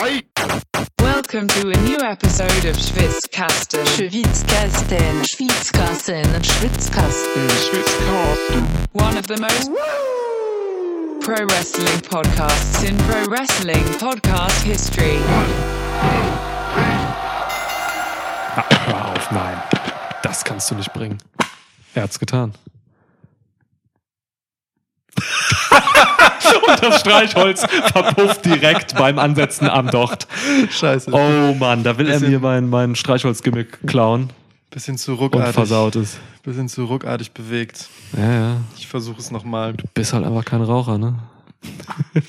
Welcome to a new episode of Schwitzkasten. Schwitzkasten, Schwitzkasten, Schwitzkasten. One of the most pro wrestling podcasts in pro wrestling podcast history. Ah, hör auf, nein. Das kannst du nicht bringen. Er hat's getan. Und das Streichholz verpufft direkt beim Ansetzen am Docht. Scheiße. Oh Mann, da will er mir mein, mein Streichholzgimmick klauen Bisschen zu und ruckartig. versaut es. Bisschen zu ruckartig bewegt. Ja, ja. Ich versuche es nochmal. Bist halt einfach kein Raucher, ne?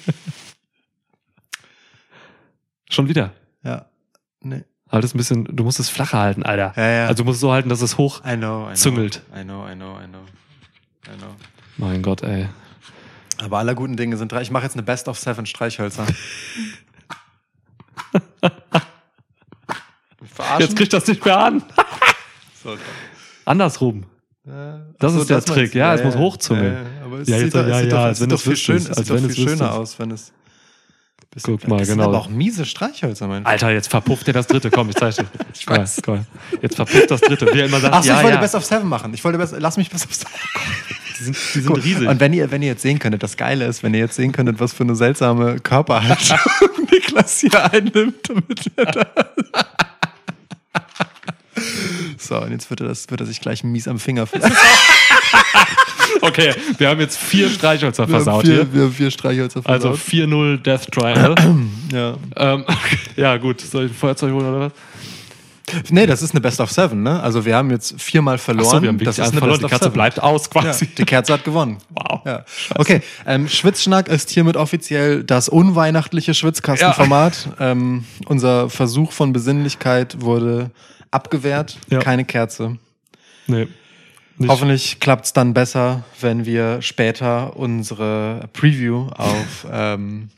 Schon wieder. Ja. Nee. Halt es ein bisschen, du musst es flacher halten, Alter. Ja, ja. Also du musst es so halten, dass es hoch. I know, I know. Züngelt. I know, I know, I know. I know. Mein Gott, ey. Aber aller guten Dinge sind drei. Ich mache jetzt eine Best of Seven Streichhölzer. Verarschen? Jetzt kriegt das nicht mehr an. so, Andersrum. Ja. Das Ach so, ist der das Trick. meinst du. Ja, es muss hochzungeln. Ja, ja, aber es Ja, sieht jetzt- doch, ja, sieht ja, doch, als wenn doch viel, schön, als wenn viel schöner aus, wenn es. Guck mal, das genau. sind aber auch miese Streichhölzer, mein Alter, jetzt verpufft er das dritte. Komm, ich zeig dir. Ich weiß. Komm, Jetzt verpufft das dritte. Wie er immer sagt, Achso, ja, ich wollte ja. Best of Seven machen. Ich wollte Best, lass mich Best of Seven. Die sind, die sind riesig. Und wenn ihr, wenn ihr jetzt sehen könntet, das Geile ist, wenn ihr jetzt sehen könntet, was für eine seltsame Körperhaltung Niklas hier einnimmt, damit er da. So, und jetzt wird er, das, wird er sich gleich mies am Finger flecken. okay, wir haben jetzt vier Streichhölzer Wir versaut vier, hier. wir haben vier Streichhölzer Also versaut. 4-0 Death Triangle. ja. ähm, ja, gut. Soll ich ein Feuerzeug holen oder was? Nee, das ist eine Best of Seven, ne? Also wir haben jetzt viermal verloren. Achso, wir haben das ist einen verloren. Die Best of Katze Seven. bleibt aus Ja, quasi. die Kerze hat gewonnen. Wow. Ja. Okay, ähm, Schwitzschnack ist hiermit offiziell das unweihnachtliche Schwitzkastenformat. Ähm, unser Versuch von Besinnlichkeit wurde abgewehrt. Ja. Keine Kerze. Nee. Nicht. Hoffentlich klappt's dann besser, wenn wir später unsere Preview auf ähm,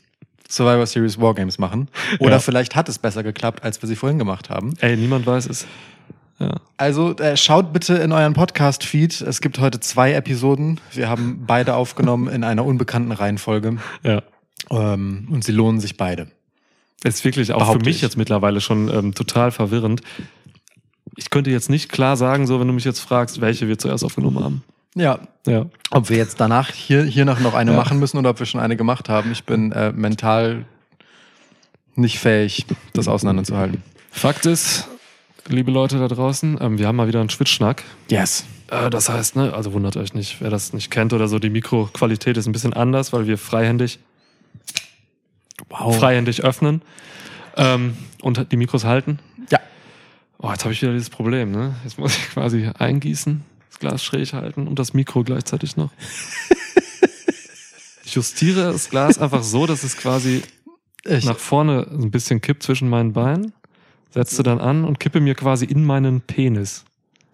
Survivor Series Wargames machen. Oder Ja. vielleicht hat es besser geklappt, als wir sie vorhin gemacht haben. Ey, niemand weiß es. Ja. Also äh, schaut bitte in euren Podcast-Feed. Es gibt heute zwei Episoden. Wir haben beide aufgenommen in einer unbekannten Reihenfolge. Ja. Ähm, und sie lohnen sich beide. Ist wirklich auch für Behaupte mich ich. jetzt mittlerweile schon ähm, total verwirrend. Ich könnte jetzt nicht klar sagen, so wenn du mich jetzt fragst, welche wir zuerst aufgenommen haben. Ja. Ja. Ob wir jetzt danach hier, hier noch, noch eine Ja. machen müssen oder ob wir schon eine gemacht haben. Ich bin äh, mental nicht fähig, das auseinanderzuhalten. Fakt ist, liebe Leute da draußen, ähm, wir haben mal wieder einen Schwitzschnack. Yes. Äh, das heißt, ne, also wundert euch nicht, wer das nicht kennt oder so, die Mikroqualität ist ein bisschen anders, weil wir freihändig, Wow. freihändig öffnen ähm, und die Mikros halten. Ja. Oh, jetzt habe ich wieder dieses Problem, ne? Jetzt muss ich quasi eingießen, Glas schräg halten und das Mikro gleichzeitig noch. Ich justiere das Glas einfach so, dass es quasi Ich, nach vorne ein bisschen kippt zwischen meinen Beinen, setze dann an und kippe mir quasi in meinen Penis.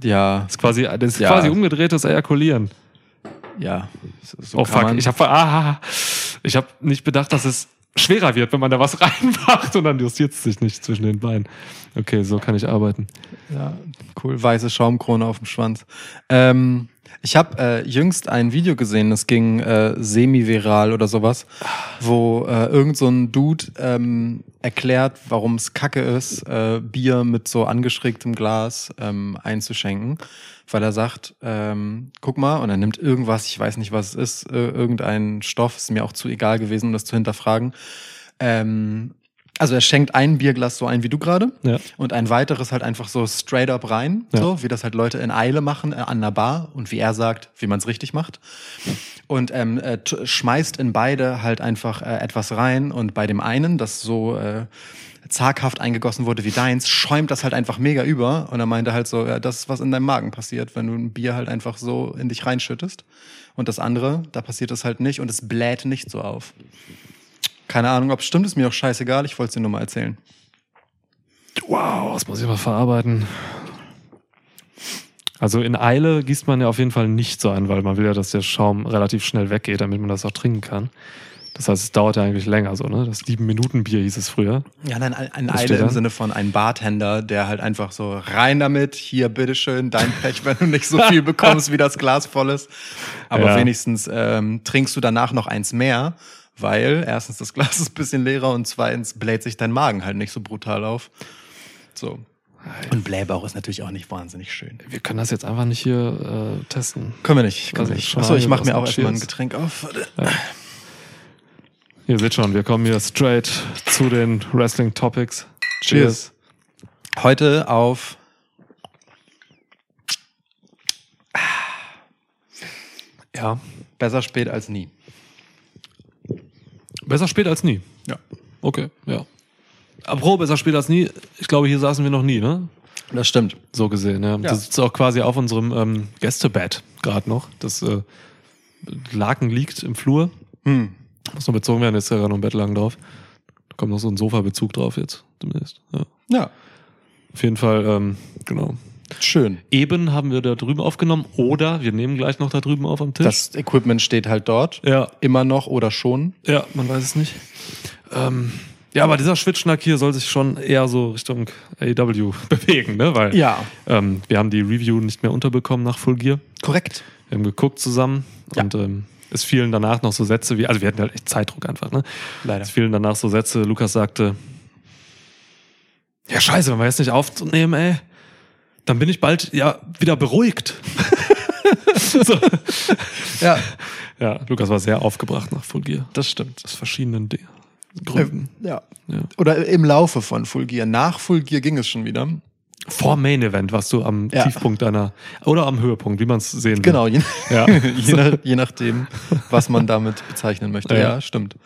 ja, Das ist quasi, das ist Ja. quasi umgedrehtes Ejakulieren. ja. So, oh fuck, ich habe ah, ich hab nicht bedacht, dass es schwerer wird, wenn man da was reinmacht und dann justiert es sich nicht zwischen den Beinen. Okay, so kann ich arbeiten. Ja, cool. Weiße Schaumkrone auf dem Schwanz. Ähm, ich habe äh, jüngst ein Video gesehen, das ging äh, semi-viral oder sowas, wo äh, irgend so ein Dude ähm, erklärt, warum es kacke ist, äh, Bier mit so angeschrägtem Glas ähm, einzuschenken. Weil er sagt, ähm, guck mal, und er nimmt irgendwas, ich weiß nicht, was es ist, äh, irgendein Stoff, ist mir auch zu egal gewesen, um das zu hinterfragen. Ähm, also er schenkt ein Bierglas so ein wie du gerade Ja. und ein weiteres halt einfach so straight up rein, Ja. so wie das halt Leute in Eile machen äh, an einer Bar und wie er sagt, wie man es richtig macht. Und ähm, äh, schmeißt in beide halt einfach äh, etwas rein und bei dem einen, das so äh, zaghaft eingegossen wurde wie deins, schäumt das halt einfach mega über und er meinte halt so, ja, das ist was in deinem Magen passiert, wenn du ein Bier halt einfach so in dich reinschüttest. Und das andere, da passiert das halt nicht und es bläht nicht so auf. Keine Ahnung, ob es stimmt, ist mir auch scheißegal, ich wollte es dir nur mal erzählen. Wow, das muss ich mal verarbeiten. Also in Eile gießt man ja auf jeden Fall nicht so ein, weil man will ja, dass der Schaum relativ schnell weggeht, damit man das auch trinken kann. Das heißt, es dauert ja eigentlich länger so, ne? Das sieben Minuten Bier hieß es früher. Ja, nein, ein, Eile im? Sinne von ein Bartender, der halt einfach so rein damit, hier bitteschön, dein Pech, wenn du nicht so viel bekommst, wie das Glas voll ist. Aber Ja. wenigstens ähm, trinkst du danach noch eins mehr, weil erstens das Glas ist ein bisschen leerer und zweitens bläht sich dein Magen halt nicht so brutal auf. So. Und Blähbauch ist natürlich auch nicht wahnsinnig schön. Wir können das jetzt einfach nicht hier äh, testen. Können wir nicht. Können Also wir nicht. Achso, ich mache mir auch erstmal ein Cheers. Getränk auf. Warte. Ihr seht schon, wir kommen hier straight zu den Wrestling Topics. Cheers. Heute auf. Ja. Besser spät als nie. Besser spät als nie. Ja. Okay, ja. Apropos, besser spät als nie. Ich glaube, hier saßen wir noch nie, ne? Das stimmt. So gesehen, ja. Das ist auch quasi auf unserem ähm, Gästebett gerade noch. Das äh, Laken liegt im Flur. Hm. Muss noch bezogen werden, ist ja gerade noch ein Bettlaken drauf. Da kommt noch so ein Sofabezug drauf jetzt demnächst. Ja. Ja. Auf jeden Fall, ähm, genau. Schön. Eben haben wir da drüben aufgenommen oder wir nehmen gleich noch da drüben auf am Tisch. Das Equipment steht halt dort. ja, Immer noch oder schon. ja, man weiß es nicht. Ähm, ja, aber dieser Schwitzschnack hier soll sich schon eher so Richtung AEW bewegen, ne? Weil Ja. ähm, wir haben die Review nicht mehr unterbekommen nach Full Gear. Korrekt. Wir haben geguckt zusammen Ja. und ähm, es fielen danach noch so Sätze wie, also wir hatten halt echt Zeitdruck einfach, ne? Leider. Es fielen danach so Sätze, Lukas sagte, ja scheiße, wenn wir jetzt nicht aufnehmen, ey, dann bin ich bald ja wieder beruhigt. so. Ja, Ja, Lukas war sehr aufgebracht nach Full Gear. das stimmt. Aus verschiedenen D Gründen. Ja. Ja. Oder im Laufe von Full Gear. Nach Full Gear ging es schon wieder. Vor Main Event warst du am Ja. Tiefpunkt deiner, oder am Höhepunkt, wie man es sehen will. Genau, je, Ja. je, nach, je nachdem, was man damit bezeichnen möchte. Ja. Ja, stimmt.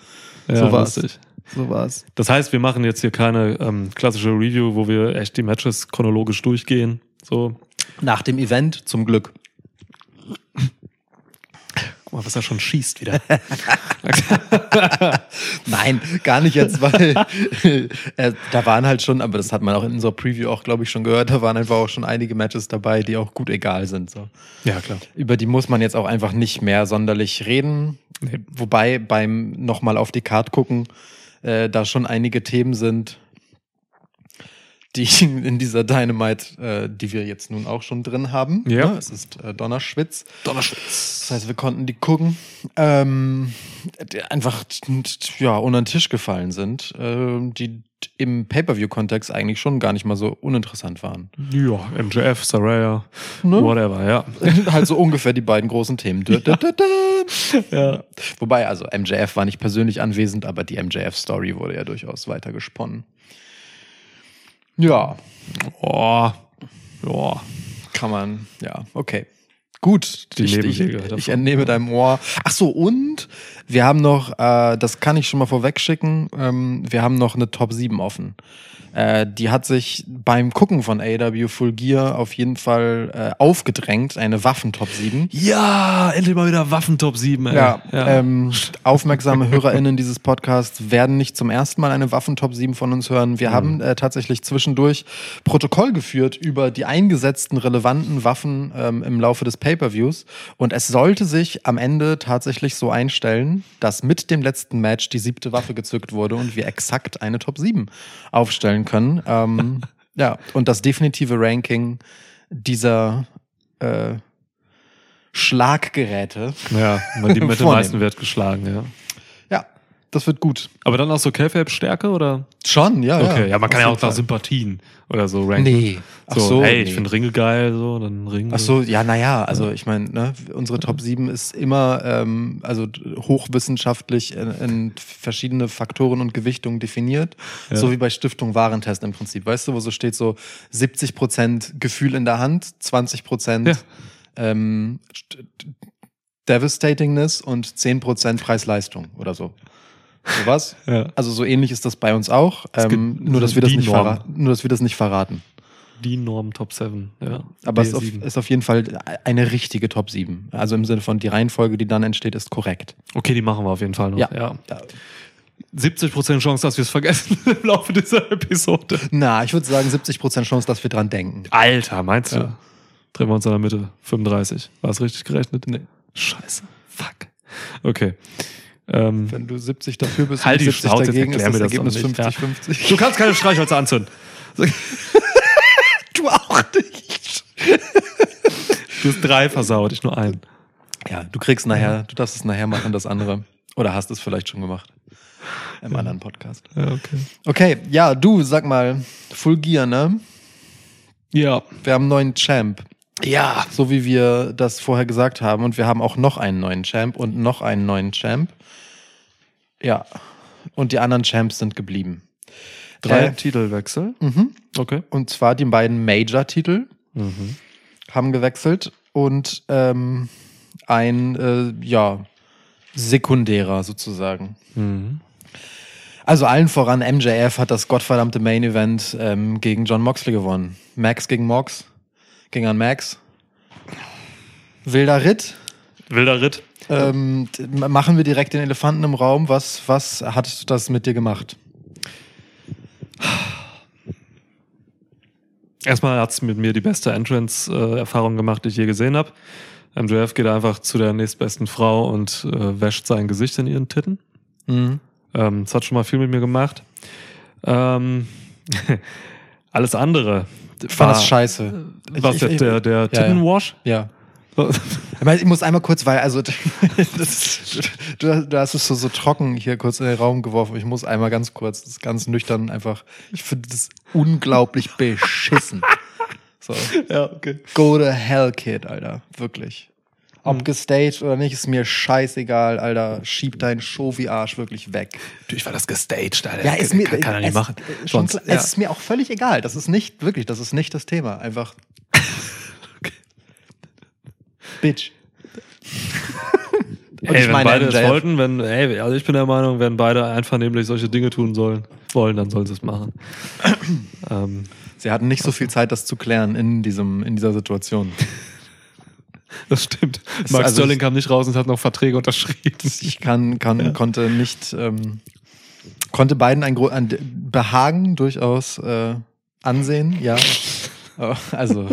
So war's. lustig. So war's. Das heißt, wir machen jetzt hier keine ähm, klassische Review, wo wir echt die Matches chronologisch durchgehen. So, Nach dem Event zum Glück. guck mal, was er schon schießt wieder. Nein, gar nicht jetzt, weil äh, da waren halt schon, aber das hat man auch in unserer Preview auch, glaube ich, schon gehört, da waren einfach auch schon einige Matches dabei, die auch gut egal sind. So. ja, klar. Über die muss man jetzt auch einfach nicht mehr sonderlich reden. Nee. Wobei beim nochmal auf die Card gucken, äh, da schon einige Themen sind, die in dieser Dynamite, äh, die wir jetzt nun auch schon drin haben. Ja. Ne? Es ist äh, Donnerschwitz. Donnerschwitz. Das heißt, wir konnten die gucken, ähm, die einfach ja, unter den Tisch gefallen sind, ähm, die im Pay-Per-View-Kontext eigentlich schon gar nicht mal so uninteressant waren. Ja, MJF, Saraya, Ne? whatever, ja. halt so ungefähr die beiden großen Themen. Dö, dö, dö, dö. ja. Wobei, also MJF war nicht persönlich anwesend, aber die MJF-Story wurde ja durchaus weiter gesponnen. Ja, Oh, ja. kann man, ja, okay. Gut, Die ich, ich, ich entnehme ja. deinem Ohr. Ach so, und wir haben noch, äh, das kann ich schon mal vorwegschicken, ähm, wir haben noch eine Top 7 offen. Äh, die hat sich beim Gucken von AW Full Gear auf jeden Fall äh, aufgedrängt, eine Waffen-Top 7. Ja, endlich mal wieder Waffentop 7, ey. Ja, Ähm, aufmerksame HörerInnen dieses Podcasts werden nicht zum ersten Mal eine Waffentop 7 von uns hören. Wir haben äh, tatsächlich zwischendurch Protokoll geführt über die eingesetzten relevanten Waffen ähm, im Laufe des Pay-Per-Views. Und es sollte sich am Ende tatsächlich so einstellen, dass mit dem letzten Match die siebte Waffe gezückt wurde und wir exakt eine Top 7 aufstellen können. Ähm, ja, und das definitive Ranking dieser äh, Schlaggeräte ja, man die mit dem meisten Wert geschlagen, ja. Ja, das wird gut. Aber dann auch so K-Stärke oder? Schon, ja, Okay, ja, man kann ja auch nach. Sympathien oder so ranken. Nee. So, Ach so, hey, nee. ich finde Ringe geil, so, dann Ring. Ach so, ja, naja, also ich meine, ne, unsere Top 7 ist immer ähm, also hochwissenschaftlich in, in verschiedene Faktoren und Gewichtungen definiert, Ja. so wie bei Stiftung Warentest im Prinzip. Weißt du, wo so steht so 70% Gefühl in der Hand, 20% Ja. ähm, Devastatingness und 10% Preis-Leistung oder so. So was? Ja. Also so ähnlich ist das bei uns auch, ähm, nur, dass wir das nicht verraten, nur dass wir das nicht verraten. Die Norm Top 7, ja. Aber es ist auf, D7. ist auf jeden Fall eine richtige Top 7. Also im Sinne von die Reihenfolge, die dann entsteht, ist korrekt. Okay, die machen wir auf jeden Fall noch. Ja. ja. 70% Chance, dass wir es vergessen im Laufe dieser Episode. Na, ich würde sagen 70% Chance, dass wir dran denken. Alter, meinst du? Ja. Drehen wir uns in der Mitte. 35. War es richtig gerechnet? Nee. Scheiße. Fuck. Okay. Ähm, Wenn du 70 dafür bist Halt und die 70 Schnauze, dagegen, ist das das Ergebnis doch nicht, 50-50. du kannst keine Streichhölzer anzünden. Du auch nicht. Du hast drei versaut, ich nur einen. Ja, du kriegst nachher, du darfst es nachher machen, das andere. Oder hast es vielleicht schon gemacht? Im anderen Podcast. Ja, okay. Okay, ja, du, sag mal, Full Gear, ne? Ja. Wir haben einen neuen Champ. Ja. So wie wir das vorher gesagt haben. Und wir haben auch noch einen neuen Champ und noch einen neuen Champ. Ja. Und die anderen Champs sind geblieben. Drei Äh, Titelwechsel. Mhm. Okay. Und zwar die beiden Major-Titel Mhm. haben gewechselt und ähm, ein, äh, ja, sekundärer sozusagen. Mhm. Also allen voran, MJF hat das gottverdammte Main Event ähm, gegen John Moxley gewonnen. Max gegen Mox. Ging an Max. Wilder Ritt. Wilder Ritt. Ähm, machen wir direkt den Elefanten im Raum. Was, was hat das mit dir gemacht? Erstmal hat es mit mir die beste Entrance-Erfahrung gemacht, die ich je gesehen habe. MJF geht einfach zu der nächstbesten Frau und äh, wäscht sein Gesicht in ihren Titten. Mhm. Ähm, das hat schon mal viel mit mir gemacht. Ähm, alles andere. Ich fand das scheiße. Was Ich- der, ich- der, der ja. Tittenwash? Ja. Ich muss einmal kurz, weil, also, das, du, du hast es so, so trocken hier kurz in den Raum geworfen. Ich muss einmal ganz kurz, das ist ganz nüchtern einfach. Ich finde das unglaublich beschissen. So. ja, okay. Go to hell, Kid, Alter. Wirklich. Ob gestaged oder nicht, ist mir scheißegal, Alter. Schieb deinen Shovi-Arsch wirklich weg. Natürlich war das gestaged, Alter. Ja, ist mir, kann, kann er nicht machen. Schon Sonst, klar, ja. Es ist mir auch völlig egal. Das ist nicht, wirklich, das ist nicht das Thema. Einfach. Bitch. Und Ey, ich wenn meine, beide es MJF. wollten, wenn, ey, also ich bin der Meinung, wenn beide einvernehmlich solche Dinge tun sollen, wollen, dann sollen sie es machen. ähm, Sie hatten nicht so viel Zeit, das zu klären in, diesem, in dieser Situation. das stimmt. Mark also Sterling kam nicht raus und hat noch Verträge unterschrieben. Ich kann, kann, konnte nicht, ähm, konnte beiden ein, ein Behagen durchaus äh, ansehen, ja. Also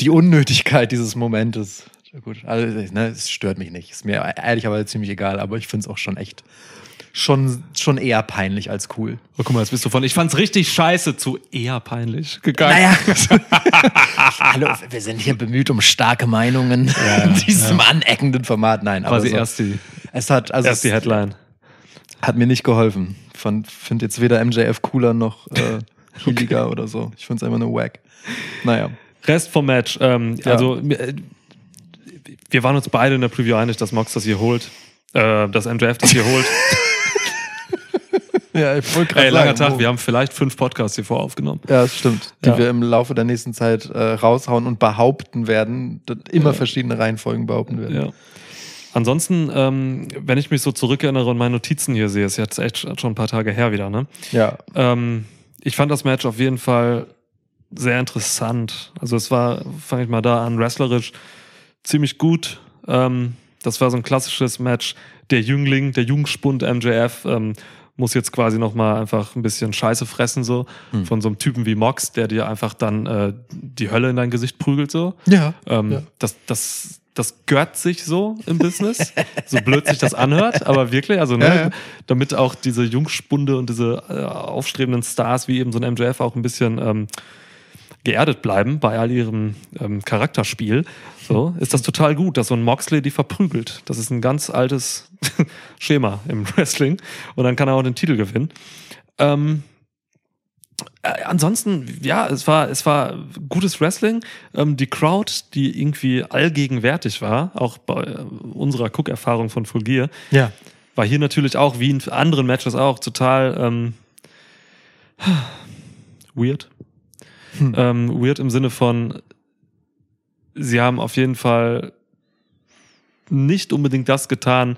die Unnötigkeit dieses Momentes. Ja, gut, also, ne, es stört mich nicht. Ist mir ehrlicherweise ziemlich egal, aber ich finde es auch schon echt schon, schon eher peinlich als cool. Oh, guck mal, jetzt bist du von, ich fand's richtig scheiße zu eher peinlich gegangen. Naja. Hallo, wir sind hier bemüht um starke Meinungen in diesem aneckenden Format. Nein, aber Quasi so, erst, die, es hat, also erst die Headline. hat mir nicht geholfen. Ich finde jetzt weder MJF cooler noch äh, healiger oder so. Ich finde es einfach nur wack. Naja. Rest vom Match. Ähm, Ja. Also, äh, wir waren uns beide in der Preview einig, dass Mox das hier holt. Äh, dass MJF das hier holt. Ja, ich wollte Ey, langer Tag. Wir haben vielleicht fünf Podcasts hier vor aufgenommen. Ja, das stimmt. Die Ja. wir im Laufe der nächsten Zeit äh, raushauen und behaupten werden. Immer verschiedene Reihenfolgen behaupten werden. Ja. Ansonsten, ähm, wenn ich mich so zurückerinnere und meine Notizen hier sehe, ist jetzt echt schon ein paar Tage her wieder, ne? Ja. Ähm, ich fand das Match auf jeden Fall sehr interessant. Also es war, fange ich mal da an, wrestlerisch ziemlich gut. Ähm, das war so ein klassisches Match. Der Jüngling, der Jungspund MJF ähm, muss jetzt quasi nochmal einfach ein bisschen Scheiße fressen, so von so einem Typen wie Mox, der dir einfach dann äh, die Hölle in dein Gesicht prügelt, so. Ja. Ähm, Ja. Das, das, das gehört sich so im Business, so blöd sich das anhört, aber wirklich, also ne, Ja, ja. damit auch diese Jungspunde und diese äh, aufstrebenden Stars wie eben so ein MJF auch ein bisschen ähm, geerdet bleiben bei all ihrem ähm, Charakterspiel, so ist das total gut, dass so ein Moxley die verprügelt. Das ist ein ganz altes Schema im Wrestling und dann kann er auch den Titel gewinnen. Ähm, äh, ansonsten, ja, es war, es war gutes Wrestling. Ähm, die Crowd, die irgendwie allgegenwärtig war, auch bei äh, unserer Cook-Erfahrung von Full Gear, Ja. war hier natürlich auch, wie in anderen Matches auch, total ähm, weird. Ähm, weird im Sinne von, sie haben auf jeden Fall nicht unbedingt das getan,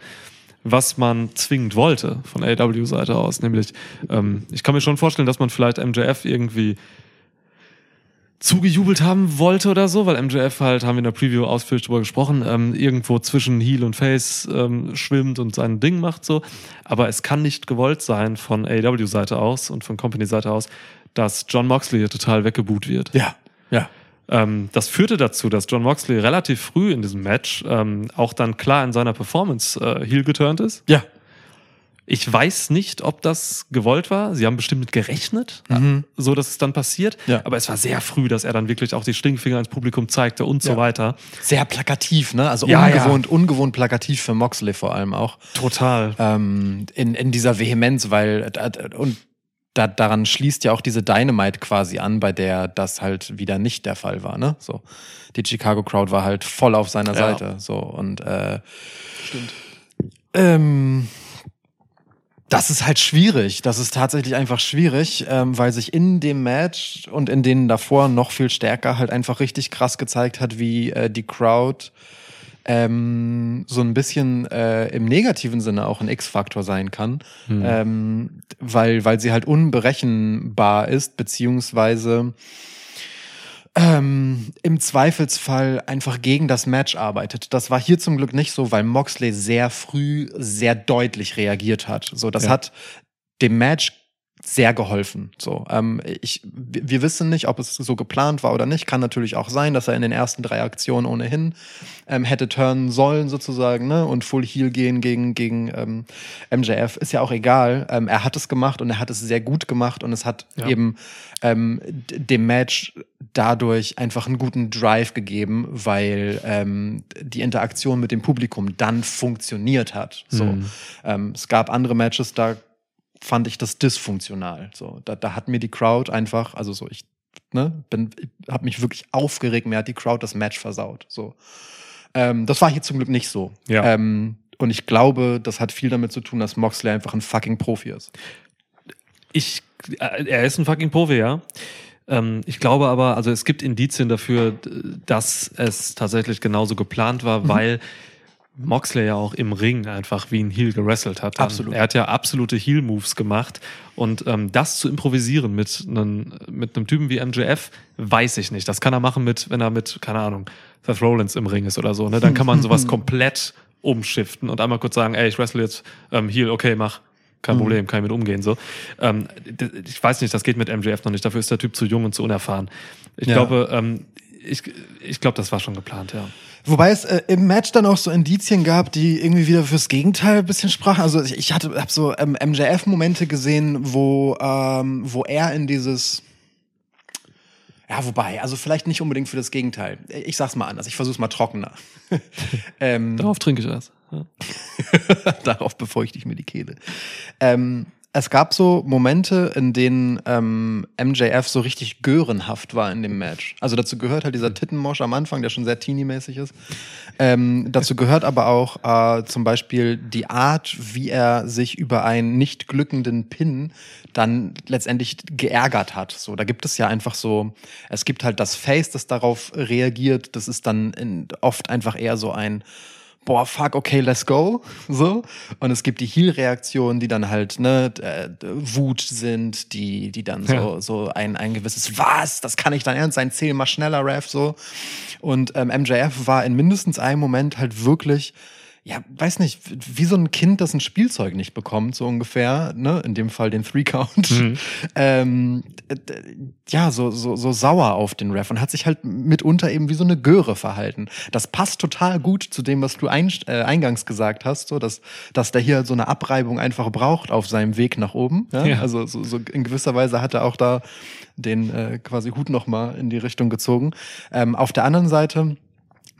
was man zwingend wollte von AW-Seite aus. Nämlich, ähm, ich kann mir schon vorstellen, dass man vielleicht MJF irgendwie zugejubelt haben wollte oder so, weil MJF halt, haben wir in der Preview ausführlich drüber gesprochen, ähm, irgendwo zwischen Heel und Face ähm, schwimmt und sein Ding macht so. Aber es kann nicht gewollt sein von AW-Seite aus und von Company-Seite aus, dass John Moxley total weggebuht wird. Ja. Ja. Ähm, das führte dazu, dass John Moxley relativ früh in diesem Match ähm, auch dann klar in seiner Performance äh, heel geturnt ist. Ja. Ich weiß nicht, ob das gewollt war. Sie haben bestimmt mit gerechnet, Mhm. so dass es dann passiert. Ja. Aber es war sehr früh, dass er dann wirklich auch die Stingfinger ins Publikum zeigte und so Ja. weiter. Sehr plakativ, ne? Also Ja, ungewohnt, ungewohnt plakativ für Moxley vor allem auch. Total. ähm, in, in dieser Vehemenz, weil äh, und da, daran schließt ja auch diese Dynamite quasi an, bei der das halt wieder nicht der Fall war, ne? So die Chicago Crowd war halt voll auf seiner Ja. Seite, so und äh, stimmt. Ähm, das ist halt schwierig. Das ist tatsächlich einfach schwierig, ähm, weil sich in dem Match und in denen davor noch viel stärker halt einfach richtig krass gezeigt hat, wie äh, die Crowd ähm, so ein bisschen äh, im negativen Sinne auch ein X-Faktor sein kann, ähm, weil, weil sie halt unberechenbar ist, beziehungsweise ähm, im Zweifelsfall einfach gegen das Match arbeitet. Das war hier zum Glück nicht so, weil Moxley sehr früh sehr deutlich reagiert hat. So, das Ja. hat dem Match sehr geholfen. So, ähm, ich, wir wissen nicht, ob es so geplant war oder nicht. Kann natürlich auch sein, dass er in den ersten drei Aktionen ohnehin ähm, hätte turnen sollen sozusagen, ne? Und Full Heal gehen gegen gegen ähm, MJF ist ja auch egal. Ähm, er hat es gemacht und er hat es sehr gut gemacht und es hat Ja. eben ähm, dem Match dadurch einfach einen guten Drive gegeben, weil ähm, die Interaktion mit dem Publikum dann funktioniert hat. So, Mhm. ähm, es gab andere Matches, da fand ich das dysfunktional. So, da, da hat mir die Crowd einfach, also so ich ne, bin, habe mich wirklich aufgeregt. Mir hat die Crowd das Match versaut. So, ähm, das war hier zum Glück nicht so. Ja. Ähm, und ich glaube, das hat viel damit zu tun, dass Moxley einfach ein fucking Profi ist. Ich, äh, er ist ein fucking Profi, ja. Ähm, ich glaube aber, also es gibt Indizien dafür, dass es tatsächlich genauso geplant war, Mhm. weil Moxley ja auch im Ring einfach wie ein Heel gewrestelt hat. dann. Absolut. Er hat ja absolute Heel-Moves gemacht und ähm, das zu improvisieren mit einem mit einem Typen wie MJF, weiß ich nicht. Das kann er machen mit, wenn er mit, keine Ahnung, Seth Rollins im Ring ist oder so. Ne? Dann kann man sowas komplett umschiften und einmal kurz sagen, ey, ich wrestle jetzt ähm, Heel, okay, mach. Kein Problem, kann ich mit umgehen. So. Ähm, ich weiß nicht, das geht mit MJF noch nicht. Dafür ist der Typ zu jung und zu unerfahren. Ich Ja. glaube, ähm, ich, ich glaube, das war schon geplant, ja. Wobei es äh, im Match dann auch so Indizien gab, die irgendwie wieder fürs Gegenteil ein bisschen sprachen. Also ich, ich hatte hab so ähm, MJF-Momente gesehen, wo, ähm, wo er in dieses ja, wobei, also vielleicht nicht unbedingt für das Gegenteil. Ich sag's mal anders, ich versuch's mal trockener. ähm, Darauf trinke ich erst. Ja. Darauf befeuchte ich mir die Kehle. Ähm, es gab so Momente, in denen ähm, MJF so richtig görenhaft war in dem Match. Also dazu gehört halt dieser Tittenmosch am Anfang, der schon sehr teeny-mäßig ist. Ähm, dazu gehört aber auch äh, zum Beispiel die Art, wie er sich über einen nicht glückenden Pin dann letztendlich geärgert hat. So, da gibt es ja einfach so, es gibt halt das Face, das darauf reagiert. Das ist dann in, oft einfach eher so ein boah, fuck, okay, let's go, so. Und es gibt die Heal-Reaktionen, die dann halt, ne, äh, Wut sind, die, die dann so, Ja. so ein, ein gewisses, was, das kann ich dann ernst sein, zähl mal schneller, Ref, so. Und ähm, MJF war in mindestens einem Moment halt wirklich, ja, weiß nicht, wie so ein Kind, das ein Spielzeug nicht bekommt, so ungefähr, ne, in dem Fall den Three-Count, ähm, d- d- ja, so, so, so sauer auf den Ref und hat sich halt mitunter eben wie so eine Göre verhalten. Das passt total gut zu dem, was du ein, äh, eingangs gesagt hast, so, dass, dass der hier so eine Abreibung einfach braucht auf seinem Weg nach oben. Ja? Ja. Also so, so in gewisser Weise hat er auch da den äh, quasi Hut nochmal in die Richtung gezogen. Ähm, auf der anderen Seite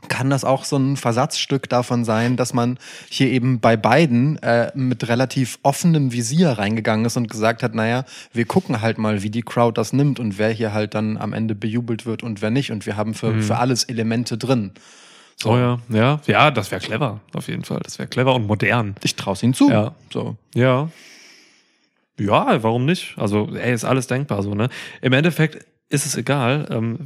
kann das auch so ein Versatzstück davon sein, dass man hier eben bei beiden äh, mit relativ offenem Visier reingegangen ist und gesagt hat, naja, wir gucken halt mal, wie die Crowd das nimmt und wer hier halt dann am Ende bejubelt wird und wer nicht. Und wir haben für, für alles Elemente drin. So. Oh ja, ja, ja, das wäre clever, auf jeden Fall. Das wäre clever und modern. Ich traue ihnen zu. Ja. So. Ja. Ja, warum nicht? Also, ey, ist alles denkbar so, ne? Im Endeffekt ist es egal. Ähm,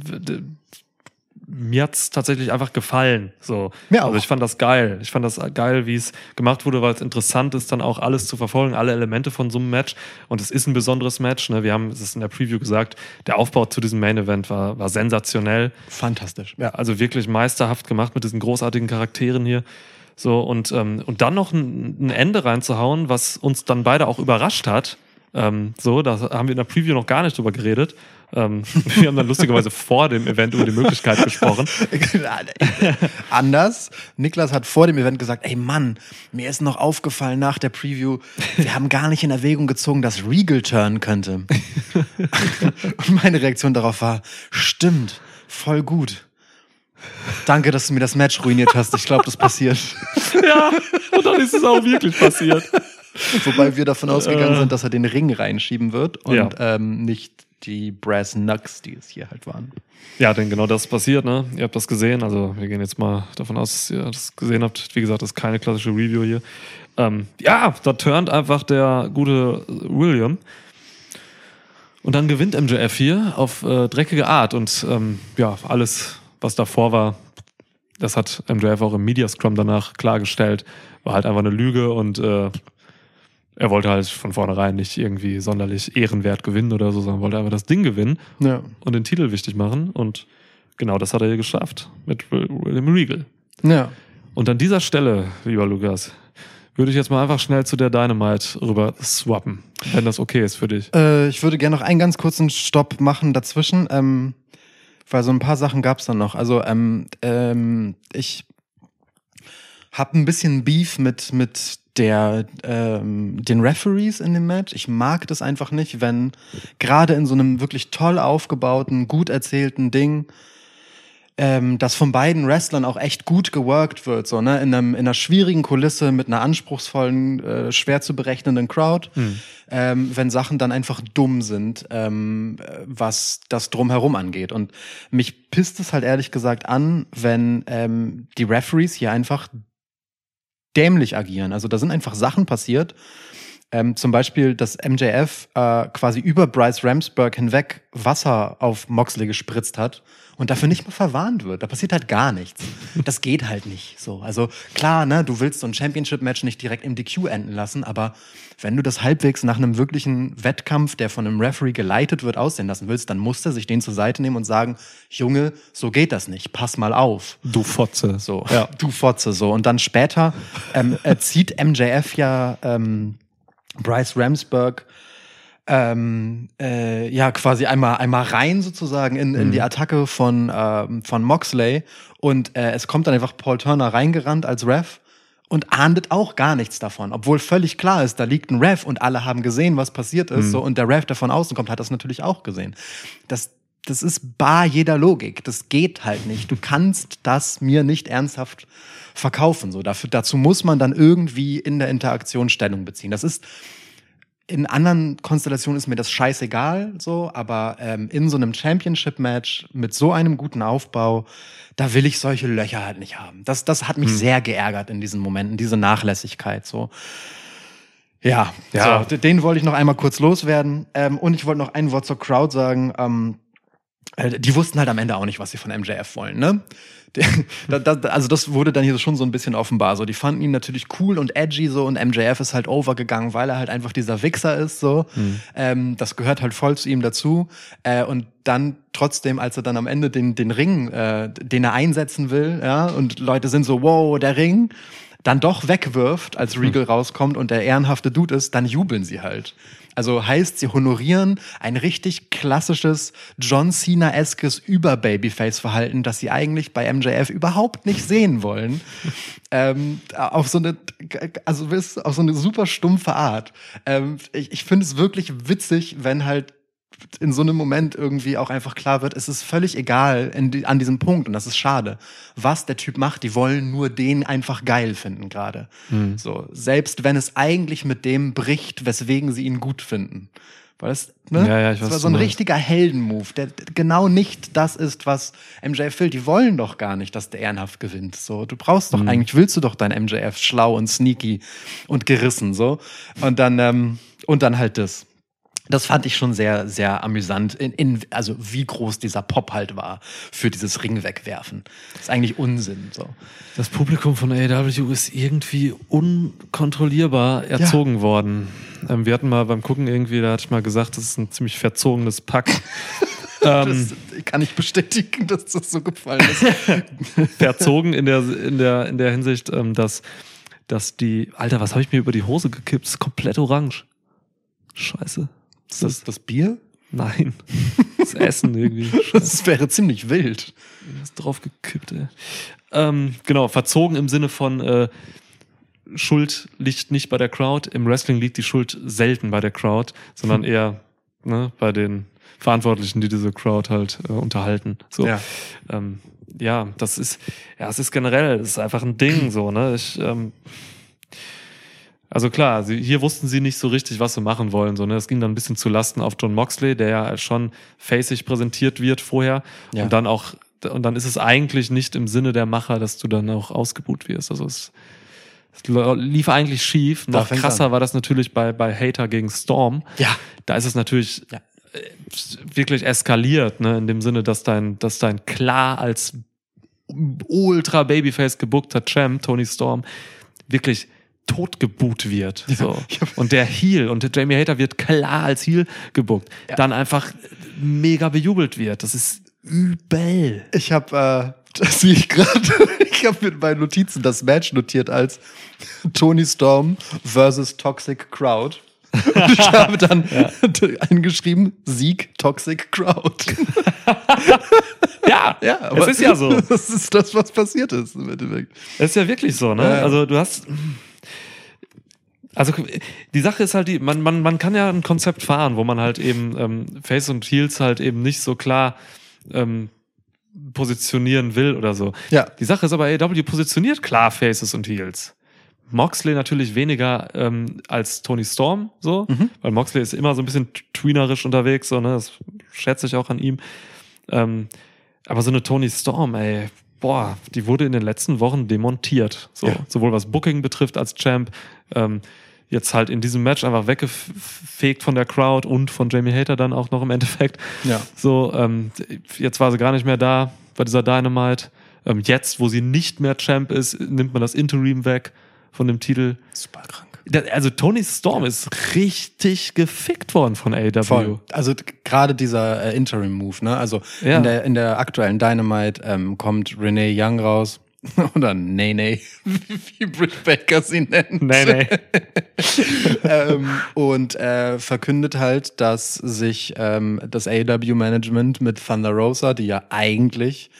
mir hat's tatsächlich einfach gefallen. So. Mir auch. Also ich fand das geil. Ich fand das geil, wie es gemacht wurde, weil es interessant ist, dann auch alles zu verfolgen, alle Elemente von so einem Match. Und es ist ein besonderes Match. Ne? Wir haben es in der Preview gesagt, der Aufbau zu diesem Main Event war, war sensationell. Fantastisch. Ja. Also wirklich meisterhaft gemacht mit diesen großartigen Charakteren hier. So, und, ähm, und dann noch ein, ein Ende reinzuhauen, was uns dann beide auch überrascht hat, Ähm, so, da haben wir in der Preview noch gar nicht drüber geredet. Ähm, wir haben dann lustigerweise vor dem Event über die Möglichkeit gesprochen. Anders. Niklas hat vor dem Event gesagt, ey Mann, mir ist noch aufgefallen nach der Preview, wir haben gar nicht in Erwägung gezogen, dass Regal turnen könnte. Und meine Reaktion darauf war, stimmt, voll gut. Danke, dass du mir das Match ruiniert hast. Ich glaube, das passiert. Ja, und dann ist es auch wirklich passiert. Wobei wir davon ausgegangen sind, dass er den Ring reinschieben wird und Ja. ähm, nicht die Brass Knucks, die es hier halt waren. Ja, denn genau das passiert, ne? Ihr habt das gesehen, also wir gehen jetzt mal davon aus, dass ihr das gesehen habt. Wie gesagt, das ist keine klassische Review hier. Ähm, ja, da turnt einfach der gute William. Und dann gewinnt MJF hier auf äh, dreckige Art. Und ähm, ja, alles, was davor war, das hat MJF auch im Media Scrum danach klargestellt, war halt einfach eine Lüge und äh, er wollte halt von vornherein nicht irgendwie sonderlich ehrenwert gewinnen oder so, sondern wollte einfach das Ding gewinnen Ja. und den Titel wichtig machen. Und genau das hat er hier geschafft mit Will- William Regal. Ja. Und an dieser Stelle, lieber Lukas, würde ich jetzt mal einfach schnell zu der Dynamite rüber swappen, wenn das okay ist für dich. Äh, ich würde gerne noch einen ganz kurzen Stopp machen dazwischen, ähm, weil so ein paar Sachen gab es dann noch. Also ähm, ähm, ich habe ein bisschen Beef mit mit der ähm, den Referees in dem Match. Ich mag das einfach nicht, wenn gerade in so einem wirklich toll aufgebauten, gut erzählten Ding ähm, das von beiden Wrestlern auch echt gut geworkt wird, so, ne? In, einem, in einer schwierigen Kulisse mit einer anspruchsvollen, äh, schwer zu berechnenden Crowd, ähm, wenn Sachen dann einfach dumm sind, ähm, äh, was das drumherum angeht. Und mich pisst es halt ehrlich gesagt an, wenn ähm, die Referees hier einfach dämlich agieren. Also da sind einfach Sachen passiert, ähm, zum Beispiel, dass MJF äh, quasi über Bryce Ramsburg hinweg Wasser auf Moxley gespritzt hat und dafür nicht mal verwarnt wird. Da passiert halt gar nichts. Das geht halt nicht so. Also klar, ne, du willst so ein Championship-Match nicht direkt im DQ enden lassen, aber wenn du das halbwegs nach einem wirklichen Wettkampf, der von einem Referee geleitet wird, aussehen lassen willst, dann muss er sich den zur Seite nehmen und sagen, Junge, so geht das nicht, pass mal auf. Du Fotze. So, ja. du Fotze, so. Und dann später ähm, äh, zieht MJF ja ähm, Bryce Ramsburg ähm, äh, ja quasi einmal einmal rein sozusagen in, in die Attacke von ähm, von Moxley. Und äh, es kommt dann einfach Paul Turner reingerannt als Ref und ahndet auch gar nichts davon, obwohl völlig klar ist, da liegt ein Ref und alle haben gesehen, was passiert ist, so und der Ref, der von außen kommt, hat das natürlich auch gesehen. Das das ist bar jeder Logik. Das geht halt nicht. Du kannst das mir nicht ernsthaft verkaufen. So dafür, dazu muss man dann irgendwie in der Interaktion Stellung beziehen. Das ist in anderen Konstellationen ist mir das scheißegal, so, aber ähm, in so einem Championship-Match mit so einem guten Aufbau, da will ich solche Löcher halt nicht haben. Das, das hat mich sehr geärgert in diesen Momenten, diese Nachlässigkeit, so. Ja, Ja. So, den wollte ich noch einmal kurz loswerden. Ähm, und ich wollte noch ein Wort zur Crowd sagen. Ähm, äh, die wussten halt am Ende auch nicht, was sie von MJF wollen, ne? Also das wurde dann hier schon so ein bisschen offenbar. So, die fanden ihn natürlich cool und edgy so und MJF ist halt overgegangen, weil er halt einfach dieser Wichser ist. So, ähm, das gehört halt voll zu ihm dazu. Äh, und dann trotzdem, als er dann am Ende den den Ring, äh, den er einsetzen will, ja, und Leute sind so, wow, der Ring, dann doch wegwirft, als Regal rauskommt und der ehrenhafte Dude ist, dann jubeln sie halt. Also heißt, sie honorieren ein richtig klassisches John Cena-eskes Über-Babyface-Verhalten, das sie eigentlich bei MJF überhaupt nicht sehen wollen. ähm, auf so eine, also auf so eine super stumpfe Art. Ähm, ich ich finde es wirklich witzig, wenn halt in so einem Moment irgendwie auch einfach klar wird, es ist völlig egal in an diesem Punkt, und das ist schade, was der Typ macht. Die wollen nur den einfach geil finden gerade. So, selbst wenn es eigentlich mit dem bricht, weswegen sie ihn gut finden. Weil das, ne? Ja, ja, ich das weiß, war so ein richtiger Heldenmove, der genau nicht das ist, was MJF will. Die wollen doch gar nicht, dass der ehrenhaft gewinnt. So, du brauchst doch Mhm. eigentlich, willst du doch dein MJF schlau und sneaky und gerissen, so. Und dann, ähm, und dann halt das. Das fand ich schon sehr, sehr amüsant, in, in, also wie groß dieser Pop halt war für dieses Ring wegwerfen. Das ist eigentlich Unsinn. So. Das Publikum von AEW ist irgendwie unkontrollierbar erzogen worden. Ähm, wir hatten mal beim Gucken irgendwie, da hatte ich mal gesagt, das ist ein ziemlich verzogenes Pack. ähm, Das kann ich bestätigen, dass das so gefallen ist. verzogen in der, in der, in der Hinsicht, ähm, dass, dass die, Alter, was habe ich mir über die Hose gekippt? Das ist komplett orange. Scheiße. Ist das das Bier? Nein. Das Essen irgendwie. Das wäre ziemlich wild. ist drauf gekippt, ey. Ähm, genau, verzogen im Sinne von äh, Schuld liegt nicht bei der Crowd. Im Wrestling liegt die Schuld selten bei der Crowd, sondern eher ne, bei den Verantwortlichen, die diese Crowd halt äh, unterhalten. So. Ja. Ähm, ja, das ist, ja, es ist generell, das ist einfach ein Ding, so, ne? Ich, ähm, also klar, sie, hier wussten sie nicht so richtig, was sie machen wollen. So, ne? Es ging dann ein bisschen zu Lasten auf John Moxley, der ja schon facig präsentiert wird vorher. Ja. Und dann auch, und dann ist es eigentlich nicht im Sinne der Macher, dass du dann auch ausgebuht wirst. Also es, es lief eigentlich schief. Noch fängt's krasser war das natürlich bei, bei Hater gegen Storm. Ja. Da ist es natürlich Ja. äh, wirklich eskaliert, ne? in dem Sinne, dass dein, dass dein klar als ultra Babyface gebuckter Champ, Tony Storm, wirklich totgebuht wird. So. Und der Heel und der Jamie Hater wird klar als Heel gebuckt. Dann einfach mega bejubelt wird. Das ist übel. Ich habe, äh, das sehe ich gerade, ich habe mit meinen Notizen das Match notiert als Tony Storm versus Toxic Crowd. Und ich habe dann eingeschrieben, Sieg Toxic Crowd. Ja, Ja, es ist ja so. Das ist das, was passiert ist im Endeffekt. Es ist ja wirklich so, ne? Ja, ja. Also du hast. Also die Sache ist halt die, man, man, man kann ja ein Konzept fahren, wo man halt eben ähm, Face und Heels halt eben nicht so klar ähm, positionieren will oder so. Ja. Die Sache ist aber, AEW positioniert klar Faces und Heels. Moxley natürlich weniger ähm, als Tony Storm, so, weil Moxley ist immer so ein bisschen tweenerisch unterwegs, so, ne? Das schätze ich auch an ihm. Ähm, aber so eine Tony Storm, ey, boah, die wurde in den letzten Wochen demontiert. So, Ja. sowohl was Booking betrifft als Champ, ähm, jetzt halt in diesem Match einfach weggefegt von der Crowd und von Jamie Hater dann auch noch im Endeffekt. Ja. So, ähm, jetzt war sie gar nicht mehr da bei dieser Dynamite. Ähm, jetzt, wo sie nicht mehr Champ ist, nimmt man das Interim weg von dem Titel. Super krank. Also Tony Storm ist richtig gefickt worden von AEW. Voll. Also gerade dieser äh, Interim-Move, ne? Also Ja. in, der, in der aktuellen Dynamite ähm, kommt Renee Young raus. Oder Nene, wie Britt Baker sie nennt. Nee, nee. ähm, und äh, verkündet halt, dass sich ähm, das AEW-Management mit Thunder Rosa, die ja eigentlich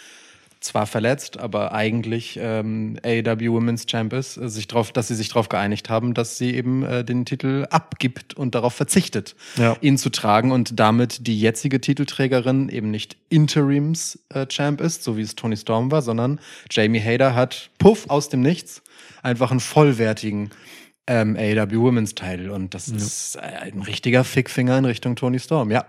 zwar verletzt, aber eigentlich ähm, AEW Women's Champ ist, äh, sich drauf, dass sie sich darauf geeinigt haben, dass sie eben äh, den Titel abgibt und darauf verzichtet, Ja. ihn zu tragen und damit die jetzige Titelträgerin eben nicht Interims äh, Champ ist, so wie es Tony Storm war, sondern Jamie Hader hat puff aus dem Nichts einfach einen vollwertigen ähm, AEW Women's Title und das ist äh, ein richtiger Fickfinger in Richtung Tony Storm, ja.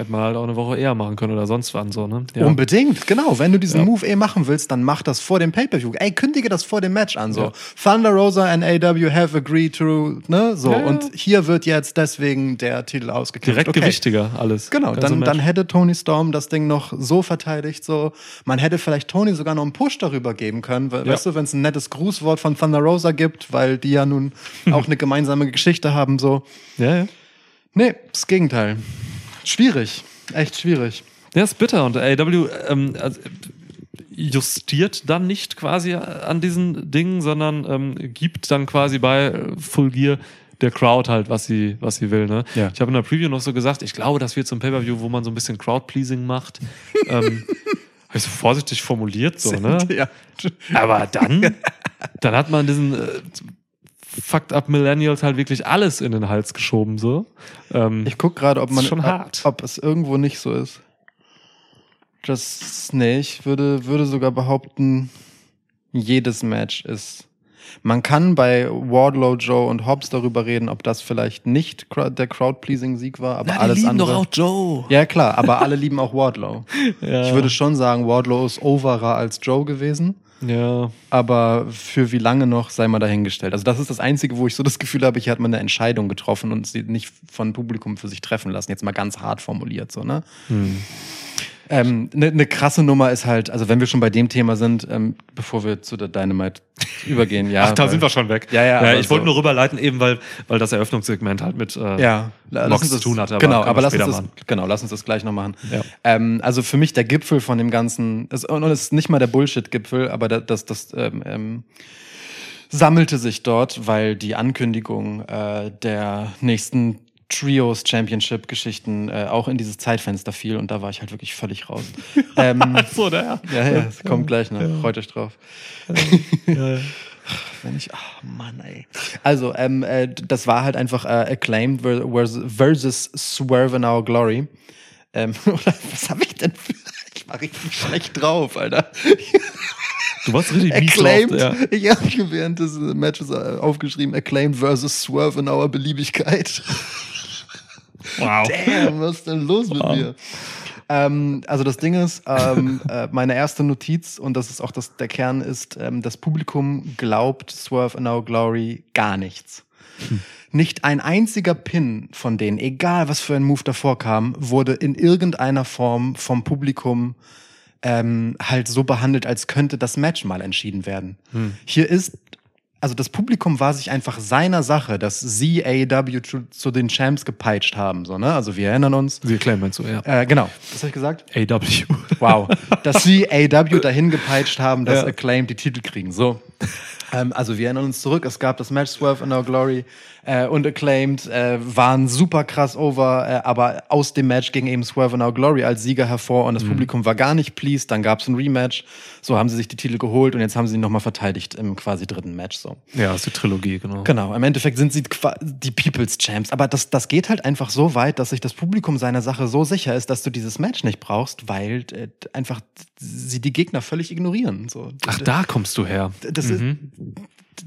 Hätte man halt auch eine Woche eher machen können oder sonst wann so, ne? Ja. Unbedingt, genau. Wenn du diesen Ja. Move eh machen willst, dann mach das vor dem Pay-Per-View. Ey, kündige das vor dem Match an. So, Ja. Thunder Rosa and AW have agreed to, ne? So, und hier wird jetzt deswegen der Titel ausgekämpft. Direkt Okay. gewichtiger alles. Genau, Ganze dann, dann hätte Tony Storm das Ding noch so verteidigt, so. Man hätte vielleicht Tony sogar noch einen Push darüber geben können, Ja. weißt du, wenn es ein nettes Grußwort von Thunder Rosa gibt, weil die ja nun auch eine gemeinsame Geschichte haben, so. Ja, ja. Nee, das Gegenteil. Schwierig. Echt schwierig. Ja, ist bitter. Und AEW ähm, also, justiert dann nicht quasi an diesen Dingen, sondern ähm, gibt dann quasi bei äh, Full Gear der Crowd halt, was sie, was sie will. Ne? Ja. Ich habe in der Preview noch so gesagt, ich glaube, das wird zum Pay-Per-View, wo man so ein bisschen Crowd-Pleasing macht. ähm, habe ich so vorsichtig formuliert, so, ne? Ja. Aber dann, dann hat man diesen äh, Fucked Up Millennials halt wirklich alles in den Hals geschoben, so. Ähm, Ich guck gerade, ob man schon ob, hart. ob es irgendwo nicht so ist. Das nee, ich würde würde sogar behaupten, jedes Match ist. Man kann bei Wardlow, Joe und Hobbs darüber reden, ob das vielleicht nicht der Crowd-Pleasing-Sieg war, aber na, die alles lieben andere. doch auch Joe. ja klar, aber alle lieben auch Wardlow. Ja. Ich würde schon sagen, Wardlow ist overer als Joe gewesen. Ja. Aber für wie lange noch, sei mal dahingestellt. Also das ist das Einzige, wo ich so das Gefühl habe, hier hat man eine Entscheidung getroffen und sie nicht von Publikum für sich treffen lassen. Jetzt mal ganz hart formuliert, so, ne? Hm. Ähm, Eine ne krasse Nummer ist halt, also wenn wir schon bei dem Thema sind, ähm, bevor wir zu der Dynamite übergehen, ja. Ach, da weil- sind wir schon weg. Ja, ja, aber ich wollte so- nur rüberleiten, eben weil, weil das Eröffnungsegment halt mit äh, Ja, Mox uns zu das, tun hatte. genau, können aber lass uns das, machen. genau, lass uns das gleich noch machen. Ja. Ähm, also für mich der Gipfel von dem Ganzen, es, und es ist nicht mal der Bullshit-Gipfel, aber da- das, das, ähm, ähm, sammelte sich dort, weil die Ankündigung äh, der nächsten Trios Championship Geschichten äh, auch in dieses Zeitfenster fiel und da war ich halt wirklich völlig raus. ähm, So, da. ja, ja, es kommt gleich noch. Freut euch drauf. Ja, ja. Wenn ich, ach Mann, ey. Also, ähm, äh, das war halt einfach äh, Acclaimed versus, Swerve in Our Glory. Ähm, oder was habe ich denn für, ich war richtig schlecht drauf, Alter. Du warst richtig Acclaimed, drauf, ja. ich habe während des Matches äh, aufgeschrieben, Acclaimed versus Swerve in Our Beliebigkeit. Wow. Damn, was ist denn los mit mir? Ähm, also das Ding ist, ähm, äh, meine erste Notiz, und das ist auch das, der Kern, ist, ähm, das Publikum glaubt Swerve in Our Glory gar nichts. Nicht ein einziger Pin von denen, egal was für ein Move davor kam, wurde in irgendeiner Form vom Publikum ähm, halt so behandelt, als könnte das Match mal entschieden werden. Hier ist, also das Publikum war sich einfach seiner Sache, dass sie AEW zu, zu den Champs gepeitscht haben. So, ne? Also wir erinnern uns. Sie erklären meinst du, ja. Äh, genau, das habe ich gesagt. AW. Wow. dass sie AEW dahin gepeitscht haben, dass Ja. Acclaimed die Titel kriegen. So. Ähm, also wir erinnern uns zurück, es gab das Match Swerve in Our Glory äh, und Acclaimed äh, waren super krass over, äh, aber aus dem Match ging eben Swerve Our Glory als Sieger hervor und das Publikum war gar nicht pleased. Dann gab es ein Rematch, so haben sie sich die Titel geholt und jetzt haben sie ihn nochmal verteidigt im quasi dritten Match. So. Ja, ist die Trilogie, genau. Genau, im Endeffekt sind sie die People's Champs. Aber das, das geht halt einfach so weit, dass sich das Publikum seiner Sache so sicher ist, dass du dieses Match nicht brauchst, weil äh, einfach sie die Gegner völlig ignorieren. So. Ach, da kommst du her. Das ist,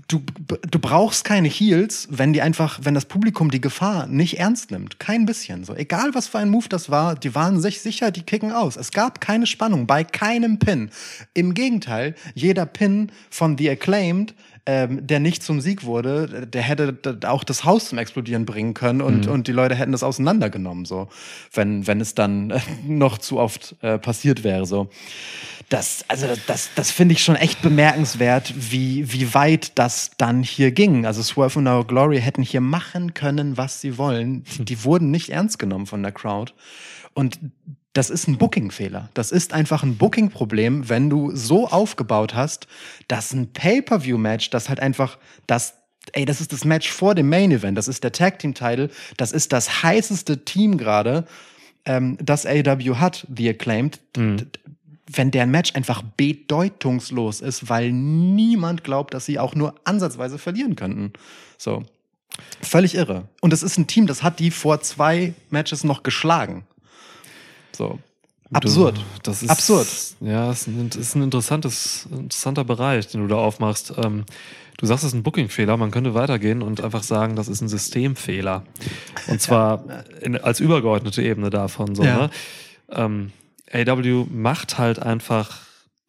du, du brauchst keine Heels, wenn die einfach, wenn das Publikum die Gefahr nicht ernst nimmt. Kein bisschen. So, egal was für ein Move das war, die waren sich sicher, die kicken aus. Es gab keine Spannung bei keinem Pin. Im Gegenteil, jeder Pin von The Acclaimed, ähm, der nicht zum Sieg wurde, der hätte auch das Haus zum Explodieren bringen können und, und die Leute hätten das auseinandergenommen, so, wenn, wenn es dann äh, noch zu oft äh, passiert wäre. So das, also das, das finde ich schon echt bemerkenswert, wie, wie weit das dann hier ging. Also Swerve und Our Glory hätten hier machen können, was sie wollen. Die, die wurden nicht ernst genommen von der Crowd. Und das ist ein Booking-Fehler. Das ist einfach ein Booking-Problem, wenn du so aufgebaut hast, dass ein Pay-Per-View-Match, das halt einfach das Ey, das ist das Match vor dem Main Event. Das ist der Tag Team Title. Das ist das heißeste Team gerade, ähm, das AW hat, The Acclaimed. D- Wenn deren Match einfach bedeutungslos ist, weil niemand glaubt, dass sie auch nur ansatzweise verlieren könnten. So. Völlig irre. Und es ist ein Team, das hat die vor zwei Matches noch geschlagen. So. Absurd. Das ist, Absurd. Ja, es ist ein, es ist ein interessantes, interessanter Bereich, den du da aufmachst. Ähm, du sagst, es ist ein Booking-Fehler. Man könnte weitergehen und einfach sagen, das ist ein Systemfehler. Und zwar in, als übergeordnete Ebene davon. So, Ja. ne? ähm, AW macht halt einfach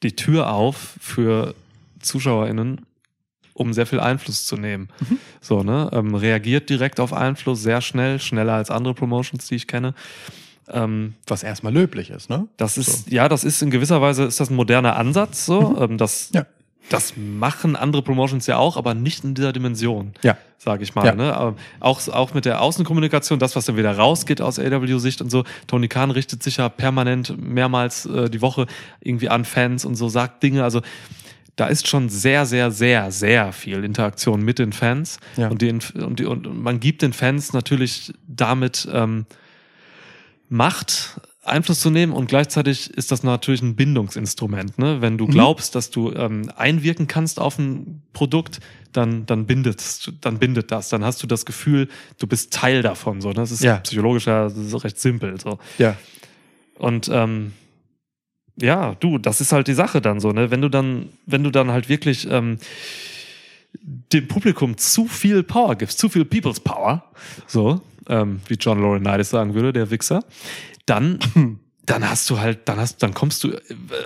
die Tür auf für ZuschauerInnen, um sehr viel Einfluss zu nehmen. Mhm. So, ne? Ähm, reagiert direkt auf Einfluss sehr schnell, schneller als andere Promotions, die ich kenne. Ähm, Was erstmal löblich ist, ne? das ist, ja, das ist in gewisser Weise ist das ein moderner Ansatz, so. Ähm, das, Ja. das machen andere Promotions ja auch, aber nicht in dieser Dimension, Ja. sage ich mal. Ja. Ne? Aber auch, auch mit der Außenkommunikation, das, was dann wieder rausgeht aus AW-Sicht und so. Tony Khan richtet sich ja permanent mehrmals äh, die Woche irgendwie an Fans und so, sagt Dinge. Also da ist schon sehr, sehr, sehr, sehr viel Interaktion mit den Fans. Ja. Und, die, und, die, und man gibt den Fans natürlich damit ähm, Macht, Einfluss zu nehmen und gleichzeitig ist das natürlich ein Bindungsinstrument. Ne? Wenn Mhm. du glaubst, dass du ähm, einwirken kannst auf ein Produkt, dann, dann, bindet, dann bindet das. Dann hast du das Gefühl, du bist Teil davon. So. ne? Das ist Ja. psychologisch ja recht simpel. So. Ja. Und ähm, ja, du, das ist halt die Sache dann so, ne? Wenn du dann, wenn du dann halt wirklich ähm, dem Publikum zu viel Power gibst, zu viel People's Power, so, ähm, wie John Laurinaitis sagen würde, der Wichser, dann, dann hast du halt, dann hast, dann kommst du äh,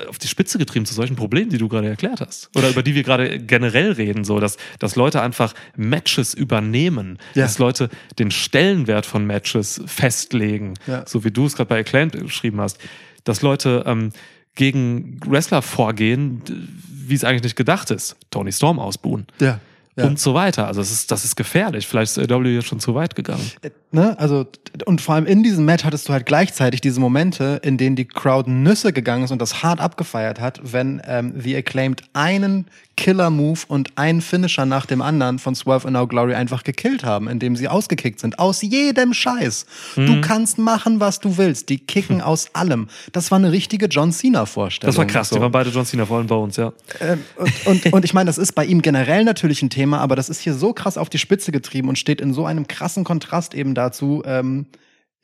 auf die Spitze getrieben zu solchen Problemen, die du gerade erklärt hast. Oder über die wir gerade generell reden, so, dass, dass Leute einfach Matches übernehmen, Ja. dass Leute den Stellenwert von Matches festlegen, Ja. so wie du es gerade bei Acclaimed beschrieben hast, dass Leute ähm, gegen Wrestler vorgehen, wie es eigentlich nicht gedacht ist. Tony Storm ausbuhen. Ja. Ja. und so weiter. Also das ist, das ist gefährlich. Vielleicht ist AW jetzt schon zu weit gegangen. ne, also und vor allem in diesem Match hattest du halt gleichzeitig diese Momente, in denen die Crowd Nüsse gegangen ist und das hart abgefeiert hat, wenn ähm, The Acclaimed einen Killer-Move und einen Finisher nach dem anderen von Swerve and Now Glory einfach gekillt haben, indem sie ausgekickt sind. Aus jedem Scheiß. Mhm. Du kannst machen, was du willst. Die kicken aus allem. Das war eine richtige John Cena-Vorstellung. Das war krass. So. Die waren beide John Cena, vor allem bei uns, ja. Ähm, und, und, und ich meine, das ist bei ihm generell natürlich ein Thema, aber das ist hier so krass auf die Spitze getrieben und steht in so einem krassen Kontrast eben dazu, ähm,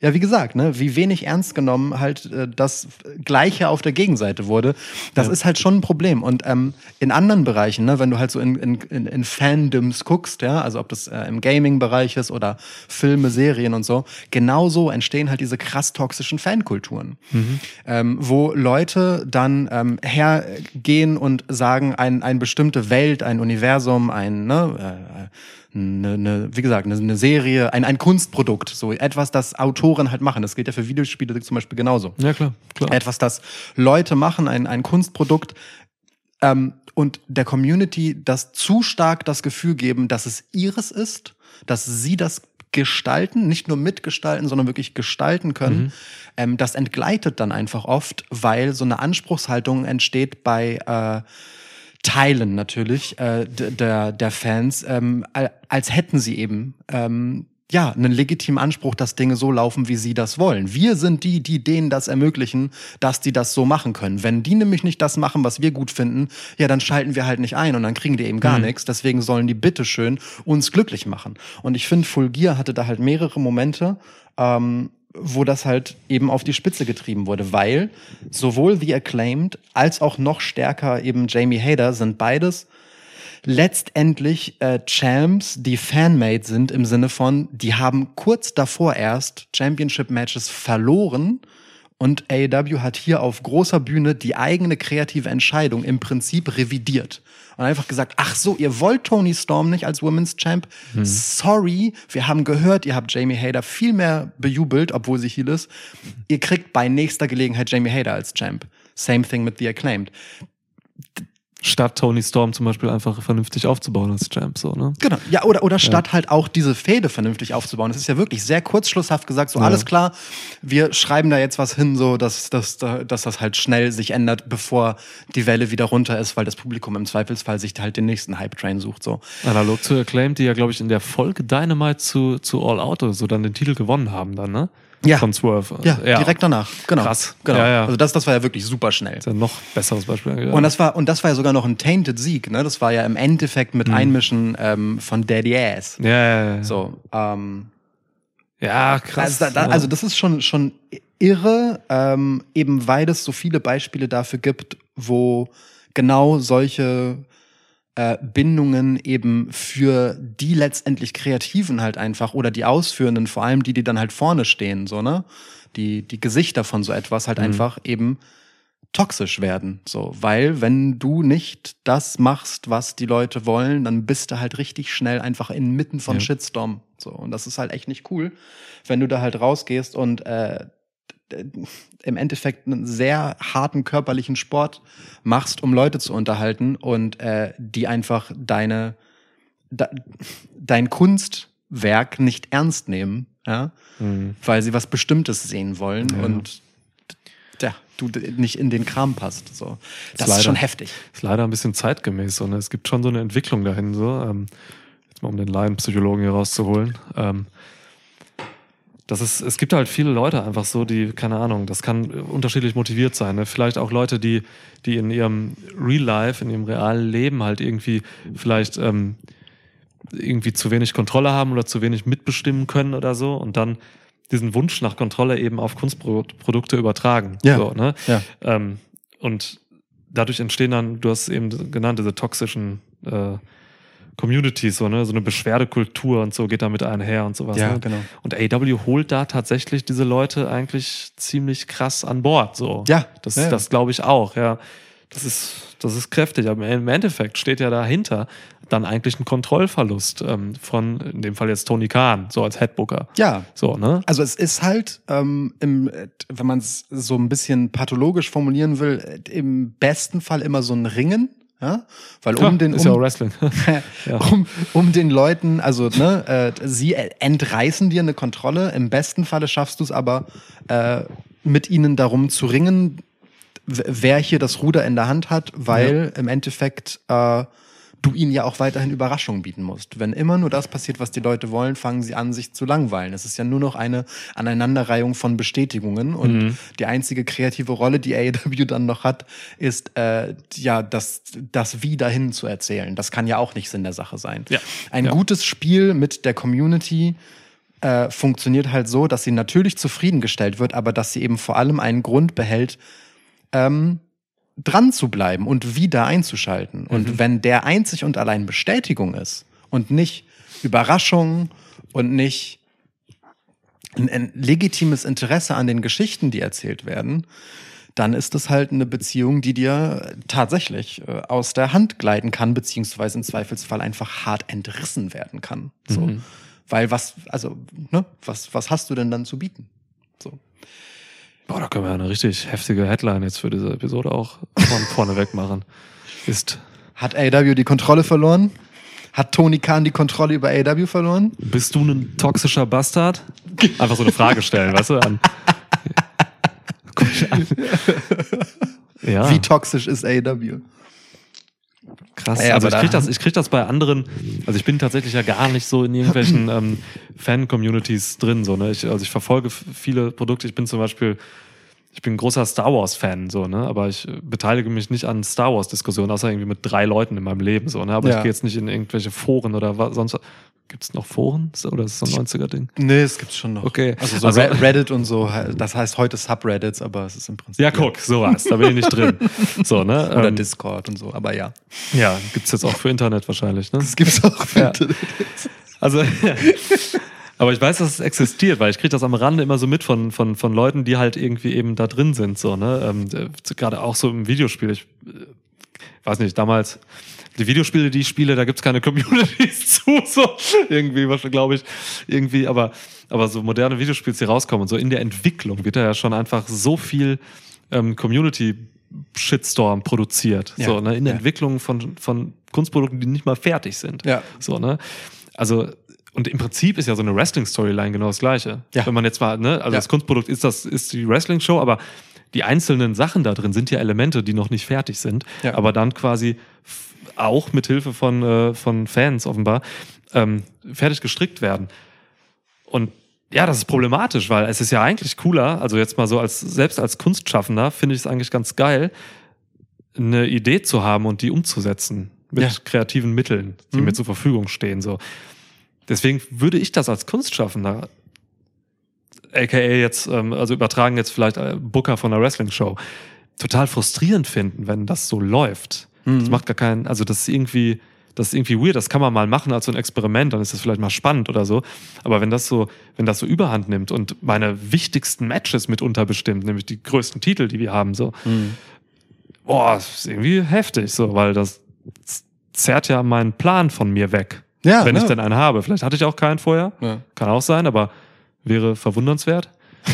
ja, wie gesagt, ne, wie wenig ernst genommen halt äh, das Gleiche auf der Gegenseite wurde. Das Ja. ist halt schon ein Problem. Und ähm, in anderen Bereichen, ne, wenn du halt so in, in, in, in Fandoms guckst, ja, also ob das äh, im Gaming-Bereich ist oder Filme, Serien und so, genauso entstehen halt diese krass toxischen Fankulturen, ähm, wo Leute dann ähm, hergehen und sagen, ein, eine bestimmte Welt, ein Universum, ein, ne, äh, eine, eine, wie gesagt, eine, eine Serie, ein, ein Kunstprodukt, so etwas, das Autoren halt machen. Das gilt ja für Videospiele zum Beispiel genauso. Ja, klar, klar. Etwas, das Leute machen, ein, ein Kunstprodukt ähm, und der Community das zu stark das Gefühl geben, dass es ihres ist, dass sie das gestalten, nicht nur mitgestalten, sondern wirklich gestalten können. Ähm, das entgleitet dann einfach oft, weil so eine Anspruchshaltung entsteht bei äh, Teilen natürlich äh, der, der Fans, ähm, al- als hätten sie eben ähm, ja einen legitimen Anspruch, dass Dinge so laufen, wie sie das wollen. Wir sind die, die denen das ermöglichen, dass die das so machen können. Wenn die nämlich nicht das machen, was wir gut finden, ja, dann schalten wir halt nicht ein und dann kriegen die eben gar nichts. Deswegen sollen die bitteschön uns glücklich machen. Und ich finde, Fulgier hatte da halt mehrere Momente, ähm, wo das halt eben auf die Spitze getrieben wurde, weil sowohl The Acclaimed als auch noch stärker eben Jamie Hader sind beides letztendlich äh, Champs, die Fanmade sind im Sinne von, die haben kurz davor erst Championship-Matches verloren und AEW hat hier auf großer Bühne die eigene kreative Entscheidung im Prinzip revidiert. Und einfach gesagt, ach so, ihr wollt Tony Storm nicht als Women's Champ? Sorry, wir haben gehört, ihr habt Jamie Hader viel mehr bejubelt, obwohl sie heel ist. Ihr kriegt bei nächster Gelegenheit Jamie Hader als Champ. Same thing mit The Acclaimed. Statt Tony Storm zum Beispiel einfach vernünftig aufzubauen als Champ, so, ne? Genau, ja, oder, oder statt halt auch diese Fehde vernünftig aufzubauen. Das ist ja wirklich sehr kurzschlusshaft gesagt, so alles klar, wir schreiben da jetzt was hin, so dass, dass, dass das halt schnell sich ändert, bevor die Welle wieder runter ist, weil das Publikum im Zweifelsfall sich halt den nächsten Hype-Train sucht. So. Analog zu Acclaimed, die ja, glaube ich, in der Folge Dynamite zu, zu All Out oder so dann den Titel gewonnen haben dann, ne? Ja. Von Swerve. Ja, direkt danach. Genau. Krass. Genau. Ja, ja. Also das, das war ja wirklich super schnell. Ist ja noch besseres Beispiel. Ja. Und das war und das war ja sogar noch ein tainted Sieg, ne? Das war ja im Endeffekt Mhm. mit Einmischen ähm, von Daddy Ass. ja, ja, ja. So, ähm, ja, krass. Also, da, also das ist schon, schon irre, ähm, eben weil es so viele Beispiele dafür gibt, wo genau solche äh, Bindungen eben für die letztendlich Kreativen halt einfach oder die Ausführenden, vor allem die, die dann halt vorne stehen, so, ne? Die, die Gesichter von so etwas halt einfach eben toxisch werden. So, weil wenn du nicht das machst, was die Leute wollen, dann bist du halt richtig schnell einfach inmitten von Ja. Shitstorm. So, und das ist halt echt nicht cool, wenn du da halt rausgehst und äh, im Endeffekt einen sehr harten körperlichen Sport machst, um Leute zu unterhalten und äh, die einfach deine de, dein Kunstwerk nicht ernst nehmen, ja, Mhm. weil sie was Bestimmtes sehen wollen und ja, du nicht in den Kram passt. So. Das ist leider- schon heftig. Ist leider ein bisschen zeitgemäß. Und es gibt schon so eine Entwicklung dahin, so. Ähm, jetzt mal um den Laienpsychologen hier rauszuholen. Ähm, das ist, es gibt halt viele Leute einfach so, die, keine Ahnung, das kann unterschiedlich motiviert sein. Ne? Vielleicht auch Leute, die, die in ihrem Real Life, in ihrem realen Leben halt irgendwie vielleicht ähm, irgendwie zu wenig Kontrolle haben oder zu wenig mitbestimmen können oder so und dann diesen Wunsch nach Kontrolle eben auf Kunstprodukte übertragen. Ja. So, ne? Ja. Ähm, und dadurch entstehen dann, du hast eben genannt, diese toxischen äh, Communities, so, ne? so eine Beschwerdekultur und so geht damit einher und sowas. Ja, ne? genau. Und AW holt da tatsächlich diese Leute eigentlich ziemlich krass an Bord. So. Ja, Das, ja. das glaube ich auch, ja. Das ist, das ist kräftig. Aber im Endeffekt steht ja dahinter dann eigentlich ein Kontrollverlust ähm, von, in dem Fall jetzt Tony Khan, so als Headbooker. Ja, So, ne? Also es ist halt, ähm, im, wenn man es so ein bisschen pathologisch formulieren will, im besten Fall immer so ein Ringen Ja? Weil Ja, um den ja auch um, Wrestling. Ja. um, um den Leuten, also ne, äh, sie entreißen dir eine Kontrolle. Im besten Falle schaffst du es aber, äh, mit ihnen darum zu ringen, wer hier das Ruder in der Hand hat, weil im Endeffekt äh, du ihnen ja auch weiterhin Überraschungen bieten musst. Wenn immer nur das passiert, was die Leute wollen, fangen sie an, sich zu langweilen. Es ist ja nur noch eine Aneinanderreihung von Bestätigungen und die einzige kreative Rolle, die AEW dann noch hat, ist äh, ja das, das Wie dahin zu erzählen. Das kann ja auch nicht Sinn der Sache sein. Ja. Ein Ja. gutes Spiel mit der Community äh, funktioniert halt so, dass sie natürlich zufriedengestellt wird, aber dass sie eben vor allem einen Grund behält, ähm, dran zu bleiben und wieder einzuschalten. Und wenn der einzig und allein Bestätigung ist und nicht Überraschung und nicht ein, ein legitimes Interesse an den Geschichten, die erzählt werden, dann ist das halt eine Beziehung, die dir tatsächlich äh, aus der Hand gleiten kann, beziehungsweise im Zweifelsfall einfach hart entrissen werden kann. So. Weil was, also, ne, was, was hast du denn dann zu bieten? So. Boah, da können wir eine richtig heftige Headline jetzt für diese Episode auch von vorne weg machen. Ist, Hat AW die Kontrolle verloren? Hat Tony Khan die Kontrolle über AW verloren? bist du ein toxischer Bastard? Einfach so eine Frage stellen, weißt du? An, an. Ja, Wie toxisch ist AW? Krass. Ey, also ich krieg, da- das, ich krieg das bei anderen, also ich bin tatsächlich ja gar nicht so in irgendwelchen ähm, Fan-Communities drin. So, ne? ich, also ich verfolge viele Produkte. Ich bin zum Beispiel, ich bin ein großer Star Wars-Fan, so, ne? aber ich äh, beteilige mich nicht an Star Wars-Diskussionen, außer irgendwie mit drei Leuten in meinem Leben. So, ne? Aber Ja. ich gehe jetzt nicht in irgendwelche Foren oder was sonst. Gibt es noch Foren? Oder ist das so ein 90er-Ding? Nee, es gibt's schon noch. Okay. Also so Also- Re- Reddit und so, das heißt heute Subreddits, aber es ist im Prinzip. Ja, guck, sowas, da bin ich nicht drin. So, ne? Oder ähm, Discord und so, aber ja. ja, gibt's jetzt auch für Internet wahrscheinlich, ne? Das gibt's auch für Ja. Internet. Also, aber ich weiß, dass es existiert, weil ich kriege das am Rande immer so mit von, von, von Leuten, die halt irgendwie eben da drin sind, so, ne? Ähm, äh, Gerade auch so im Videospiel. Ich äh, weiß nicht, damals, die Videospiele, die ich spiele, da gibt's keine Communities zu, so irgendwie, was glaube ich, irgendwie, aber, aber so moderne Videospiele, die rauskommen und so in der Entwicklung wird da ja schon einfach so viel ähm, Community Shitstorm produziert. Ja, so, ne? In der ja. Entwicklung von, von Kunstprodukten, die nicht mal fertig sind. Ja. So, ne? Also, und im Prinzip ist ja so eine Wrestling-Storyline genau das Gleiche. Ja. Wenn man jetzt mal, ne, also Ja. das Kunstprodukt ist das, ist die Wrestling-Show, aber die einzelnen Sachen da drin sind ja Elemente, die noch nicht fertig sind, Ja. aber dann quasi auch mit Hilfe von, äh, von Fans offenbar ähm, fertig gestrickt werden. Und ja, das ist problematisch, weil es ist ja eigentlich cooler, also jetzt mal so als, selbst als Kunstschaffender finde ich es eigentlich ganz geil, eine Idee zu haben und die umzusetzen mit Ja. kreativen Mitteln, die Mhm. mir zur Verfügung stehen, so. Deswegen würde ich das als Kunstschaffender, aka jetzt, ähm, also übertragen jetzt vielleicht äh, Booker von einer Wrestling-Show, total frustrierend finden, wenn das so läuft. Mhm. Das macht gar keinen, also das ist irgendwie, das ist irgendwie weird, das kann man mal machen als so ein Experiment, dann ist das vielleicht mal spannend oder so. Aber wenn das so, wenn das so überhand nimmt und meine wichtigsten Matches mitunter bestimmt, nämlich die größten Titel, die wir haben, so, Mhm. boah, das ist irgendwie heftig, so, weil das zerrt ja meinen Plan von mir weg. Ja, wenn ich ne? denn einen habe. Vielleicht hatte ich auch keinen vorher. Ja. Kann auch sein, aber wäre verwundernswert.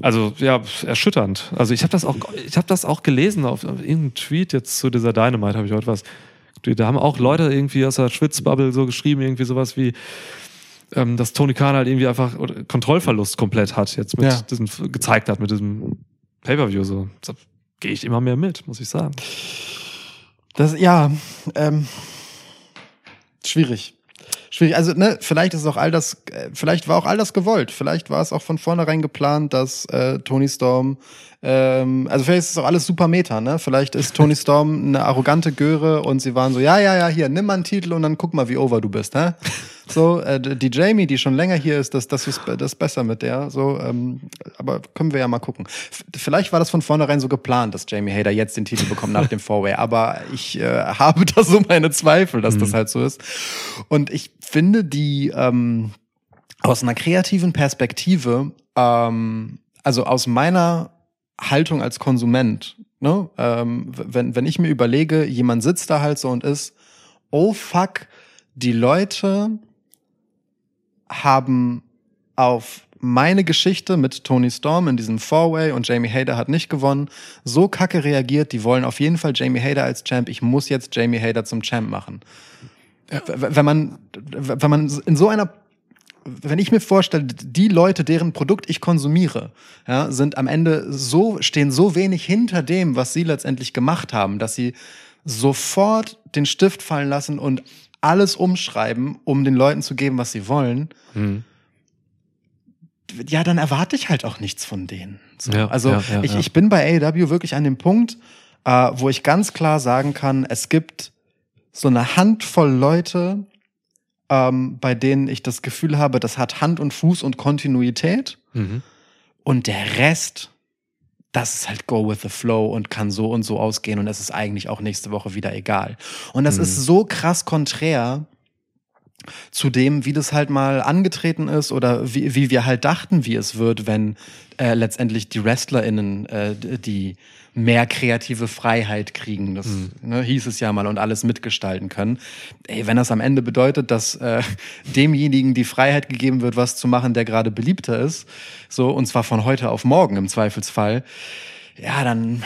Also ja, erschütternd. Also ich habe das auch, ich habe das auch gelesen auf, auf irgendeinem Tweet jetzt zu dieser Dynamite habe ich heute was. Da haben auch Leute irgendwie aus der Schwitzbubble so geschrieben, irgendwie sowas wie, ähm, dass Tony Khan halt irgendwie einfach Kontrollverlust komplett hat jetzt mit Ja. diesem gezeigt hat mit diesem Pay-per-View so. Da gehe ich immer mehr mit, muss ich sagen. Das, ja, ähm, schwierig. Schwierig. Also, ne, vielleicht ist auch all das, äh, vielleicht war auch all das gewollt. Vielleicht war es auch von vornherein geplant, dass äh, Tony Storm, ähm, also vielleicht ist es auch alles super Meta, ne? Vielleicht ist Tony Storm eine arrogante Göre und sie waren so, ja, ja, ja, hier, nimm mal einen Titel und dann guck mal, wie over du bist, hä? So, äh, die Jamie, die schon länger hier ist, das, das ist das ist besser mit der. So, ähm, aber können wir ja mal gucken. F vielleicht war das von vornherein so geplant, dass Jamie Hader jetzt den Titel bekommt nach dem Four-Way, aber ich äh, habe da so meine Zweifel, dass das halt so ist. Und ich finde die ähm, aus einer kreativen Perspektive, ähm, also aus meiner Haltung als Konsument, ne, ähm, wenn, wenn ich mir überlege, jemand sitzt da halt so und ist, oh fuck, die Leute haben auf meine Geschichte mit Tony Storm in diesem Four-Way und Jamie Hader hat nicht gewonnen, so kacke reagiert, die wollen auf jeden Fall Jamie Hader als Champ, ich muss jetzt Jamie Hader zum Champ machen. Wenn man, wenn man in so einer wenn ich mir vorstelle, die Leute, deren Produkt ich konsumiere, ja, sind am Ende so, stehen so wenig hinter dem, was sie letztendlich gemacht haben, dass sie sofort den Stift fallen lassen und alles umschreiben, um den Leuten zu geben, was sie wollen. Hm. Ja, dann erwarte ich halt auch nichts von denen. So. Ja, also ja, ich, ich bin bei AEW wirklich an dem Punkt, äh, wo ich ganz klar sagen kann, es gibt so eine Handvoll Leute, ähm, bei denen ich das Gefühl habe, das hat Hand und Fuß und Kontinuität. Mhm. Und der Rest, das ist halt go with the flow und kann so und so ausgehen und es ist eigentlich auch nächste Woche wieder egal. Und das Mhm. ist so krass konträr zu dem, wie das halt mal angetreten ist oder wie, wie wir halt dachten, wie es wird, wenn äh, letztendlich die WrestlerInnen äh, die mehr kreative Freiheit kriegen. Das ne, hieß es ja mal und alles mitgestalten können. Ey, wenn das am Ende bedeutet, dass äh, demjenigen die Freiheit gegeben wird, was zu machen, der gerade beliebter ist, so und zwar von heute auf morgen im Zweifelsfall, ja, dann,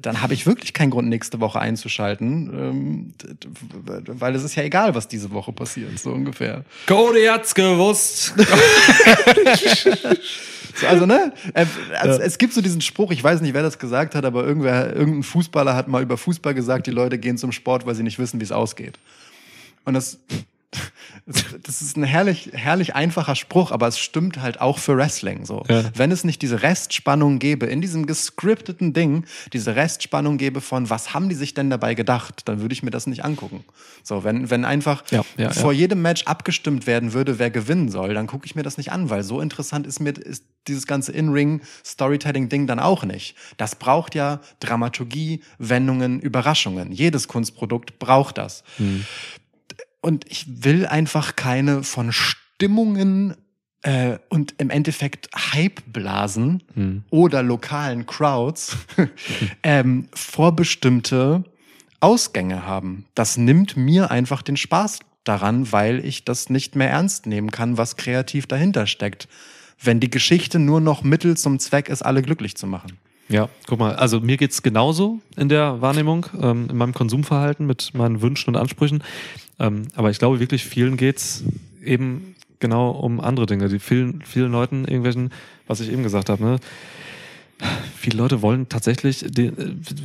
dann habe ich wirklich keinen Grund, nächste Woche einzuschalten, ähm, weil es ist ja egal, was diese Woche passiert, so ungefähr. Cody hat's gewusst. So, also, ne? Äh, also, Es gibt so diesen Spruch, ich weiß nicht, wer das gesagt hat, aber irgendwer, irgendein Fußballer hat mal über Fußball gesagt, die Leute gehen zum Sport, weil sie nicht wissen, wie es ausgeht. Und das, das ist ein herrlich, herrlich einfacher Spruch, aber es stimmt halt auch für Wrestling. So, Ja. wenn es nicht diese Restspannung gäbe in diesem gescripteten Ding, diese Restspannung gäbe von, was haben die sich denn dabei gedacht, dann würde ich mir das nicht angucken. So, wenn wenn einfach Ja, ja, vor jedem Match abgestimmt werden würde, wer gewinnen soll, dann gucke ich mir das nicht an, weil so interessant ist mir ist dieses ganze In-Ring Storytelling Ding dann auch nicht. Das braucht ja Dramaturgie, Wendungen, Überraschungen. Jedes Kunstprodukt braucht das. Und ich will einfach keine von Stimmungen äh, und im Endeffekt Hypeblasen Hm. oder lokalen Crowds ähm, vorbestimmte Ausgänge haben. Das nimmt mir einfach den Spaß daran, weil ich das nicht mehr ernst nehmen kann, was kreativ dahinter steckt. Wenn die Geschichte nur noch Mittel zum Zweck ist, alle glücklich zu machen. Ja, guck mal, also mir geht's genauso in der Wahrnehmung, ähm, in meinem Konsumverhalten mit meinen Wünschen und Ansprüchen. Ähm, aber ich glaube wirklich, vielen geht's eben genau um andere Dinge. Die vielen, vielen Leuten irgendwelchen, was ich eben gesagt habe, ne? Viele Leute wollen tatsächlich den,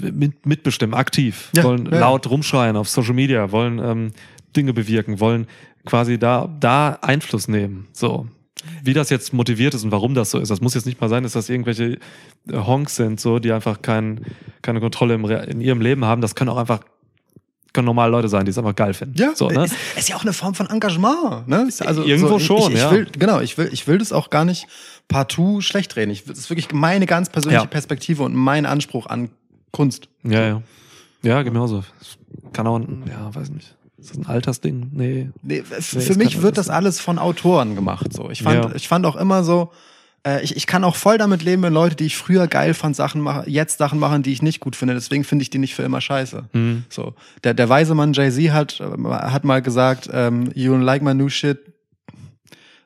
äh, mit, mitbestimmen, aktiv, Ja, wollen ja. laut rumschreien auf Social Media, wollen ähm, Dinge bewirken, wollen quasi da, da Einfluss nehmen. So. Wie das jetzt motiviert ist und warum das so ist, das muss jetzt nicht mal sein, dass das irgendwelche äh, Honks sind, so, die einfach kein, keine Kontrolle im, in ihrem Leben haben. Das können auch einfach können normale Leute sein, die es einfach geil finden. so, ne? ist, ist ja auch eine Form von Engagement. Ne? Also Irgendwo ich- schon, ich, ich ja. Will, genau, ich will, ich will das auch gar nicht partout schlecht reden. Ich, das ist wirklich meine ganz persönliche Ja. Perspektive und mein Anspruch an Kunst. Ja, ja. Ja, genauso. Kann auch, ja, weiß nicht. Ist das ein Altersding? Nee. Nee, für mich wird das alles von Autoren gemacht. So, ich fand, Ja. ich fand auch immer so, äh, ich, ich kann auch voll damit leben, wenn Leute, die ich früher geil fand, Sachen machen, jetzt Sachen machen, die ich nicht gut finde. Deswegen finde ich die nicht für immer scheiße. Mhm. So, der der weise Mann Jay Z hat äh, hat mal gesagt, ähm, you don't like my new shit,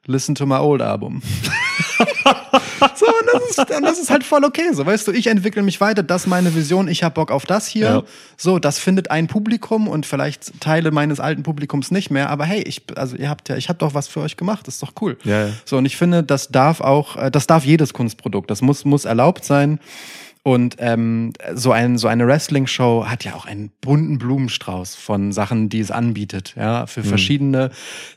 listen to my old album. so, und das, ist, und das ist halt voll okay. So, weißt du, ich entwickle mich weiter, das ist meine Vision, ich hab Bock auf das hier. Ja. So, das findet ein Publikum und vielleicht Teile meines alten Publikums nicht mehr, aber hey, ich, also ihr habt ja, ich hab doch was für euch gemacht, das ist doch cool. Ja, ja. So, und ich finde, das darf auch, äh, das darf jedes Kunstprodukt, das muss, muss erlaubt sein. Und ähm, so, ein, so eine Wrestling-Show hat ja auch einen bunten Blumenstrauß von Sachen, die es anbietet. Ja, für verschiedene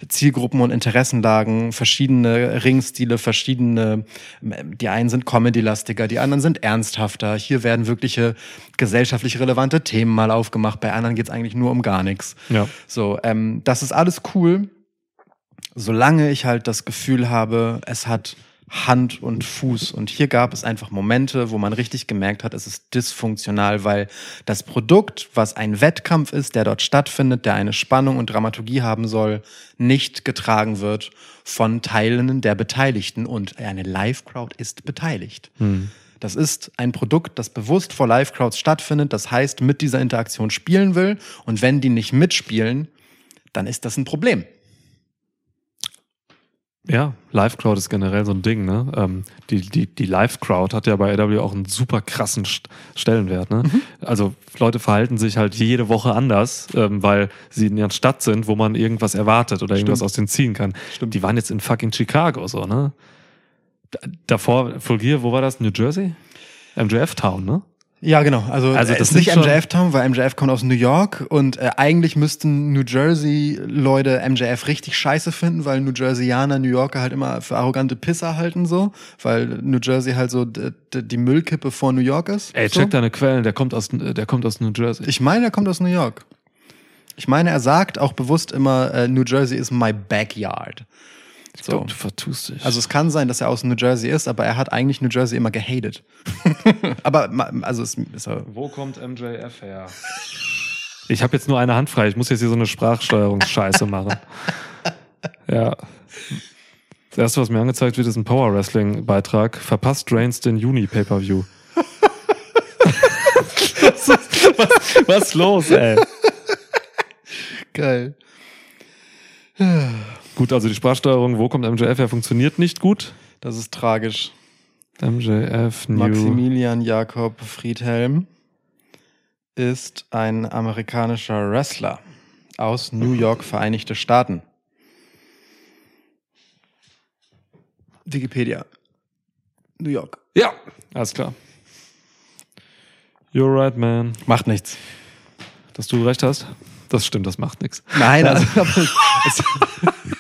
Zielgruppen und Interessenlagen, verschiedene Ringstile, verschiedene. Die einen sind Comedy-lastiger, die anderen sind ernsthafter. Hier werden wirkliche gesellschaftlich relevante Themen mal aufgemacht. Bei anderen geht's eigentlich nur um gar nichts. Ja. So, ähm, das ist alles cool, solange ich halt das Gefühl habe, es hat Hand und Fuß. Und hier gab es einfach Momente, wo man richtig gemerkt hat, es ist dysfunktional, weil das Produkt, was ein Wettkampf ist, der dort stattfindet, der eine Spannung und Dramaturgie haben soll, nicht getragen wird von Teilen der Beteiligten. Und eine Live-Crowd ist beteiligt. Das ist ein Produkt, das bewusst vor Live-Crowds stattfindet, das heißt, mit dieser Interaktion spielen will. Und wenn die nicht mitspielen, dann ist das ein Problem. Ja, Live-Crowd ist generell so ein Ding, ne? Ähm, die die, die Live-Crowd hat ja bei AW auch einen super krassen St Stellenwert, ne? Mhm. Also Leute verhalten sich halt jede Woche anders, ähm, weil sie in ihrer Stadt sind, wo man irgendwas erwartet oder irgendwas aus denen ziehen kann. Stimmt. Die waren jetzt in fucking Chicago, so, ne? D davor, Fulgier, wo war das? New Jersey? MJF Town, ne? Ja, genau. Also, Also also das ist nicht schon- MJF Town, weil MJF kommt aus New York und äh, eigentlich müssten New Jersey Leute MJF richtig scheiße finden, weil New Jerseyaner New Yorker halt immer für arrogante Pisser halten so, weil New Jersey halt so die Müllkippe vor New York ist. Ey, so. check deine Quellen, der kommt aus, der kommt aus New Jersey. Ich meine, er kommt aus New York. Ich meine, er sagt auch bewusst immer, äh, New Jersey is my backyard. Ich So. glaub, du vertust dich. Also es kann sein, dass er aus New Jersey ist, aber er hat eigentlich New Jersey immer gehatet. aber also es ist er Wo kommt MJF her? Ich habe jetzt nur eine Hand frei. Ich muss jetzt hier so eine Sprachsteuerungsscheiße machen. Ja. Das erste, was mir angezeigt wird, ist ein Power Wrestling Beitrag. Verpasst Reigns den Juni Pay-per-View. was, ist, was, was ist los, ey? geil. Gut, also die Sprachsteuerung, wo kommt MJF her, funktioniert nicht gut. Das ist tragisch. MJF New. Maximilian Jakob Friedhelm ist ein amerikanischer Wrestler aus New York, Vereinigte Staaten. Wikipedia. New York. Ja, alles klar. You're right, man. Macht nichts. Dass du recht hast. Das stimmt, das macht nichts. Nein, also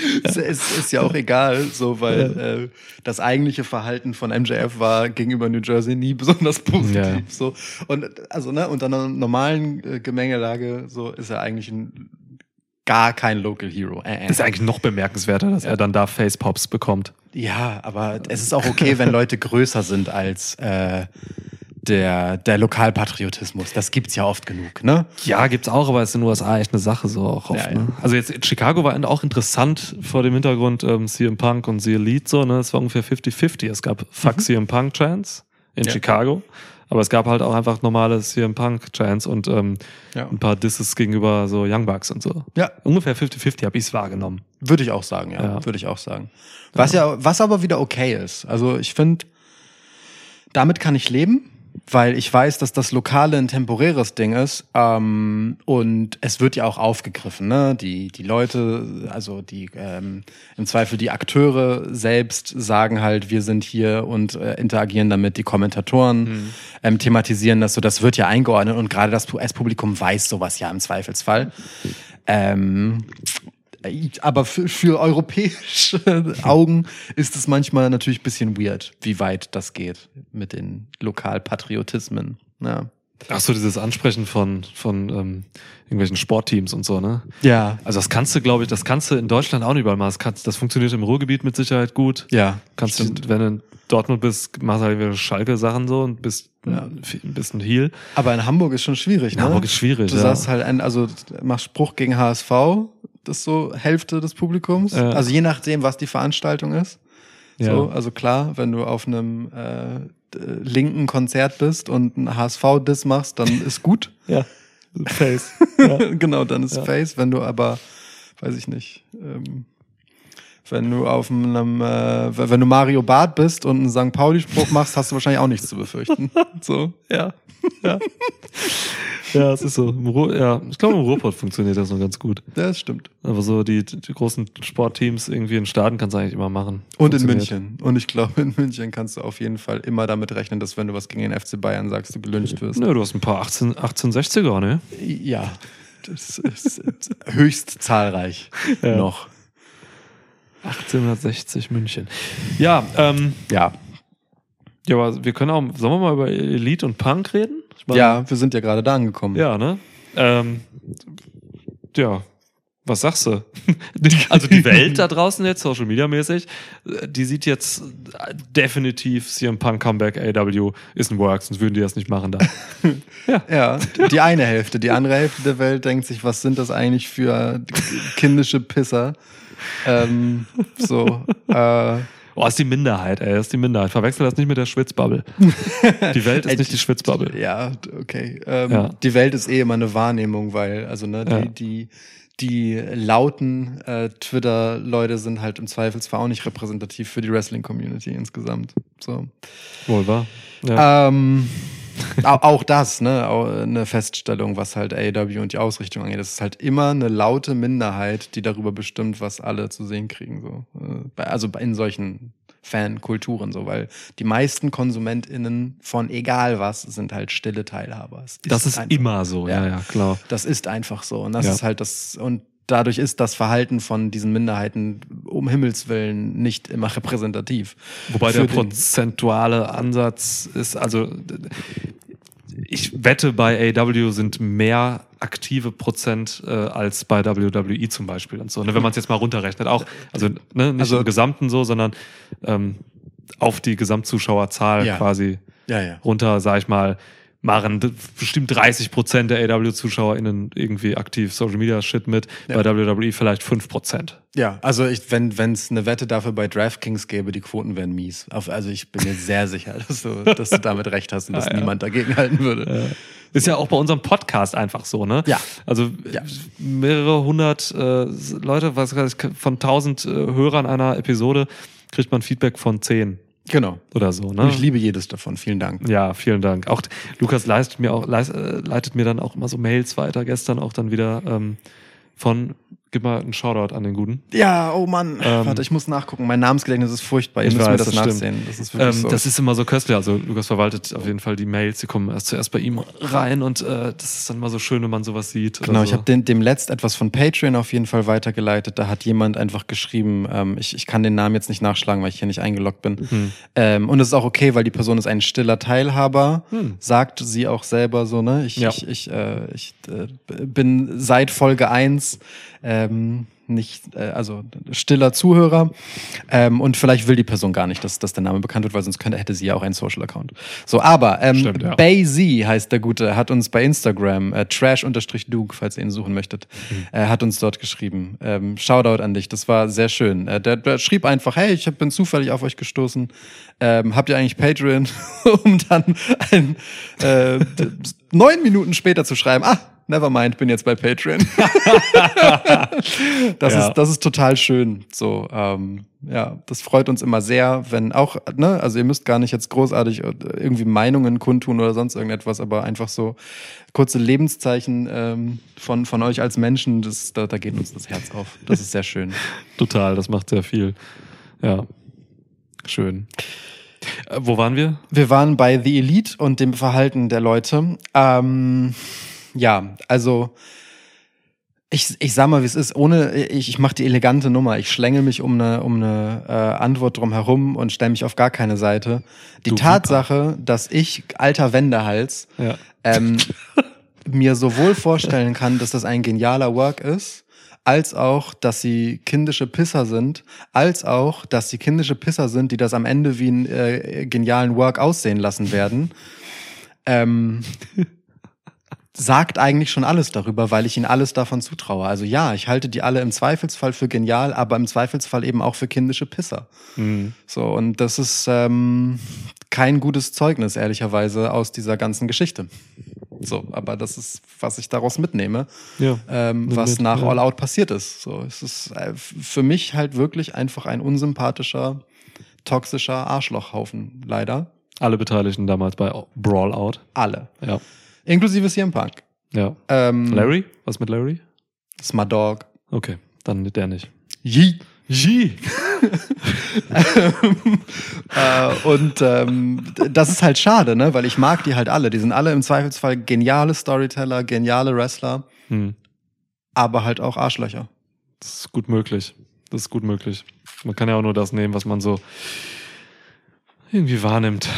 es, es ist ja auch egal, so weil äh, das eigentliche Verhalten von MJF war gegenüber New Jersey nie besonders positiv. Ja. So und also ne unter einer normalen äh, Gemengelage so ist er eigentlich ein gar kein Local Hero. Äh, äh. Das ist eigentlich noch bemerkenswerter, dass er dann da Facepops bekommt. Ja, aber es ist auch okay, wenn Leute größer sind als äh, der der Lokalpatriotismus. Das gibt's ja oft genug, ne? Ja, gibt's auch, aber es ist in den USA echt eine Sache so auch oft. Ja, ne? ja. Also jetzt Chicago war auch interessant vor dem Hintergrund ähm, CM Punk und The Elite so, ne? Es war ungefähr 50-50. Es gab Fuck CM Punk Chants in Mhm. Ja. Chicago, aber es gab halt auch einfach normale CM Punk Chants und ähm, ein paar Disses gegenüber so Young Bucks und so. Ja, Ungefähr 50-50 habe ich's wahrgenommen. Würde ich auch sagen, ja. Ja. Würde ich auch sagen. Was ja, was aber wieder okay ist. Also ich finde, damit kann ich leben, weil ich weiß, dass das Lokale ein temporäres Ding ist. Ähm, und es wird ja auch aufgegriffen, ne? Die, die Leute, also die ähm, im Zweifel die Akteure selbst sagen halt, wir sind hier und äh, interagieren damit. Die Kommentatoren ähm, thematisieren das so. Das wird ja eingeordnet und gerade das US-Publikum weiß sowas ja im Zweifelsfall. Ähm, aber für, für europäische Augen ist es manchmal natürlich ein bisschen weird, wie weit das geht mit den Lokalpatriotismen. Ja. Ach so, dieses Ansprechen von, von ähm, irgendwelchen Sportteams und so, ne? Ja. Also das kannst du, glaube ich, das kannst du in Deutschland auch nicht überall machen. Das, kannst, das funktioniert im Ruhrgebiet mit Sicherheit gut. Ja. Kannst du, wenn du in Dortmund bist, machst du halt wieder Schalke-Sachen so und bist Ja. ein bisschen Heal. Aber in Hamburg ist schon schwierig, In ne? Hamburg ist schwierig, Du ja. sagst halt, ein, also machst Spruch gegen HSV, ist so Hälfte des Publikums. Ja. Also je nachdem, was die Veranstaltung ist. Ja. So, also klar, wenn du auf einem äh, linken Konzert bist und ein HSV-Diss machst, dann ist gut. Ja. Face. genau, dann ist Ja. Face. Wenn du aber, weiß ich nicht, ähm, wenn du auf einem, äh, wenn du Mario Barth bist und einen St. Pauli-Spruch machst, hast du wahrscheinlich auch nichts zu befürchten. So. Ja. Ja. ja, es ist so. Ja, ich glaube, im Ruhrpott funktioniert das noch ganz gut. Ja, das stimmt. Aber so die, die großen Sportteams irgendwie in Staaten kannst du eigentlich immer machen. Und in. München. Und ich glaube, in München kannst du auf jeden Fall immer damit rechnen, dass wenn du was gegen den FC Bayern sagst, du gelünscht wirst. Nö, du hast ein paar 18, 1860er, ne? Ja. Das ist höchst zahlreich Ja. noch. 1860 München. Ja, ähm, Ja. ja, aber wir können auch, sollen wir mal über Elite und Punk reden? Meine, Ja, wir sind ja gerade da angekommen. Ja, ne? Ähm, ja, was sagst du? Also die Welt da draußen jetzt, Social Media mäßig, die sieht jetzt äh, definitiv CM Punk Comeback AW ist ein Work, sonst würden die das nicht machen da. Ja, die eine Hälfte. Die andere Hälfte der Welt denkt sich, was sind das eigentlich für kindische Pisser? Ähm, so, äh, Oh, ist die Minderheit, ey, ist die Minderheit. Verwechsel das nicht mit der Schwitzbubble. Die Welt ist nicht die Schwitzbubble. ja, okay. Ähm, Ja. Die Welt ist eh immer eine Wahrnehmung, weil, also, ne, die, Ja. die, die lauten äh, Twitter-Leute sind halt im Zweifelsfall auch nicht repräsentativ für die Wrestling-Community insgesamt. So. Wohl wahr. Ja. Ähm, auch das, ne, auch eine Feststellung, was halt AEW und die Ausrichtung angeht. Das ist halt immer eine laute Minderheit, die darüber bestimmt, was alle zu sehen kriegen. So. Äh, bei- Also in solchen Fankulturen so, weil die meisten KonsumentInnen von egal was sind halt stille Teilhaber. Es das ist einfach- immer so, ja, Ja. ja, klar. Das ist einfach so. Und das Ja. ist halt das, und dadurch ist das Verhalten von diesen Minderheiten um Himmels Willen nicht immer repräsentativ. Wobei der prozentuale Ansatz ist, also ich wette, bei AW sind mehr aktive Prozent äh, als bei WWE zum Beispiel und so. Ne? Wenn man es jetzt mal runterrechnet, auch, also ne, nicht Also- im Gesamten so, sondern ähm, auf die Gesamtzuschauerzahl Ja. quasi Ja, ja. runter, sag ich mal, machen bestimmt 30 Prozent der AW-ZuschauerInnen irgendwie aktiv Social Media Shit mit, Ja. bei WWE vielleicht 5 Prozent. Ja, also ich, wenn es eine Wette dafür bei DraftKings gäbe, die Quoten wären mies. Auf, also ich bin mir sehr sicher, dass du, dass du damit recht hast und dass Ah, ja. niemand dagegen halten würde. Ist ja auch bei unserem Podcast einfach so, ne? Ja. Also Ja. mehrere hundert äh, Leute, was weiß ich, von tausend äh, Hörern einer Episode kriegt man Feedback von zehn Genau. oder so, Und ne? ich liebe jedes davon. Vielen Dank. ja, vielen Dank. Auch Lukas leistet mir auch leist, äh, leitet mir dann auch immer so Mails weiter. Gestern auch dann wieder ähm, von gib mal einen Shoutout an den Guten. Ja, oh Mann. Ähm, Warte, ich muss nachgucken. Mein Namensgedächtnis ist furchtbar. Ihr Ich müsst mir das, das stimmt. nachsehen. Das ist Ähm, so. Das ist immer so köstlich. Also Lukas verwaltet auf jeden Fall die Mails, die kommen erst zuerst bei ihm rein und äh, das ist dann mal so schön, wenn man sowas sieht. Genau, oder ich so. habe dem, letzt etwas von Patreon auf jeden Fall weitergeleitet. Da hat jemand einfach geschrieben, ähm, ich, ich kann den Namen jetzt nicht nachschlagen, weil ich hier nicht eingeloggt bin. Hm. Ähm, und es ist auch okay, weil die Person ist ein stiller Teilhaber, Hm. sagt sie auch selber so, ne? Ich, Ja. ich, ich, äh, ich äh, bin seit Folge eins ähm, nicht, äh, also stiller Zuhörer. Ähm, und vielleicht will die Person gar nicht, dass, dass der Name bekannt wird, weil sonst könnte, hätte sie ja auch einen Social Account. So, aber ähm, Stimmt, ja. Bay Z heißt der Gute, hat uns bei Instagram, äh, trash-duke, falls ihr ihn suchen möchtet, äh, hat uns dort geschrieben. Ähm, Shoutout an dich, das war sehr schön. Äh, der, der schrieb einfach, hey, ich bin zufällig auf euch gestoßen. Ähm, habt ihr eigentlich Patreon? um dann ein, äh, neun Minuten später zu schreiben, ah, never mind, bin jetzt bei Patreon. das, Ja. ist, das ist total schön. So, ähm, ja, das freut uns immer sehr, wenn auch, ne, also ihr müsst gar nicht jetzt großartig äh, irgendwie Meinungen kundtun oder sonst irgendetwas, aber einfach so kurze Lebenszeichen ähm, von, von euch als Menschen, das, da, da geht uns das Herz auf. Das ist sehr schön. Total, das macht sehr viel. Ja. Schön. Äh, wo waren wir? Wir waren bei The Elite und dem Verhalten der Leute. Ähm, ja, also ich, ich sag mal, wie es ist, ohne, ich, ich mache die elegante Nummer. Ich schlänge mich um eine, um eine äh, Antwort drum herum und stelle mich auf gar keine Seite. Die Du Tatsache, dass ich, alter Wendehals, Ja. ähm, mir sowohl vorstellen kann, dass das ein genialer Work ist, als auch, dass sie kindische Pisser sind, als auch, dass sie kindische Pisser sind, die das am Ende wie einen äh, genialen Work aussehen lassen werden, ähm, sagt eigentlich schon alles darüber, weil ich ihnen alles davon zutraue. Also ja, ich halte die alle im Zweifelsfall für genial, aber im Zweifelsfall eben auch für kindische Pisser. Mhm. So, und das ist ähm, kein gutes Zeugnis, ehrlicherweise, aus dieser ganzen Geschichte. So, aber das ist, was ich daraus mitnehme, Ja. ähm, was mit, nach ja. All Out passiert ist. So, es ist äh, für mich halt wirklich einfach ein unsympathischer, toxischer Arschlochhaufen, leider. Alle Beteiligten damals bei Brawl Out. Alle. Ja. Inklusive CM Punk. Ja. Ähm, Larry? Was mit Larry? Smart Dog. Okay, dann der nicht. Yee. G. äh, und ähm, das ist halt schade, ne? Weil ich mag die halt alle. Die sind alle im Zweifelsfall geniale Storyteller, geniale Wrestler, Hm. aber halt auch Arschlöcher. Das ist gut möglich. Das ist gut möglich. Man kann ja auch nur das nehmen, was man so irgendwie wahrnimmt.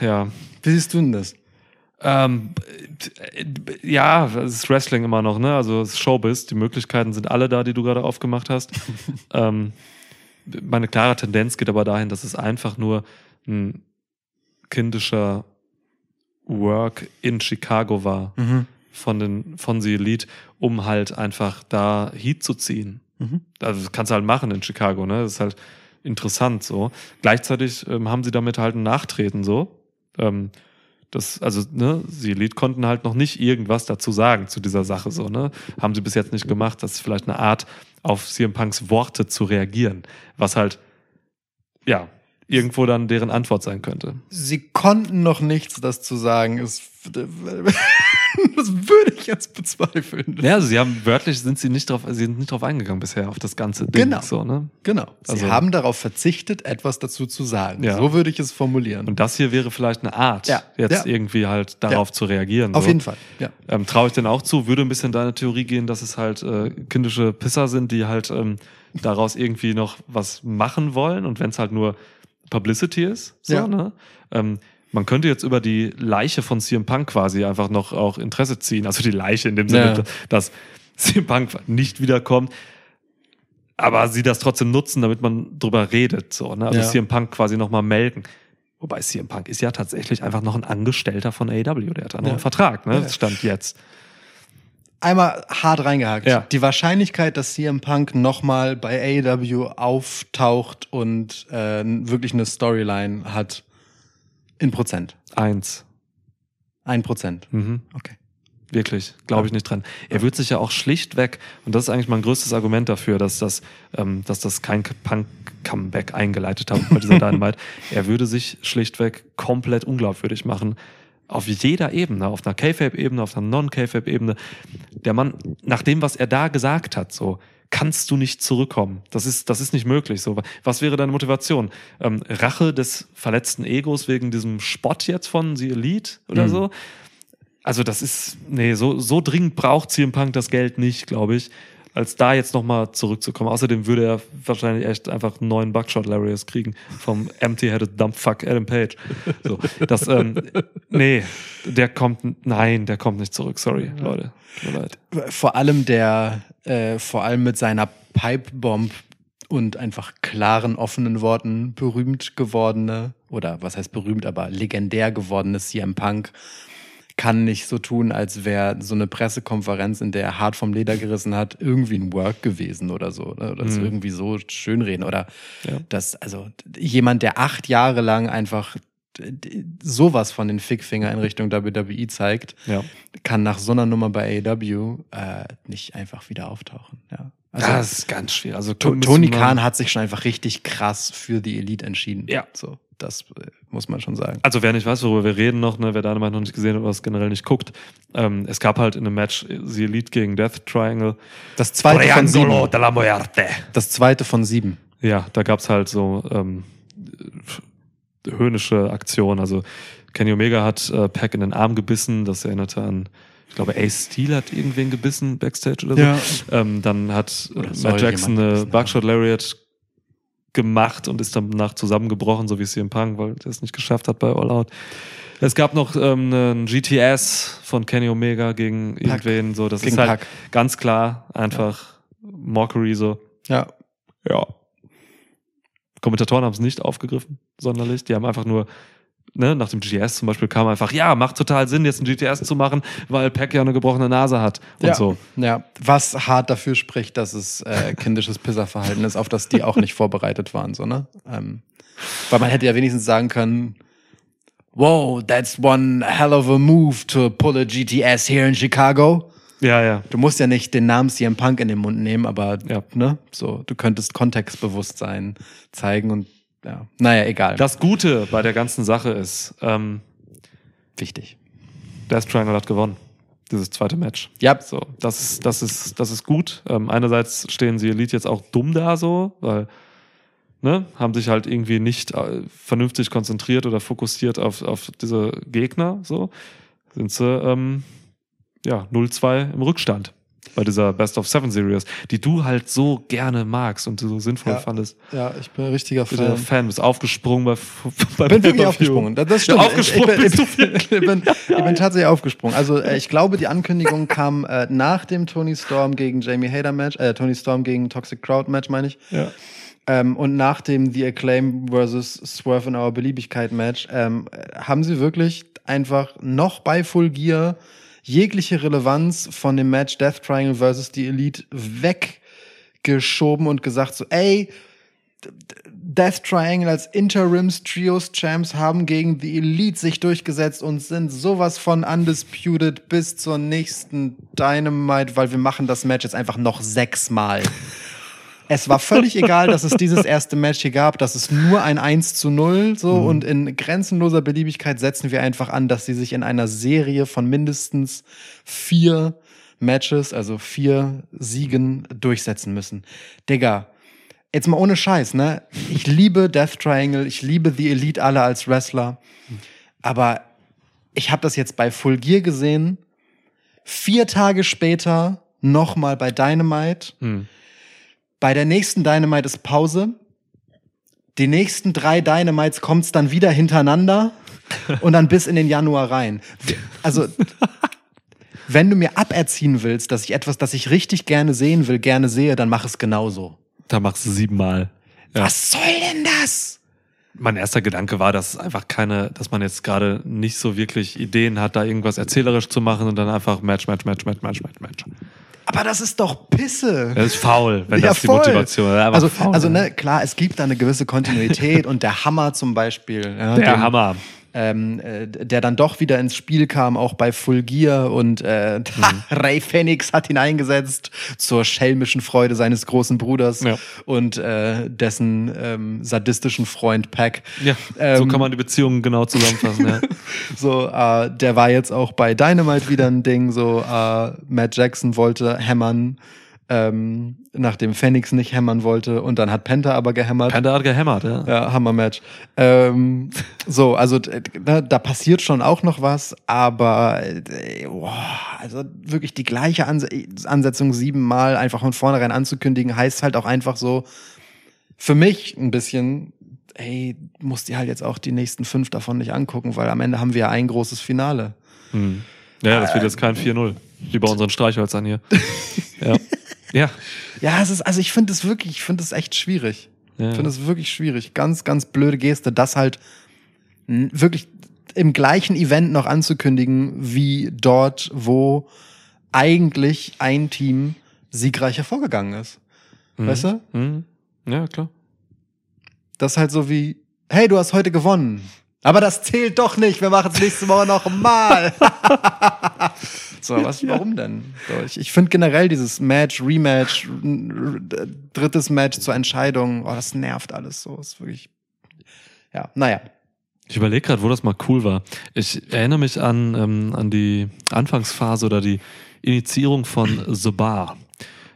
Ja. Wie siehst du denn das? Ähm, äh, ja, es ist Wrestling immer noch, ne? Also es ist Showbiz. Die Möglichkeiten sind alle da, die du gerade aufgemacht hast. ähm, meine klare Tendenz geht aber dahin, dass es einfach nur ein kindischer Work in Chicago war von den von The Elite, um halt einfach da Heat zu ziehen. Mhm. Also das kannst du halt machen in Chicago, ne? Das ist halt interessant so. Gleichzeitig ähm, haben sie damit halt ein Nachtreten so. Ähm, Das, also, ne, die Elite konnten halt noch nicht irgendwas dazu sagen zu dieser Sache, so, ne? Haben sie bis jetzt nicht gemacht. Das ist vielleicht eine Art, auf CM Punks Worte zu reagieren, was halt, ja, irgendwo dann deren Antwort sein könnte. Sie konnten noch nichts dazu sagen. Es, das würde ich jetzt bezweifeln. Ja, also sie haben wörtlich sind sie nicht drauf, sie sind nicht drauf eingegangen bisher auf das ganze Ding. Genau. So, ne? Genau. Sie Also- haben darauf verzichtet, etwas dazu zu sagen. Ja. So würde ich es formulieren. Und das hier wäre vielleicht eine Art, Ja. jetzt Ja. irgendwie halt darauf zu reagieren. Auf so. jeden Fall. Ja. Ähm, Traue ich denn auch zu, würde ein bisschen deine Theorie gehen, dass es halt äh, kindische Pisser sind, die halt ähm, daraus irgendwie noch was machen wollen und wenn es halt nur Publicity ist, so, Ja. ne? Ähm, man könnte jetzt über die Leiche von CM Punk quasi einfach noch auch Interesse ziehen. Also die Leiche in dem Sinne, Ja. dass CM Punk nicht wiederkommt, aber sie das trotzdem nutzen, damit man drüber redet. So, ne? Also Ja. CM Punk quasi nochmal melden. Wobei CM Punk ist ja tatsächlich einfach noch ein Angestellter von AEW. Der hat da noch Ja. einen Vertrag, ne? Ja. Stand jetzt. Einmal hart reingehakt. Ja. Die Wahrscheinlichkeit, dass CM Punk nochmal bei AEW auftaucht und äh, wirklich eine Storyline hat, in Prozent. Eins. Ein Prozent. Mhm. Okay. Wirklich, glaube ich nicht dran. Er wird sich ja auch schlichtweg, und das ist eigentlich mein größtes Argument dafür, dass das, ähm, dass das kein Punk-Comeback eingeleitet hat bei dieser Dynamite. er würde sich schlichtweg komplett unglaubwürdig machen. Auf jeder Ebene, auf einer K-Fape-Ebene, auf einer Non-K-Fape-Ebene. Der Mann, nach dem, was er da gesagt hat, so, kannst du nicht zurückkommen. Das ist, das ist nicht möglich. So, was wäre deine Motivation? Ähm, Rache des verletzten Egos wegen diesem Spott jetzt von The Elite oder Mhm. so? Also das ist, nee, so, so dringend braucht CM Punk das Geld nicht, glaube ich, als da jetzt nochmal zurückzukommen. Außerdem würde er wahrscheinlich echt einfach einen neuen Buckshot Larius kriegen vom Empty-Headed Dumpfuck Adam Page. So, das, ähm, nee, der kommt, nein, der kommt nicht zurück, sorry, Leute, tut mir leid. Vor allem der, äh, vor allem mit seiner Pipebomb und einfach klaren, offenen Worten berühmt gewordene, oder was heißt berühmt, aber legendär gewordene CM Punk kann nicht so tun, als wäre so eine Pressekonferenz, in der er hart vom Leder gerissen hat, irgendwie ein Work gewesen oder so. Oder das Mhm. irgendwie so schönreden. Oder Ja. das, also jemand, der acht Jahre lang einfach sowas von den Fickfinger in Richtung WWE zeigt, Ja. kann nach so einer Nummer bei AEW äh, nicht einfach wieder auftauchen. Ja. Also, das ist ganz schwierig. Also Tony Khan hat sich schon einfach richtig krass für die Elite entschieden. Ja. So, das äh, muss man schon sagen. Also wer nicht weiß, worüber wir reden noch, ne, wer Dynamite noch nicht gesehen hat oder was generell nicht guckt, ähm, es gab halt in einem Match The Elite gegen Death Triangle. Das zweite von sieben. Das zweite von sieben. Ja, da gab's halt so ähm, höhnische Aktionen. Also Kenny Omega hat äh, Pack in den Arm gebissen, das erinnerte an, ich glaube, Ace Steel hat irgendwen gebissen backstage oder so. Ja. Ähm, dann hat äh, Matt Jackson eine. Buckshot Lariat gemacht und ist danach zusammengebrochen, so wie CM Punk, weil der es nicht geschafft hat bei All Out. Es gab noch ähm, einen GTS von Kenny Omega gegen irgendwen, so das Gegen ist halt Pac. ganz klar einfach Mockery so. Ja. Ja. Kommentatoren haben es nicht aufgegriffen, sonderlich. Die haben einfach nur, ne, nach dem GTS zum Beispiel kam einfach, ja, macht total Sinn, jetzt ein GTS zu machen, weil Pack ja eine gebrochene Nase hat und ja. so. Ja, was hart dafür spricht, dass es äh, kindisches Pisserverhalten ist, auf das die auch nicht vorbereitet waren, so, ne? Ähm, weil man hätte ja wenigstens sagen können, wow, that's one hell of a move to pull a GTS here in Chicago. Ja, ja. Du musst ja nicht den Namen CM Punk in den Mund nehmen, aber Ja. ne, so, du könntest Kontextbewusstsein zeigen und ja, naja, egal. Das Gute bei der ganzen Sache ist, ähm, wichtig. Death Triangle hat gewonnen. Dieses zweite Match. Ja, So, das ist, das ist, das ist gut. Ähm, einerseits stehen sie Elite jetzt auch dumm da so, weil, ne, haben sich halt irgendwie nicht äh, vernünftig konzentriert oder fokussiert auf, auf diese Gegner, so. Sind sie, ähm, ja, 0-2 im Rückstand bei dieser Best of Seven Series, die du halt so gerne magst und so sinnvoll Ja. fandest. ja, ich bin ein richtiger Du bist Fan, bist aufgesprungen bei, bei Ich bin wirklich aufgesprungen. Das, stimmt. Ja, aufgesprungen ich, ich, bin, ich, bin, ich bin tatsächlich aufgesprungen. Also äh, ich glaube, die Ankündigung kam äh, nach dem Tony Storm gegen Jamie Hader Match, äh, Tony Storm gegen Toxic Crowd Match, meine ich. Ja. Ähm, und nach dem The Acclaim versus Swerve in Our Beliebigkeit Match ähm, äh, haben sie wirklich einfach noch bei Full Gear jegliche Relevanz von dem Match Death Triangle versus die Elite weggeschoben und gesagt so, ey, Death Triangle als Interims Trios Champs haben gegen die Elite sich durchgesetzt und sind sowas von undisputed bis zur nächsten Dynamite, weil wir machen das Match jetzt einfach noch sechsmal. Es war völlig egal, dass es dieses erste Match hier gab, dass es nur ein 1 zu 0 so und in grenzenloser Beliebigkeit setzen wir einfach an, dass sie sich in einer Serie von mindestens vier Matches, also vier Siegen durchsetzen müssen. Digga, jetzt mal ohne Scheiß, ne? Ich liebe Death Triangle, ich liebe The Elite alle als Wrestler, aber ich habe das jetzt bei Full Gear gesehen, vier Tage später nochmal bei Dynamite. Bei der nächsten Dynamite ist Pause. Die nächsten drei Dynamites kommt's dann wieder hintereinander und dann bis in den Januar rein. Also, wenn du mir aberziehen willst, dass ich etwas, das ich richtig gerne sehen will, gerne sehe, dann mach es genauso. Da machst du siebenmal. Ja. Was soll denn das? Mein erster Gedanke war, dass es einfach keine, dass man jetzt gerade nicht so wirklich Ideen hat, da irgendwas erzählerisch zu machen und dann einfach Match, Match, Match, Match, Match, Match, Match. Aber das ist doch Pisse. Das ist faul, wenn Ja, das die voll. Motivation ist. Also, faul. also ne, klar, es gibt da eine gewisse Kontinuität und der Hammer zum Beispiel. Ja, Der den- Hammer. Ähm, äh, der dann doch wieder ins Spiel kam, auch bei Full Gear und äh, Mhm. Ray Phoenix hat ihn eingesetzt zur schelmischen Freude seines großen Bruders Ja. und äh, dessen ähm, sadistischen Freund Pack. Ja, so Ähm, kann man die Beziehungen genau zusammenfassen. ja. So, äh, der war jetzt auch bei Dynamite wieder ein Ding. So, äh, Matt Jackson wollte hämmern, ähm, nachdem Phoenix nicht hämmern wollte und dann hat Penta aber gehämmert. Panda hat gehämmert, ja. Ja, Hammer-Match. Ähm, so, also da, da passiert schon auch noch was, aber äh, boah, also wirklich die gleiche Anse Ansetzung siebenmal einfach von vornherein anzukündigen, heißt halt auch einfach so, für mich ein bisschen, ey, musst dir halt jetzt auch die nächsten fünf davon nicht angucken, weil am Ende haben wir ja ein großes Finale. Hm. Ja, das wird jetzt kein 4-0. Wie bei unseren Streichhölzern hier. Ja. Ja. Ja, es ist, also ich finde es wirklich, ich finde es echt schwierig. Ja. Ich finde es wirklich schwierig. Ganz, ganz blöde Geste, das halt wirklich im gleichen Event noch anzukündigen, wie dort, wo eigentlich ein Team siegreich hervorgegangen ist. Weißt du? Hm. Ja, klar. Das ist halt so wie, hey, du hast heute gewonnen. Aber das zählt doch nicht. Wir machen es nächste Woche noch mal. so, was, warum denn? So, ich ich finde generell dieses Match, Rematch, drittes Match zur Entscheidung, oh, das nervt alles so. Ist wirklich, ja, naja. Ich überlege gerade, wo das mal cool war. Ich erinnere mich an, ähm, an die Anfangsphase oder die Initiierung von The Bar.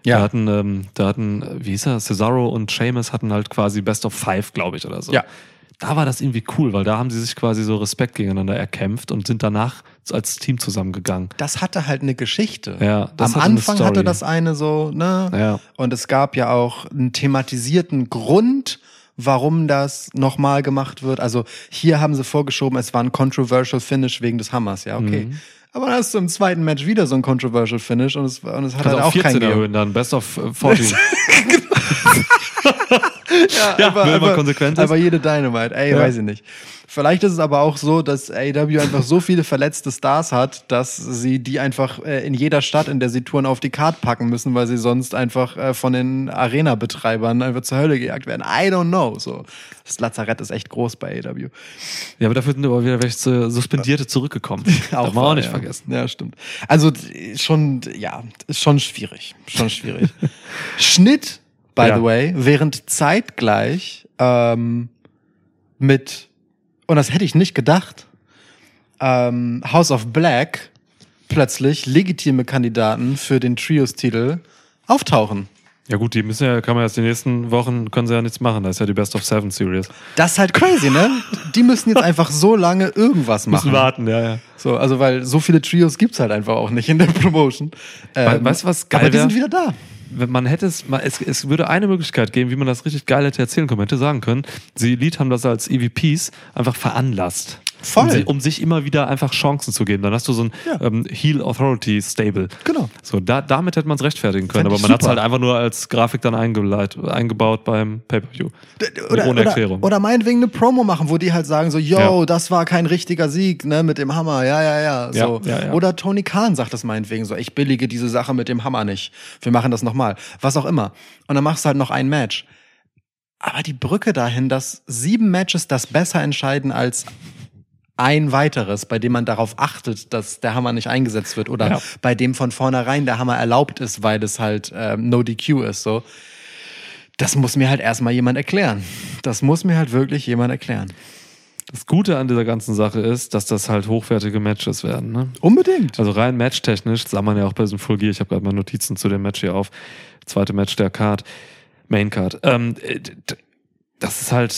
Ja. Da hatten, ähm, da hatten, äh, wie hieß er, Cesaro und Seamus hatten halt quasi Best of Five, glaube ich, oder so. Ja. Da war das irgendwie cool, weil da haben sie sich quasi so Respekt gegeneinander erkämpft und sind danach als Team zusammengegangen. Das hatte halt eine Geschichte. Ja, das Am hatte Anfang hatte das eine so, ne? Ja. Und es gab ja auch einen thematisierten Grund, warum das nochmal gemacht wird. Also hier haben sie vorgeschoben, es war ein controversial Finish wegen des Hammers, ja, okay. Mhm. Aber dann hast du im zweiten Match wieder so ein controversial Finish und es, und es hat Kannst halt auf auch 14 keinen erhöhen dann, Best of äh, 14. Ja, Ja, wenn man konsequent ist. Aber jede Dynamite, ey, Ja. weiß ich nicht. Vielleicht ist es aber auch so, dass AEW einfach so viele verletzte Stars hat, dass sie die einfach äh, in jeder Stadt, in der sie touren, auf die Karte packen müssen, weil sie sonst einfach äh, von den Arena-Betreibern einfach zur Hölle gejagt werden. I don't know. So, das Lazarett ist echt groß bei AEW. ja, aber dafür sind aber wieder welche Suspendierte zurückgekommen. Darf man auch nicht ja. vergessen. Ja, stimmt. Also schon, ja, ist schon schwierig. Schon schwierig. Schnitt, by Ja. the way, während zeitgleich ähm, mit, und das hätte ich nicht gedacht, ähm, House of Black plötzlich legitime Kandidaten für den Trios-Titel auftauchen. Ja gut, die müssen ja, kann man jetzt die nächsten Wochen, können sie ja nichts machen. Das ist ja die Best of Seven Series. Das ist halt crazy, ne? Die müssen jetzt einfach so lange irgendwas machen. Müssen warten, ja, ja. So, also weil so viele Trios gibt's halt einfach auch nicht in der Promotion. Ähm, weißt du, was geil Aber die wär? sind wieder da. Man hätte es, mal- es, es würde eine Möglichkeit geben, wie man das richtig geil hätte erzählen können. Man hätte sagen können, die Elite haben das als EVPs einfach veranlasst. Voll. Um, um sich immer wieder einfach Chancen zu geben. Dann hast du so ein Ja. ähm, Heal Authority Stable. Genau. So, da, damit hätte man es rechtfertigen können, Fänd aber man hat es halt einfach nur als Grafik dann eingebaut beim Pay-Per-View. Oder, Ohne oder, Erklärung. oder meinetwegen eine Promo machen, wo die halt sagen so, yo, Ja. das war kein richtiger Sieg, ne, mit dem Hammer, ja, ja, ja. So. Ja, ja, ja. Oder Tony Khan sagt das meinetwegen so, ich billige diese Sache mit dem Hammer nicht. Wir machen das nochmal. Was auch immer. Und dann machst du halt noch ein Match. Aber die Brücke dahin, dass sieben Matches das besser entscheiden als ein weiteres, bei dem man darauf achtet, dass der Hammer nicht eingesetzt wird oder Ja. bei dem von vornherein der Hammer erlaubt ist, weil es halt ähm, No DQ ist, so. Das muss mir halt erstmal jemand erklären. Das muss mir halt wirklich jemand erklären. Das Gute an dieser ganzen Sache ist, dass das halt hochwertige Matches werden. Ne? Unbedingt. Also rein matchtechnisch, sah man ja auch bei diesem Full Gear, ich habe gerade mal Notizen zu dem Match hier auf, zweite Match der Card, Main Card. Ähm, äh, das ist halt,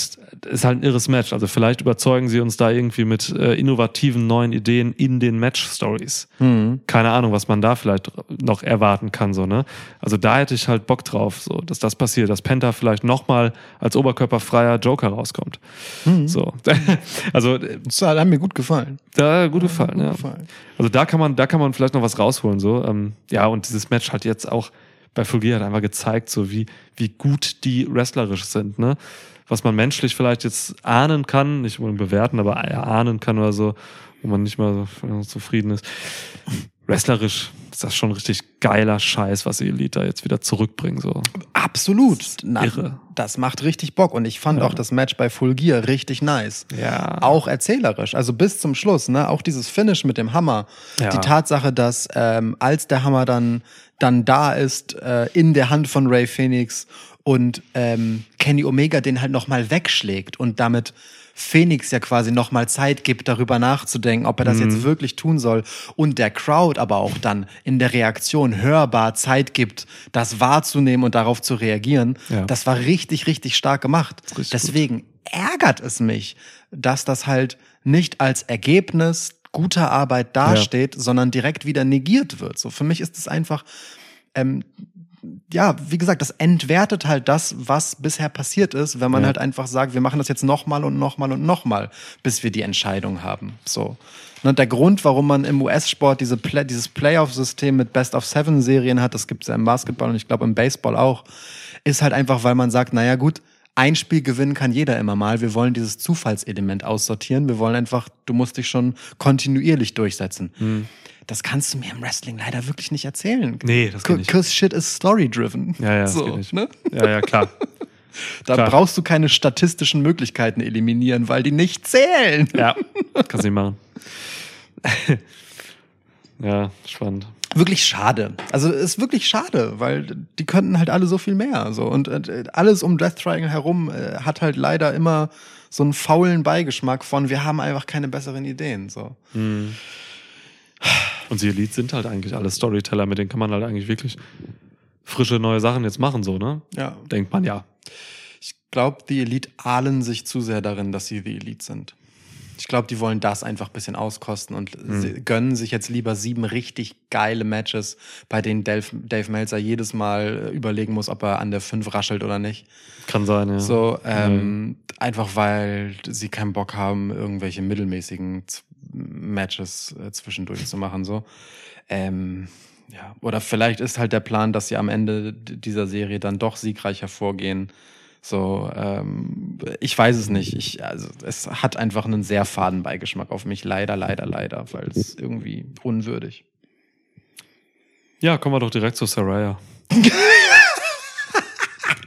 ist halt ein irres Match. Also vielleicht überzeugen sie uns da irgendwie mit äh, innovativen neuen Ideen in den Match-Stories. Mhm. Keine Ahnung, was man da vielleicht noch erwarten kann, so, ne? Also da hätte ich halt Bock drauf, so, dass das passiert, dass Penta vielleicht nochmal als oberkörperfreier Joker rauskommt. So. also, äh, Das hat mir gut gefallen. da gut gefallen, ja. gefallen. Also da kann man, da kann man vielleicht noch was rausholen, so. Ähm, ja, und dieses Match hat jetzt auch bei Fulgier hat einfach gezeigt, so wie, wie gut die wrestlerisch sind, ne? Was man menschlich vielleicht jetzt ahnen kann, nicht unbedingt bewerten, aber ahnen kann oder so, wo man nicht mal so zufrieden ist. Wrestlerisch ist das schon richtig geiler Scheiß, was die Elite da jetzt wieder zurückbringen, so. Absolut. Na, irre. Das macht richtig Bock. Und ich fand auch das Match bei Full Gear richtig nice. Ja. Auch erzählerisch, also bis zum Schluss, ne? Auch dieses Finish mit dem Hammer. Ja. Die Tatsache, dass ähm, als der Hammer dann, dann da ist, äh, in der Hand von Ray Phoenix und ähm, Kenny Omega den halt nochmal wegschlägt und damit Phoenix ja quasi nochmal Zeit gibt, darüber nachzudenken, ob er das Mhm. jetzt wirklich tun soll. Und der Crowd aber auch dann in der Reaktion hörbar Zeit gibt, das wahrzunehmen und darauf zu reagieren. Ja. Das war richtig, richtig stark gemacht. richtig Deswegen ärgert es mich, dass das halt nicht als Ergebnis guter Arbeit dasteht, sondern direkt wieder negiert wird. So für mich ist es einfach, ähm, ja, wie gesagt, das entwertet halt das, was bisher passiert ist, wenn man Ja. halt einfach sagt, wir machen das jetzt nochmal und nochmal und nochmal, bis wir die Entscheidung haben. So. Und der Grund, warum man im US-Sport diese Play dieses Playoff-System mit Best-of-Seven-Serien hat, das gibt es ja im Basketball und ich glaube im Baseball auch, ist halt einfach, weil man sagt, naja gut, ein Spiel gewinnen kann jeder immer mal. Wir wollen dieses Zufallselement aussortieren. Wir wollen einfach, du musst dich schon kontinuierlich durchsetzen. Hm. Das kannst du mir im Wrestling leider wirklich nicht erzählen. Nee, das geht nicht. Because shit is story-driven. Ja, ja, so. Ne? Ja, ja, klar. Da Klar. brauchst du keine statistischen Möglichkeiten eliminieren, weil die nicht zählen. Ja, kannst nicht machen. ja, spannend. Wirklich schade. Also ist wirklich schade, weil die könnten halt alle so viel mehr. So. Und äh, alles um Death Triangle herum äh, hat halt leider immer so einen faulen Beigeschmack von, wir haben einfach keine besseren Ideen. So. Und die Elite sind halt eigentlich alle Storyteller, mit denen kann man halt eigentlich wirklich frische neue Sachen jetzt machen, so, ne? Ja. Denkt man ja. Ich glaube, die Elite ahlen sich zu sehr darin, dass sie die Elite sind. Ich glaube, die wollen das einfach ein bisschen auskosten und sie gönnen sich jetzt lieber sieben richtig geile Matches, bei denen Dave, Dave Meltzer jedes Mal äh, überlegen muss, ob er an der 5 raschelt oder nicht. Kann sein, ja. So, ähm, einfach weil sie keinen Bock haben, irgendwelche mittelmäßigen Matches äh, zwischendurch zu machen. So. Ähm, ja. Oder vielleicht ist halt der Plan, dass sie am Ende dieser Serie dann doch siegreich hervorgehen. So, ähm, ich weiß es nicht. Ich, also, es hat einfach einen sehr faden Beigeschmack auf mich. Leider, leider, leider, weil es irgendwie unwürdig. Ja, kommen wir doch direkt zu Saraya.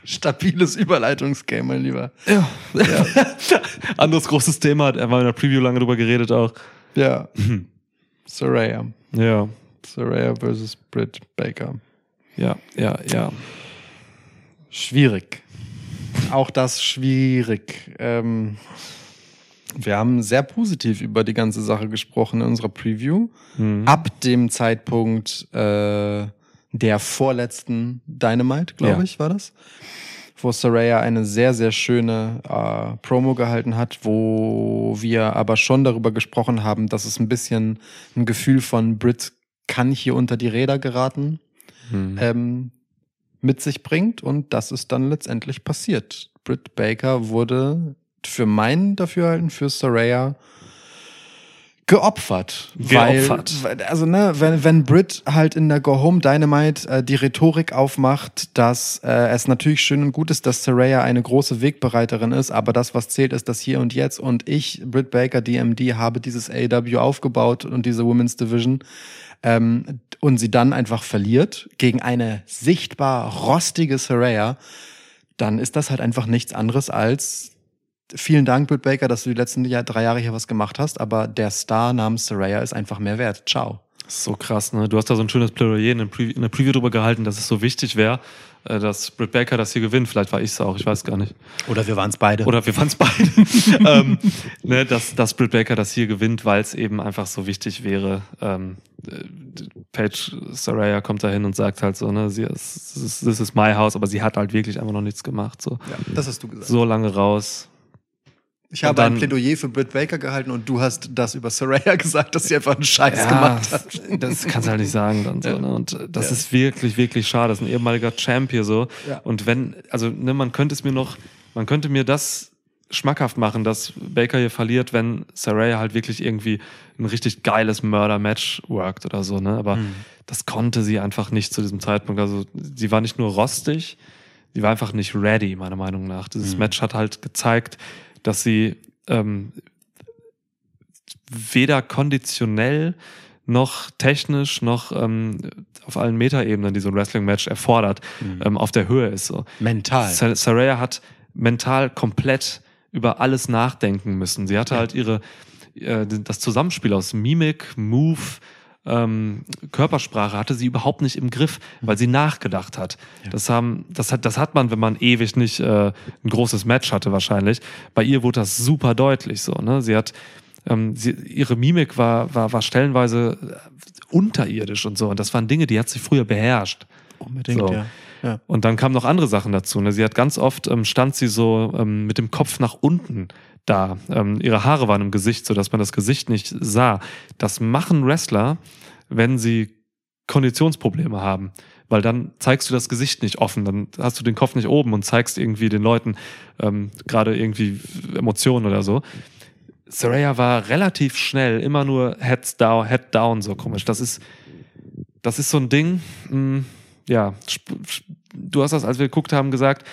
Stabiles Überleitungsgame, mein Lieber. Ja. Anderes großes Thema, hat er war in der Preview lange drüber geredet auch. Ja. Soraya. Ja, Soraya versus Britt Baker. ja, ja, ja. Schwierig. Auch das schwierig. Ähm, wir haben sehr positiv über die ganze Sache gesprochen in unserer Preview. Ab dem Zeitpunkt äh, der vorletzten Dynamite, glaube Ja. ich, war das. Wo Saraya eine sehr, sehr schöne äh, Promo gehalten hat, wo wir aber schon darüber gesprochen haben, dass es ein bisschen ein Gefühl von Brit kann hier unter die Räder geraten ähm, mit sich bringt und das ist dann letztendlich passiert. Britt Baker wurde für mein Dafürhalten für Saraya geopfert. Geopfert. Weil, also, ne, wenn, wenn Britt halt in der Go Home Dynamite äh, die Rhetorik aufmacht, dass äh, es natürlich schön und gut ist, dass Saraya eine große Wegbereiterin ist, aber das, was zählt, ist das Hier und Jetzt. Und ich, Britt Baker, DMD, habe dieses AW aufgebaut und diese Women's Division. Ähm, und sie dann einfach verliert gegen eine sichtbar rostige Saraya dann ist das halt einfach nichts anderes als vielen Dank, Britt Baker, dass du die letzten Jahr, drei Jahre hier was gemacht hast, aber der Star namens Saraya ist einfach mehr wert. Ciao. So krass, ne? Du hast da so ein schönes Plädoyer in der Preview, in der Preview drüber gehalten, dass es so wichtig wäre, äh, dass Britt Baker das hier gewinnt. Vielleicht war ich es auch, ich weiß gar nicht. Oder wir waren es beide. Oder wir fanden es beide. ähm, ne, dass, dass Britt Baker das hier gewinnt, weil es eben einfach so wichtig wäre. Ähm, äh, Paige Saraya kommt da hin und sagt halt so, ne, sie ist, this is- this is my house, aber sie hat halt wirklich einfach noch nichts gemacht. So, ja, das hast du gesagt. so lange raus. Ich habe dann- ein Plädoyer für Britt Baker gehalten und du hast das über Saraya gesagt, dass sie einfach einen Scheiß gemacht hat. Das kannst du halt nicht sagen dann so, Ja. ne? Und äh, das Ja. ist wirklich, wirklich schade. Das ist ein ehemaliger Champion so. Ja. Und wenn, also ne, man könnte es mir noch, man könnte mir das schmackhaft machen, dass Baker hier verliert, wenn Saraya halt wirklich irgendwie ein richtig geiles Murder-Match worked oder so, ne? Aber Mhm. das konnte sie einfach nicht zu diesem Zeitpunkt. Also sie war nicht nur rostig, sie war einfach nicht ready, meiner Meinung nach. Dieses Mhm. Match hat halt gezeigt, dass sie ähm, weder konditionell noch technisch noch ähm, auf allen Metaebenen, die so ein Wrestling-Match erfordert, Mhm. ähm, auf der Höhe ist. So. Mental. Sa- Saraya hat mental komplett über alles nachdenken müssen. Sie hatte halt ihre äh, das Zusammenspiel aus Mimik, Move, ähm, Körpersprache hatte sie überhaupt nicht im Griff, weil sie nachgedacht hat. Ja. Das haben, das hat, das hat man, wenn man ewig nicht äh, ein großes Match hatte wahrscheinlich. Bei ihr wurde das super deutlich so. Ne? Sie hat ähm, sie, ihre Mimik war, war, war stellenweise äh, unterirdisch und so. Und das waren Dinge, die hat sie früher beherrscht. Unbedingt, So. ja. ja. Und dann kamen noch andere Sachen dazu. Ne? Sie hat ganz oft, ähm, stand sie so ähm, mit dem Kopf nach unten da. Ähm, ihre Haare waren im Gesicht, so dass man das Gesicht nicht sah. Das machen Wrestler, wenn sie Konditionsprobleme haben. Weil dann zeigst du das Gesicht nicht offen, dann hast du den Kopf nicht oben und zeigst irgendwie den Leuten ähm, gerade irgendwie Emotionen oder so. Saraya war relativ schnell, immer nur Heads down, Head down, so komisch. Das ist, das ist so ein Ding, mh, ja, sp- sp- du hast das, als wir geguckt haben, gesagt,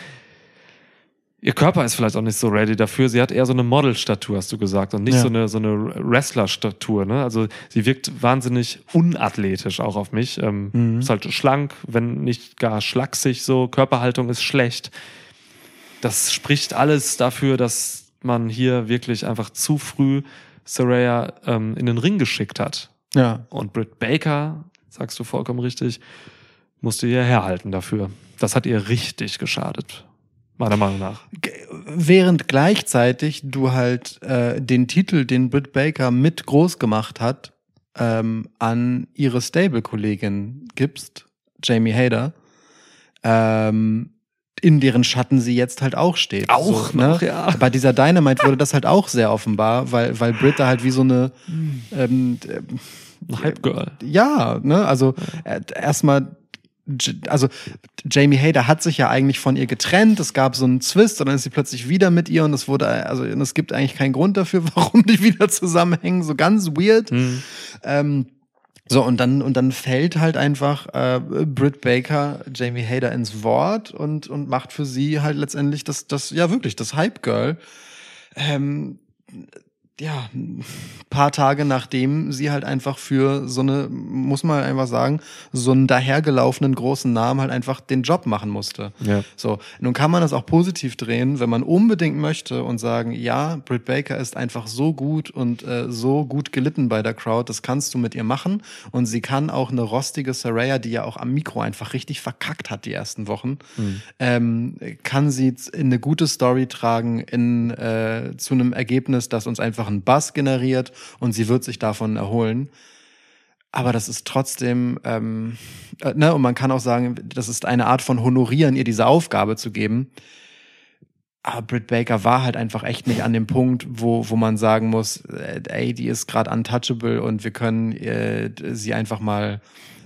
ihr Körper ist vielleicht auch nicht so ready dafür. Sie hat eher so eine Model-Statur, hast du gesagt, und nicht Ja. so eine, so eine Wrestler-Statur. Ne? Also sie wirkt wahnsinnig unathletisch auch auf mich. Ähm, Mhm. Ist halt schlank, wenn nicht gar schlaksig so. Körperhaltung ist schlecht. Das spricht alles dafür, dass man hier wirklich einfach zu früh Saraya ähm, in den Ring geschickt hat. ja. Und Britt Baker, sagst du vollkommen richtig, musste ihr herhalten dafür. Das hat ihr richtig geschadet. Meiner Meinung nach. Während gleichzeitig du halt äh, den Titel, den Britt Baker mit groß gemacht hat, ähm, an ihre Stable-Kollegin gibst, Jamie Hader, ähm, in deren Schatten sie jetzt halt auch steht. Auch so, ne? noch, ja. Bei dieser Dynamite wurde das halt auch sehr offenbar, weil, weil Britt da halt wie so eine ähm, Ein Hype Girl. ja, ne, also äh, erstmal, also Jamie Hader hat sich ja eigentlich von ihr getrennt. Es gab so einen Zwist und dann ist sie plötzlich wieder mit ihr und es wurde, also es gibt eigentlich keinen Grund dafür, warum die wieder zusammenhängen. So ganz weird. Hm. Ähm, so, und dann, und dann fällt halt einfach äh, Britt Baker Jamie Hader ins Wort und, und macht für sie halt letztendlich das, das, ja wirklich, das Hype Girl. Ähm, ja, ein paar Tage nachdem sie halt einfach für so eine, muss man einfach sagen, so einen dahergelaufenen großen Namen halt einfach den Job machen musste. Ja. So, nun kann man das auch positiv drehen, wenn man unbedingt möchte und sagen, ja, Britt Baker ist einfach so gut und äh, so gut gelitten bei der Crowd, das kannst du mit ihr machen. Und sie kann auch eine rostige Saraya, die ja auch am Mikro einfach richtig verkackt hat die ersten Wochen, ähm, kann sie in eine gute Story tragen, in äh, zu einem Ergebnis, das uns einfach einen Buzz generiert und sie wird sich davon erholen. Aber das ist trotzdem, ähm, äh, ne, und man kann auch sagen, das ist eine Art von Honorieren, ihr diese Aufgabe zu geben. Aber Britt Baker war halt einfach echt nicht an dem Punkt, wo, wo man sagen muss, äh, ey, die ist gerade untouchable und wir können äh, sie einfach mal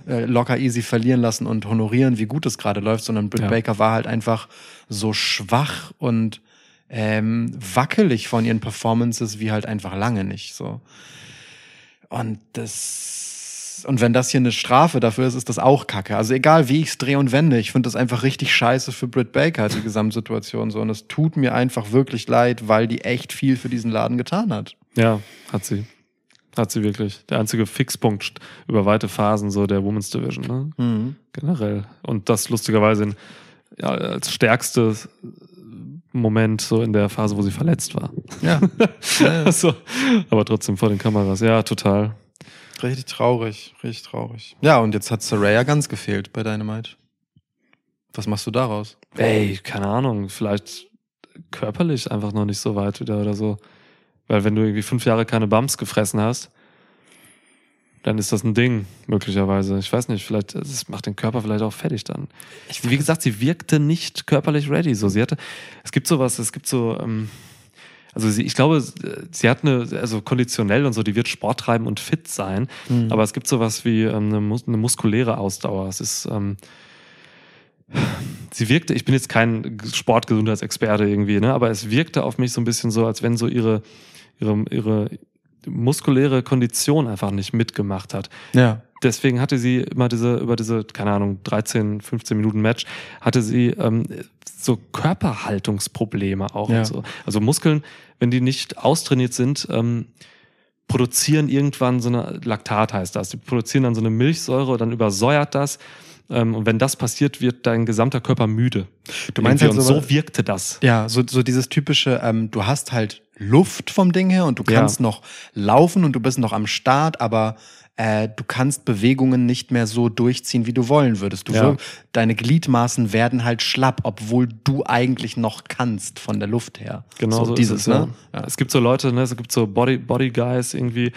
äh, locker easy verlieren lassen und honorieren, wie gut es gerade läuft, sondern Britt Ja. Baker war halt einfach so schwach und ähm, wackelig von ihren Performances wie halt einfach lange nicht so. Und das und wenn das hier eine Strafe dafür ist, ist das auch Kacke. Also egal wie ich es drehe und wende, ich finde das einfach richtig scheiße für Britt Baker, die Gesamtsituation so. Und es tut mir einfach wirklich leid, weil die echt viel für diesen Laden getan hat. Ja, hat sie. Hat sie wirklich. Der einzige Fixpunkt über weite Phasen so der Women's Division, ne? Generell. Und das lustigerweise in ja, als stärkstes Moment so in der Phase, wo sie verletzt war. Ja. ja, so, aber trotzdem vor den Kameras. Ja, total. Richtig traurig, richtig traurig. Ja, und jetzt hat Saraya ganz gefehlt bei Dynamite. Was machst du daraus? Ey, keine Ahnung, vielleicht körperlich einfach noch nicht so weit wieder oder so. Weil wenn du irgendwie fünf Jahre keine Bumps gefressen hast, dann ist das ein Ding, möglicherweise. Ich weiß nicht, vielleicht, es macht den Körper vielleicht auch fertig dann. Wie gesagt, sie wirkte nicht körperlich ready. So, sie hatte, es gibt sowas, es gibt so, ähm, also sie, ich glaube, sie hat eine, also konditionell und so, die wird Sport treiben und fit sein. Mhm. Aber es gibt sowas wie ähm, eine, mus eine muskuläre Ausdauer. Es ist, ähm, sie wirkte, ich bin jetzt kein Sportgesundheitsexperte irgendwie, ne, aber es wirkte auf mich so ein bisschen so, als wenn so ihre, ihre, ihre muskuläre Kondition einfach nicht mitgemacht hat. Ja. Deswegen hatte sie immer diese, über diese, keine Ahnung, 13, 15 Minuten Match, hatte sie ähm, so Körperhaltungsprobleme auch Ja. und so. Also Muskeln, wenn die nicht austrainiert sind, ähm, produzieren irgendwann so eine Laktat heißt das. Die produzieren dann so eine Milchsäure, dann übersäuert das. Ähm, und wenn das passiert, wird dein gesamter Körper müde. Du meinst Irgendwie. halt und so- so wirkte das. Ja, so, so dieses typische, ähm, du hast halt Luft vom Ding her und du Ja. kannst noch laufen und du bist noch am Start, aber äh, du kannst Bewegungen nicht mehr so durchziehen, wie du wollen würdest. Du Ja. deine Gliedmaßen werden halt schlapp, obwohl du eigentlich noch kannst von der Luft her. Genau so, dieses, ist es, ja. ne? Ja. Es gibt so Leute, ne, es gibt so Body, Body Guys irgendwie,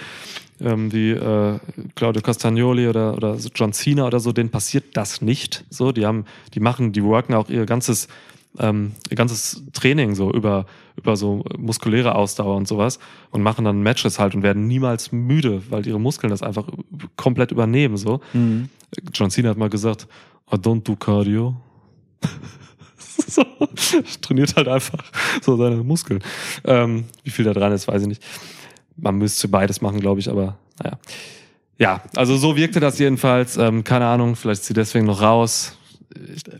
ähm, wie äh, Claudio Castagnoli oder, oder so John Cena oder so, denen passiert das nicht. So, die haben, die machen, die worken auch ihr ganzes, ähm, ihr ganzes Training so über, über so muskuläre Ausdauer und sowas und machen dann Matches halt und werden niemals müde, weil ihre Muskeln das einfach komplett übernehmen. So. Mhm. John Cena hat mal gesagt, I don't do Cardio. so, trainiert halt einfach so seine Muskeln. Ähm, wie viel da dran ist, weiß ich nicht. Man müsste beides machen, glaube ich, aber naja. Ja, also so wirkte das jedenfalls. Ähm, keine Ahnung, vielleicht ist sie deswegen noch raus.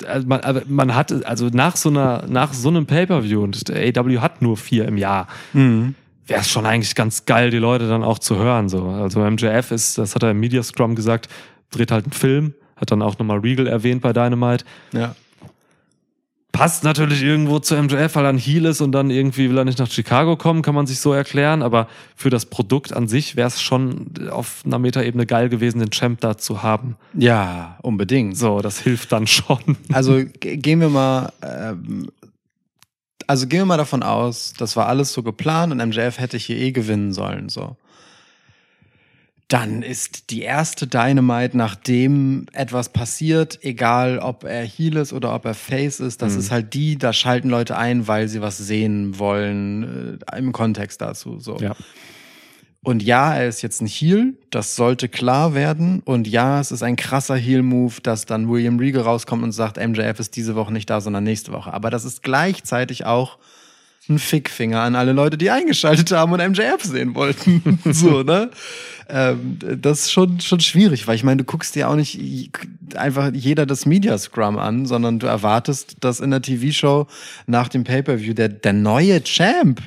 Also man, man hat, also nach so einer, nach so einem Pay-Per-View und der AW hat nur vier im Jahr, Mhm. wäre es schon eigentlich ganz geil, die Leute dann auch zu hören. So. Also MJF ist, das hat er im Media Scrum gesagt, dreht halt einen Film, hat dann auch nochmal Regal erwähnt bei Dynamite. Ja. Passt natürlich irgendwo zu MJF, weil er ein Heel ist und dann irgendwie will er nicht nach Chicago kommen, kann man sich so erklären. Aber für das Produkt an sich wäre es schon auf einer Metaebene geil gewesen, den Champ da zu haben. ja, unbedingt. So, das hilft dann schon. Also ge- gehen wir mal, ähm, also gehen wir mal davon aus, das war alles so geplant und MJF hätte hier eh gewinnen sollen, so. Dann ist die erste Dynamite, nachdem etwas passiert, egal ob er Heel ist oder ob er Face ist, das Mhm. ist halt die, da schalten Leute ein, weil sie was sehen wollen, äh, im Kontext dazu, so. Ja. Und ja, er ist jetzt ein Heel, das sollte klar werden. Und ja, es ist ein krasser Heel-Move, dass dann William Regal rauskommt und sagt, MJF ist diese Woche nicht da, sondern nächste Woche. Aber das ist gleichzeitig auch ein Fickfinger an alle Leute, die eingeschaltet haben und MJF sehen wollten. so, ne? Ähm, das ist schon, schon schwierig, weil ich meine, du guckst dir auch nicht einfach jeder das Media Scrum an, sondern du erwartest, dass in der TV-Show nach dem Pay-Per-View der, der neue Champ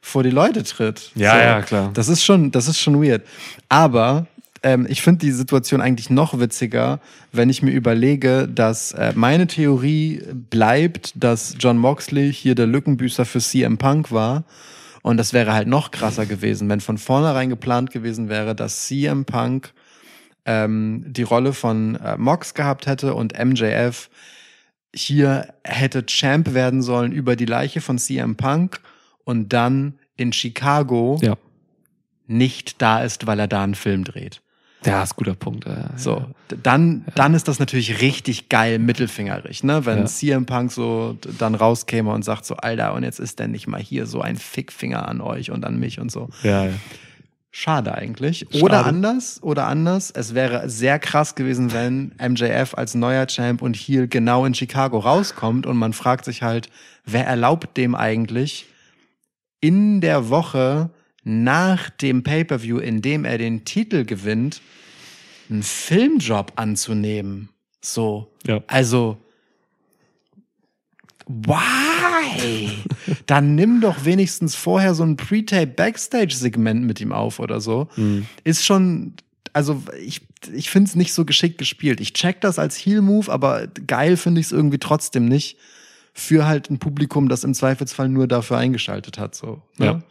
vor die Leute tritt. Ja, ja, klar. Das ist schon, das ist schon weird. Aber ähm, ich finde die Situation eigentlich noch witziger, wenn ich mir überlege, dass äh, meine Theorie bleibt, dass John Moxley hier der Lückenbüßer für CM Punk war. Und das wäre halt noch krasser gewesen, wenn von vornherein geplant gewesen wäre, dass CM Punk ähm, die Rolle von äh, Mox gehabt hätte und MJF hier hätte Champ werden sollen über die Leiche von CM Punk und dann in Chicago Ja. nicht da ist, weil er da einen Film dreht. Ja, ist ein guter Punkt. Ja, So, ja. dann, dann ist das natürlich richtig geil mittelfingerig, ne? Wenn Ja. CM Punk so dann rauskäme und sagt so, Alter, und jetzt ist der nicht mal hier so ein Fickfinger an euch und an mich und so. Ja, ja. Schade eigentlich. Schade. Oder anders, oder anders. Es wäre sehr krass gewesen, wenn MJF als neuer Champ und Heel genau in Chicago rauskommt und man fragt sich halt, wer erlaubt dem eigentlich in der Woche nach dem Pay-per-View, in dem er den Titel gewinnt, einen Filmjob anzunehmen. So. Ja. Also, why? Dann nimm doch wenigstens vorher so ein Pre-Tape Backstage-Segment mit ihm auf oder so. Mhm. Ist schon, also ich, ich finde es nicht so geschickt gespielt. Ich check das als Heal-Move, aber geil finde ich es irgendwie trotzdem nicht für halt ein Publikum, das im Zweifelsfall nur dafür eingeschaltet hat. So, ne? Ja.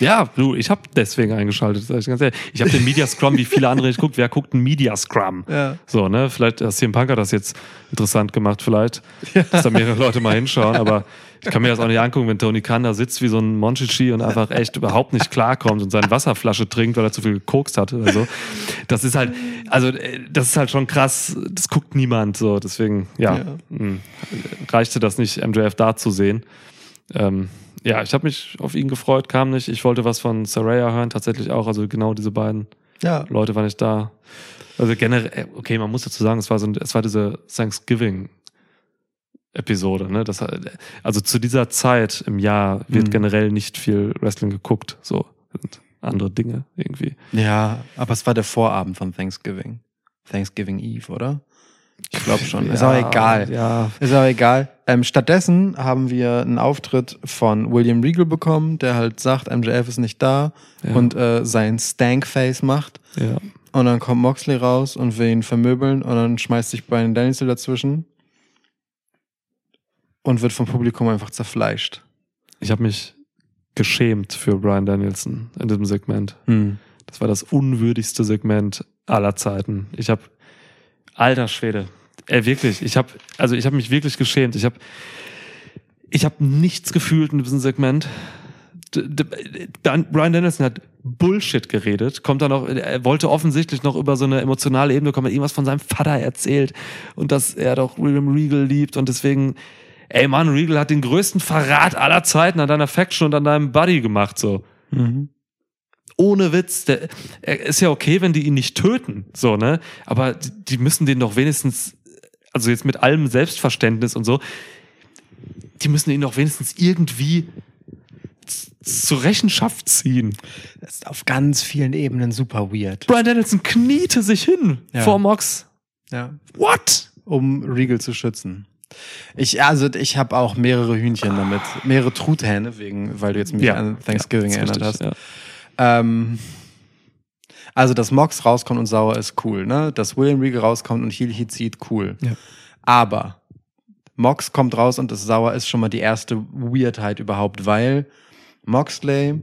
Ja, du, ich habe deswegen eingeschaltet. sag Ich, ganz ehrlich. ich habe den Media Scrum, wie viele andere nicht guckt. Wer guckt einen Media Scrum? Ja. So, ne? Vielleicht hat CM Punk hat das jetzt interessant gemacht, vielleicht, dass da mehrere Leute mal hinschauen. Aber ich kann mir das auch nicht angucken, wenn Tony Khan da sitzt wie so ein Monchichi und einfach echt überhaupt nicht klarkommt und seine Wasserflasche trinkt, weil er zu viel gekokst hat oder so. Das ist halt, also äh, das ist halt schon krass. Das guckt niemand so. Deswegen, ja, Ja. mh, reichte das nicht, MJF da zu sehen. Ähm, ja, ich habe mich auf ihn gefreut, kam nicht. Ich wollte was von Saraya hören, tatsächlich auch. Also genau diese beiden Ja. Leute waren nicht da. Also generell, okay, man muss dazu sagen, es war so, es war diese Thanksgiving Episode, ne? Das, also zu dieser Zeit im Jahr wird Mhm. generell nicht viel Wrestling geguckt. So sind andere Dinge irgendwie. Ja, aber es war der Vorabend von Thanksgiving. Thanksgiving Eve, oder? Ich glaube schon. ist Ja, auch egal. Ja, Ist auch egal. Ähm, stattdessen haben wir einen Auftritt von William Regal bekommen, der halt sagt, MJF ist nicht da Ja. und äh, sein Stank-Face macht. ja. Und dann kommt Moxley raus und will ihn vermöbeln und dann schmeißt sich Brian Danielson dazwischen und wird vom Publikum einfach zerfleischt. Ich habe mich geschämt für Brian Danielson in diesem Segment. Hm. Das war das unwürdigste Segment aller Zeiten. Ich habe, alter Schwede, ey, wirklich, ich habe, also ich habe mich wirklich geschämt. Ich habe, ich habe nichts gefühlt in diesem Segment. Brian Danielson hat Bullshit geredet, kommt dann noch, er wollte offensichtlich noch über so eine emotionale Ebene kommen, hat irgendwas von seinem Vater erzählt und dass er doch William Regal liebt und deswegen, ey Mann, Regal hat den größten Verrat aller Zeiten an deiner Faction und an deinem Buddy gemacht, so Mhm. Ohne Witz, der, er ist ja okay, wenn die ihn nicht töten, so, ne? Aber die, müssen den doch wenigstens, also jetzt mit allem Selbstverständnis und so, die müssen ihn doch wenigstens irgendwie zur Rechenschaft ziehen. Das ist auf ganz vielen Ebenen super weird. Brian Danielson kniete sich hin Ja. vor Mox. Ja. What? Um Regal zu schützen. Ich, also ich habe auch mehrere Hühnchen damit, mehrere Truthähne, wegen, weil du jetzt mich an Thanksgiving Ja, erinnert richtig, hast. Ähm, also, dass Mox rauskommt und sauer ist cool, ne? Dass William Regal rauskommt und Heel Heat zieht, cool. Ja. Aber Mox kommt raus und ist sauer, ist schon mal die erste Weirdheit überhaupt, weil Moxley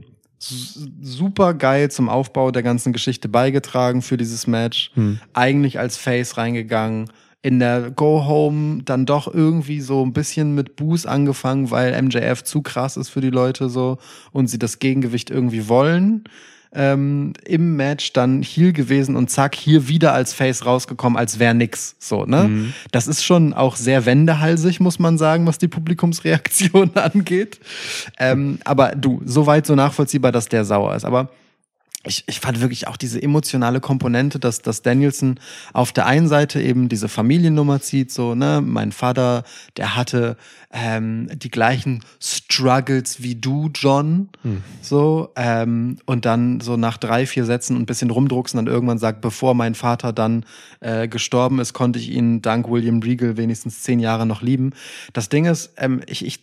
super geil zum Aufbau der ganzen Geschichte beigetragen für dieses Match. Hm. Eigentlich als Face reingegangen. In der Go Home dann doch irgendwie so ein bisschen mit Buß angefangen, weil MJF zu krass ist für die Leute so und sie das Gegengewicht irgendwie wollen. Ähm, Im Match dann Heel gewesen und zack, hier wieder als Face rausgekommen, als wäre nix. So, ne? Mhm. Das ist schon auch sehr wendehalsig, muss man sagen, was die Publikumsreaktion angeht. Ähm, aber du, soweit so nachvollziehbar, dass der sauer ist. Aber ich, ich fand wirklich auch diese emotionale Komponente, dass, dass Danielson auf der einen Seite eben diese Familiennummer zieht, so, ne, mein Vater, der hatte ähm, die gleichen Struggles wie du, John, so, ähm, und dann so nach drei, vier Sätzen ein bisschen rumdrucksen, dann irgendwann sagt, bevor mein Vater dann äh, gestorben ist, konnte ich ihn dank William Regal wenigstens zehn Jahre noch lieben. Das Ding ist, ähm, ich, ich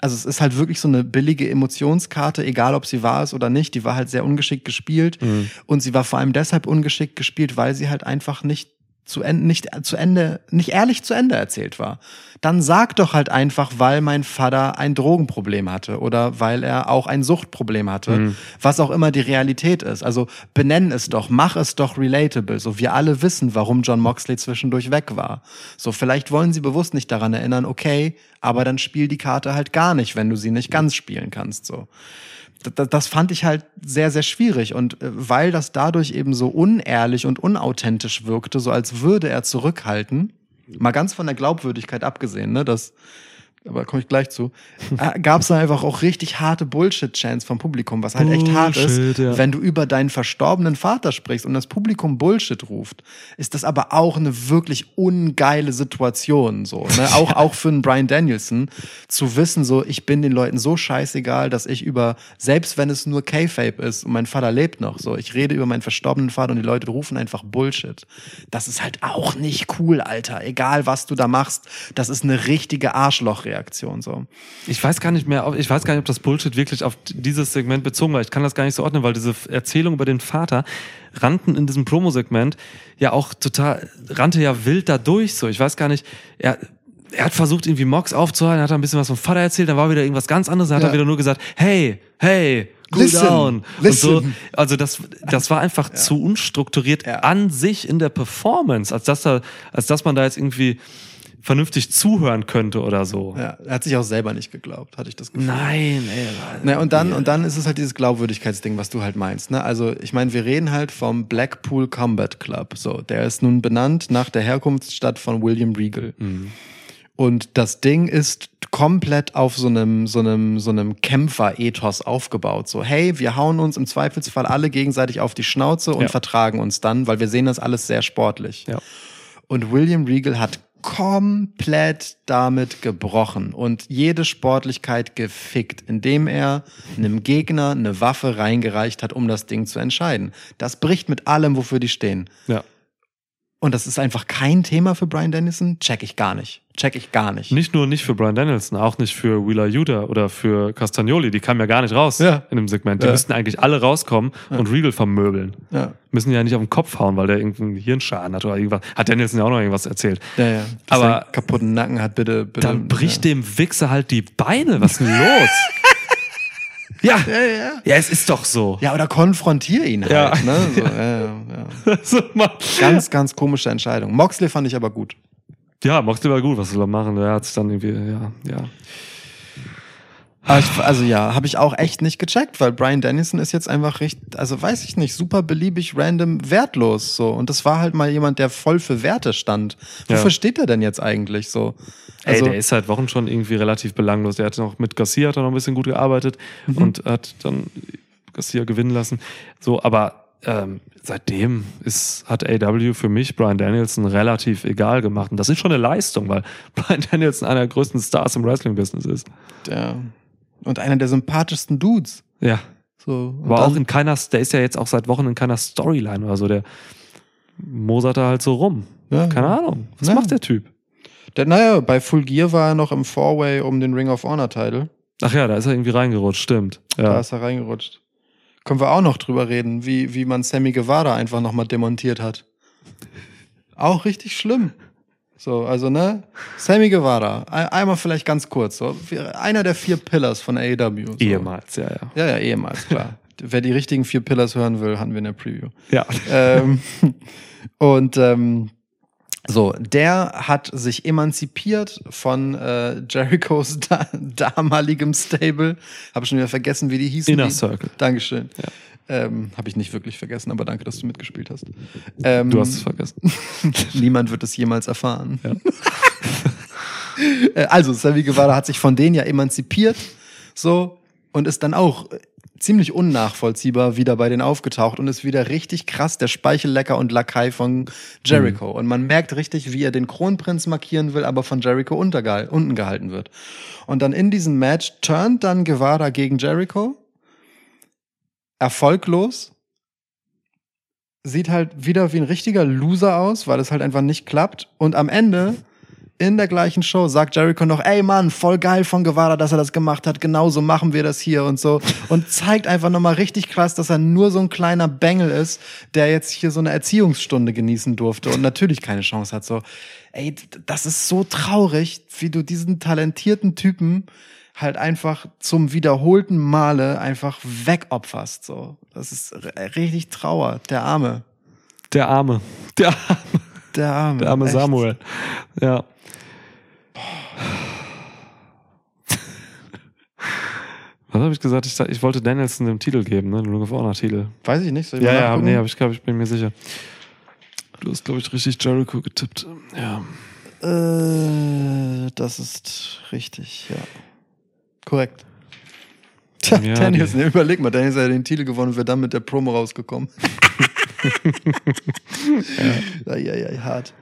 also es ist halt wirklich so eine billige Emotionskarte, egal ob sie wahr ist oder nicht. Die war halt sehr ungeschickt gespielt und sie war vor allem deshalb ungeschickt gespielt, weil sie halt einfach nicht zu Ende, nicht zu Ende, nicht ehrlich zu Ende erzählt war. Dann sag doch halt einfach, weil mein Vater ein Drogenproblem hatte oder weil er auch ein Suchtproblem hatte, was auch immer die Realität ist. Also benenn es doch, mach es doch relatable. So wir alle wissen, warum John Moxley zwischendurch weg war. So vielleicht wollen sie bewusst nicht daran erinnern, okay, aber dann spiel die Karte halt gar nicht, wenn du sie nicht ganz spielen kannst. So das, fand ich halt sehr, sehr schwierig. Und äh, weil das dadurch eben so unehrlich und unauthentisch wirkte, so als würde er zurückhalten, mal ganz von der Glaubwürdigkeit abgesehen, ne, das, aber komme ich gleich zu, äh, gab es da einfach auch richtig harte Bullshit-Chants vom Publikum, was halt echt hart ist. Bullshit, ja. Wenn du über deinen verstorbenen Vater sprichst und das Publikum Bullshit ruft, ist das aber auch eine wirklich ungeile Situation, so, ne? Auch, auch für einen Brian Danielson, zu wissen, so, ich bin den Leuten so scheißegal, dass ich über, selbst wenn es nur K-Fape ist und mein Vater lebt noch, so, ich rede über meinen verstorbenen Vater und die Leute rufen einfach Bullshit. Das ist halt auch nicht cool, Alter. Egal, was du da machst, das ist eine richtige Arschlochreaktion. Reaktion so. Ich weiß gar nicht mehr, ob- ich weiß gar nicht, ob das Bullshit wirklich auf dieses Segment bezogen war. Ich kann das gar nicht so ordnen, weil diese Erzählung über den Vater rannten in diesem Promo-Segment ja auch total, rannte ja wild da durch so. Ich weiß gar nicht, er, er hat versucht, irgendwie Mox aufzuhalten, hat ein bisschen was vom Vater erzählt, dann war wieder irgendwas ganz anderes, dann hat Ja. er wieder nur gesagt, hey, hey, cool Listen, down. listen. Und so. Also das, das war einfach zu unstrukturiert Ja. an sich in der Performance, als dass da, als dass man da jetzt irgendwie vernünftig zuhören könnte oder so. Ja, er hat sich auch selber nicht geglaubt, hatte ich das Gefühl. Nein, ey. Na, und dann, und dann ist es halt dieses Glaubwürdigkeitsding, was du halt meinst. Ne? Also, ich meine, wir reden halt vom Blackpool Combat Club. So, der ist nun benannt nach der Herkunftsstadt von William Regal. Und das Ding ist komplett auf so einem, so einem, so einem Kämpfer-Ethos aufgebaut. So, hey, wir hauen uns im Zweifelsfall alle gegenseitig auf die Schnauze und Ja. vertragen uns dann, weil wir sehen das alles sehr sportlich. Ja. Und William Regal hat komplett damit gebrochen und jede Sportlichkeit gefickt, indem er einem Gegner eine Waffe reingereicht hat, um das Ding zu entscheiden. Das bricht mit allem, wofür die stehen. Ja. Und das ist einfach kein Thema für Brian Dennison? Check ich gar nicht. Check ich gar nicht. Nicht nur nicht für Brian Danielson, auch nicht für Wheeler Yuta oder für Castagnoli. Die kamen ja gar nicht raus Ja. in dem Segment. Die Ja. müssten eigentlich alle rauskommen und Regal vermöbeln. Ja, Müssen ja nicht auf den Kopf hauen, weil der irgendeinen Hirnschaden hat oder irgendwas. Hat Danielson ja auch noch irgendwas erzählt. ja, ja. Dass Aber- er kaputten Nacken hat, bitte, bitte. Dann bricht ja. dem Wichser halt die Beine. Was ist denn los? ja. Ja, ja. Ja, es ist doch so. Ja, oder konfrontier ihn halt. Ja. Ne? So, ja, so, Mann. Ganz, ganz komische Entscheidung. Moxley fand ich aber gut. ja, Moxley war gut, was soll er machen? Der hat sich dann irgendwie, ja, ja. Ich, also ja, habe ich auch echt nicht gecheckt, weil Brian Dennison ist jetzt einfach recht, also weiß ich nicht, super beliebig, random, wertlos so. Und das war halt mal jemand, der voll für Werte stand. Wofür Ja. steht er denn jetzt eigentlich so? Ey, Also, der ist seit Wochen schon irgendwie relativ belanglos. Der hat noch mit Garcia hat er noch ein bisschen gut gearbeitet Mhm. und hat dann Garcia gewinnen lassen. So, aber ähm, seitdem ist, hat AW für mich Brian Danielson relativ egal gemacht. Und das ist schon eine Leistung, weil Brian Danielson einer der größten Stars im Wrestling-Business ist. der, und einer der sympathischsten Dudes. Ja. So, dann- auch in keiner, der ist ja jetzt auch seit Wochen in keiner Storyline oder so. Der mosert da halt so rum. Ja. Keine Ahnung. Was Ja. macht der Typ? Der, naja, bei Full Gear war er noch im Four-Way um den Ring of Honor-Title. Ach ja, da ist er irgendwie reingerutscht, stimmt. Da Ja. ist er reingerutscht. Können wir auch noch drüber reden, wie, wie man Sammy Guevara einfach nochmal demontiert hat. Auch richtig schlimm. So, also, ne? Sammy Guevara, ein, einmal vielleicht ganz kurz, so. Einer der vier Pillars von AEW. So. Ehemals, ja, ja. Ja, ja, ehemals, klar. Wer die richtigen vier Pillars hören will, hatten wir in der Preview. Ja. ähm, und ähm, so, der hat sich emanzipiert von äh, Jerichos da damaligem Stable. Habe schon wieder vergessen, wie die hießen. Inner die, Circle. Dankeschön. Ja. Ähm, Habe ich nicht wirklich vergessen, aber danke, dass du mitgespielt hast. Ähm, Du hast es vergessen. Niemand wird es jemals erfahren. Ja. Äh, also, Sammy Guevara hat sich von denen ja emanzipiert, so, und ist dann auch äh, ziemlich unnachvollziehbar wieder bei denen aufgetaucht und ist wieder richtig krass der Speichellecker und Lakai von Jericho. Und man merkt richtig, wie er den Kronprinz markieren will, aber von Jericho unten gehalten wird. Und dann in diesem Match turnt dann Guevara gegen Jericho. Erfolglos. Sieht halt wieder wie ein richtiger Loser aus, weil es halt einfach nicht klappt. Und am Ende in der gleichen Show sagt Jericho noch, ey Mann, voll geil von Guevara, dass er das gemacht hat, genauso machen wir das hier und so. Und zeigt einfach nochmal richtig krass, dass er nur so ein kleiner Bengel ist, der jetzt hier so eine Erziehungsstunde genießen durfte und natürlich keine Chance hat. So, ey, das ist so traurig, wie du diesen talentierten Typen halt einfach zum wiederholten Male einfach wegopferst. So, das ist richtig Trauer. Der Arme. Der Arme. Der Arme, Der Arme. der arme Echt. Samuel. Ja. Was habe ich gesagt? Ich, ich wollte Danielson den Titel geben, ne? Den Ring of Honor Titel. Weiß ich nicht. Soll ich Ja, ja, nee, hab ich, glaub, ich bin mir sicher. Du hast, glaube ich, richtig Jericho getippt. Ja. Äh, das ist richtig, ja. Korrekt. Tja, Ja, ne, überleg mal, Daniels hat ja den Titel gewonnen und wäre dann mit der Promo rausgekommen. ja. ja, ja, hart.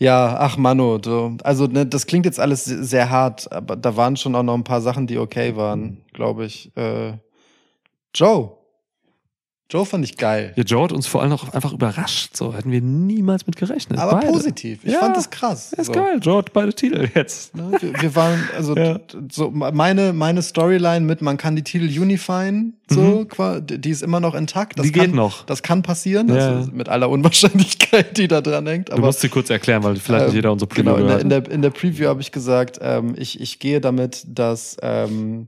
Ja, ach Mano, du, also ne, das klingt jetzt alles se- sehr hart, aber da waren schon auch noch ein paar Sachen, die okay waren, glaube ich. Äh, Joe. Joe fand ich geil. Ja, Joe hat uns vor allem auch einfach überrascht. So hätten wir niemals mit gerechnet. Aber Beide. positiv. Ich Ja. fand das krass. Ist So. geil. Joe hat beide Titel jetzt. Ne, Wir, wir waren, also Ja. so meine, meine Storyline mit, man kann die Titel unifyen, so, qua- die ist immer noch intakt. Das Mhm. Die kann, geht noch. Das kann passieren, Ja. also mit aller Unwahrscheinlichkeit, die da dran hängt. Du Aber musst sie kurz erklären, weil vielleicht nicht ähm, jeder unsere Preview genau, in der, in, der, in der Preview habe ich gesagt, ähm, ich, ich gehe damit, dass ähm,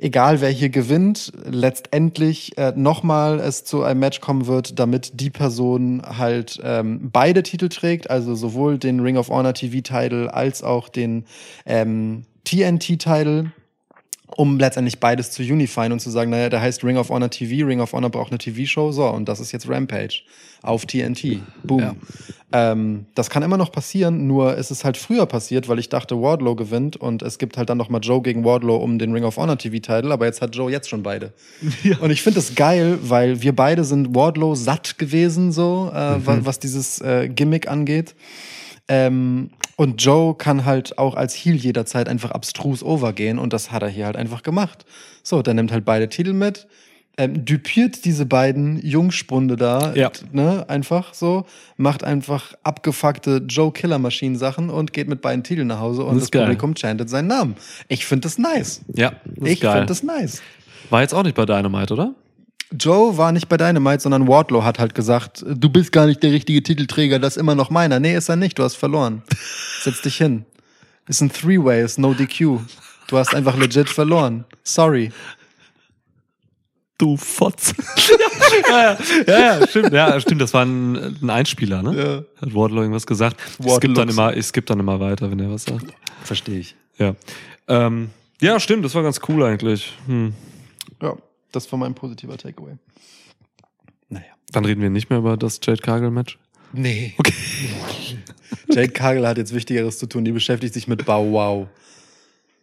egal wer hier gewinnt, letztendlich äh, nochmal es zu einem Match kommen wird, damit die Person halt ähm, beide Titel trägt, also sowohl den Ring of Honor TV-Title als auch den ähm, TNT-Title um letztendlich beides zu unifyen und zu sagen, naja, der heißt Ring of Honor TV, Ring of Honor braucht eine TV-Show, so, und das ist jetzt Rampage auf TNT. Boom. Ja. Ähm, das kann immer noch passieren, nur es ist halt früher passiert, weil ich dachte, Wardlow gewinnt und es gibt halt dann noch mal Joe gegen Wardlow um den Ring of Honor TV-Title, aber jetzt hat Joe jetzt schon beide. Und ich finde das geil, weil wir beide sind Wardlow satt gewesen, so, äh, Mhm. wa- was dieses äh, Gimmick angeht. Ähm, und Joe kann halt auch als Heel jederzeit einfach abstrus overgehen und das hat er hier halt einfach gemacht. So, der nimmt halt beide Titel mit, ähm, düpiert diese beiden Jungspunde da, Ja. ne, einfach so, macht einfach abgefuckte Joe Killer Maschinen Sachen und geht mit beiden Titeln nach Hause und Das das. Publikum chantet seinen Namen. Ich finde das nice. Ja, das ich finde das nice. War jetzt auch nicht bei Dynamite, oder? Joe war nicht bei Dynamite, sondern Wardlow hat halt gesagt, du bist gar nicht der richtige Titelträger, das ist immer noch meiner. Nee, ist er nicht, du hast verloren. Setz dich hin. Ist ein Three-Way, ist no DQ. Du hast einfach legit verloren. Sorry. Du Fotz. ja, ja, ja, ja, stimmt. Ja, stimmt. Das war ein, ein Einspieler, ne? Hat Wardlow irgendwas gesagt. Ich skipp dann Wardlux. immer, ich skipp dann immer weiter, wenn er was sagt. Verstehe ich. Ja. Ähm, ja, stimmt. Das war ganz cool eigentlich. Hm. Ja, das war mein positiver Takeaway. Naja. Dann reden wir nicht mehr über das Jade Cargill Match. Nee. Okay. Jade Cargill hat jetzt Wichtigeres zu tun. Die beschäftigt sich mit Bow Wow.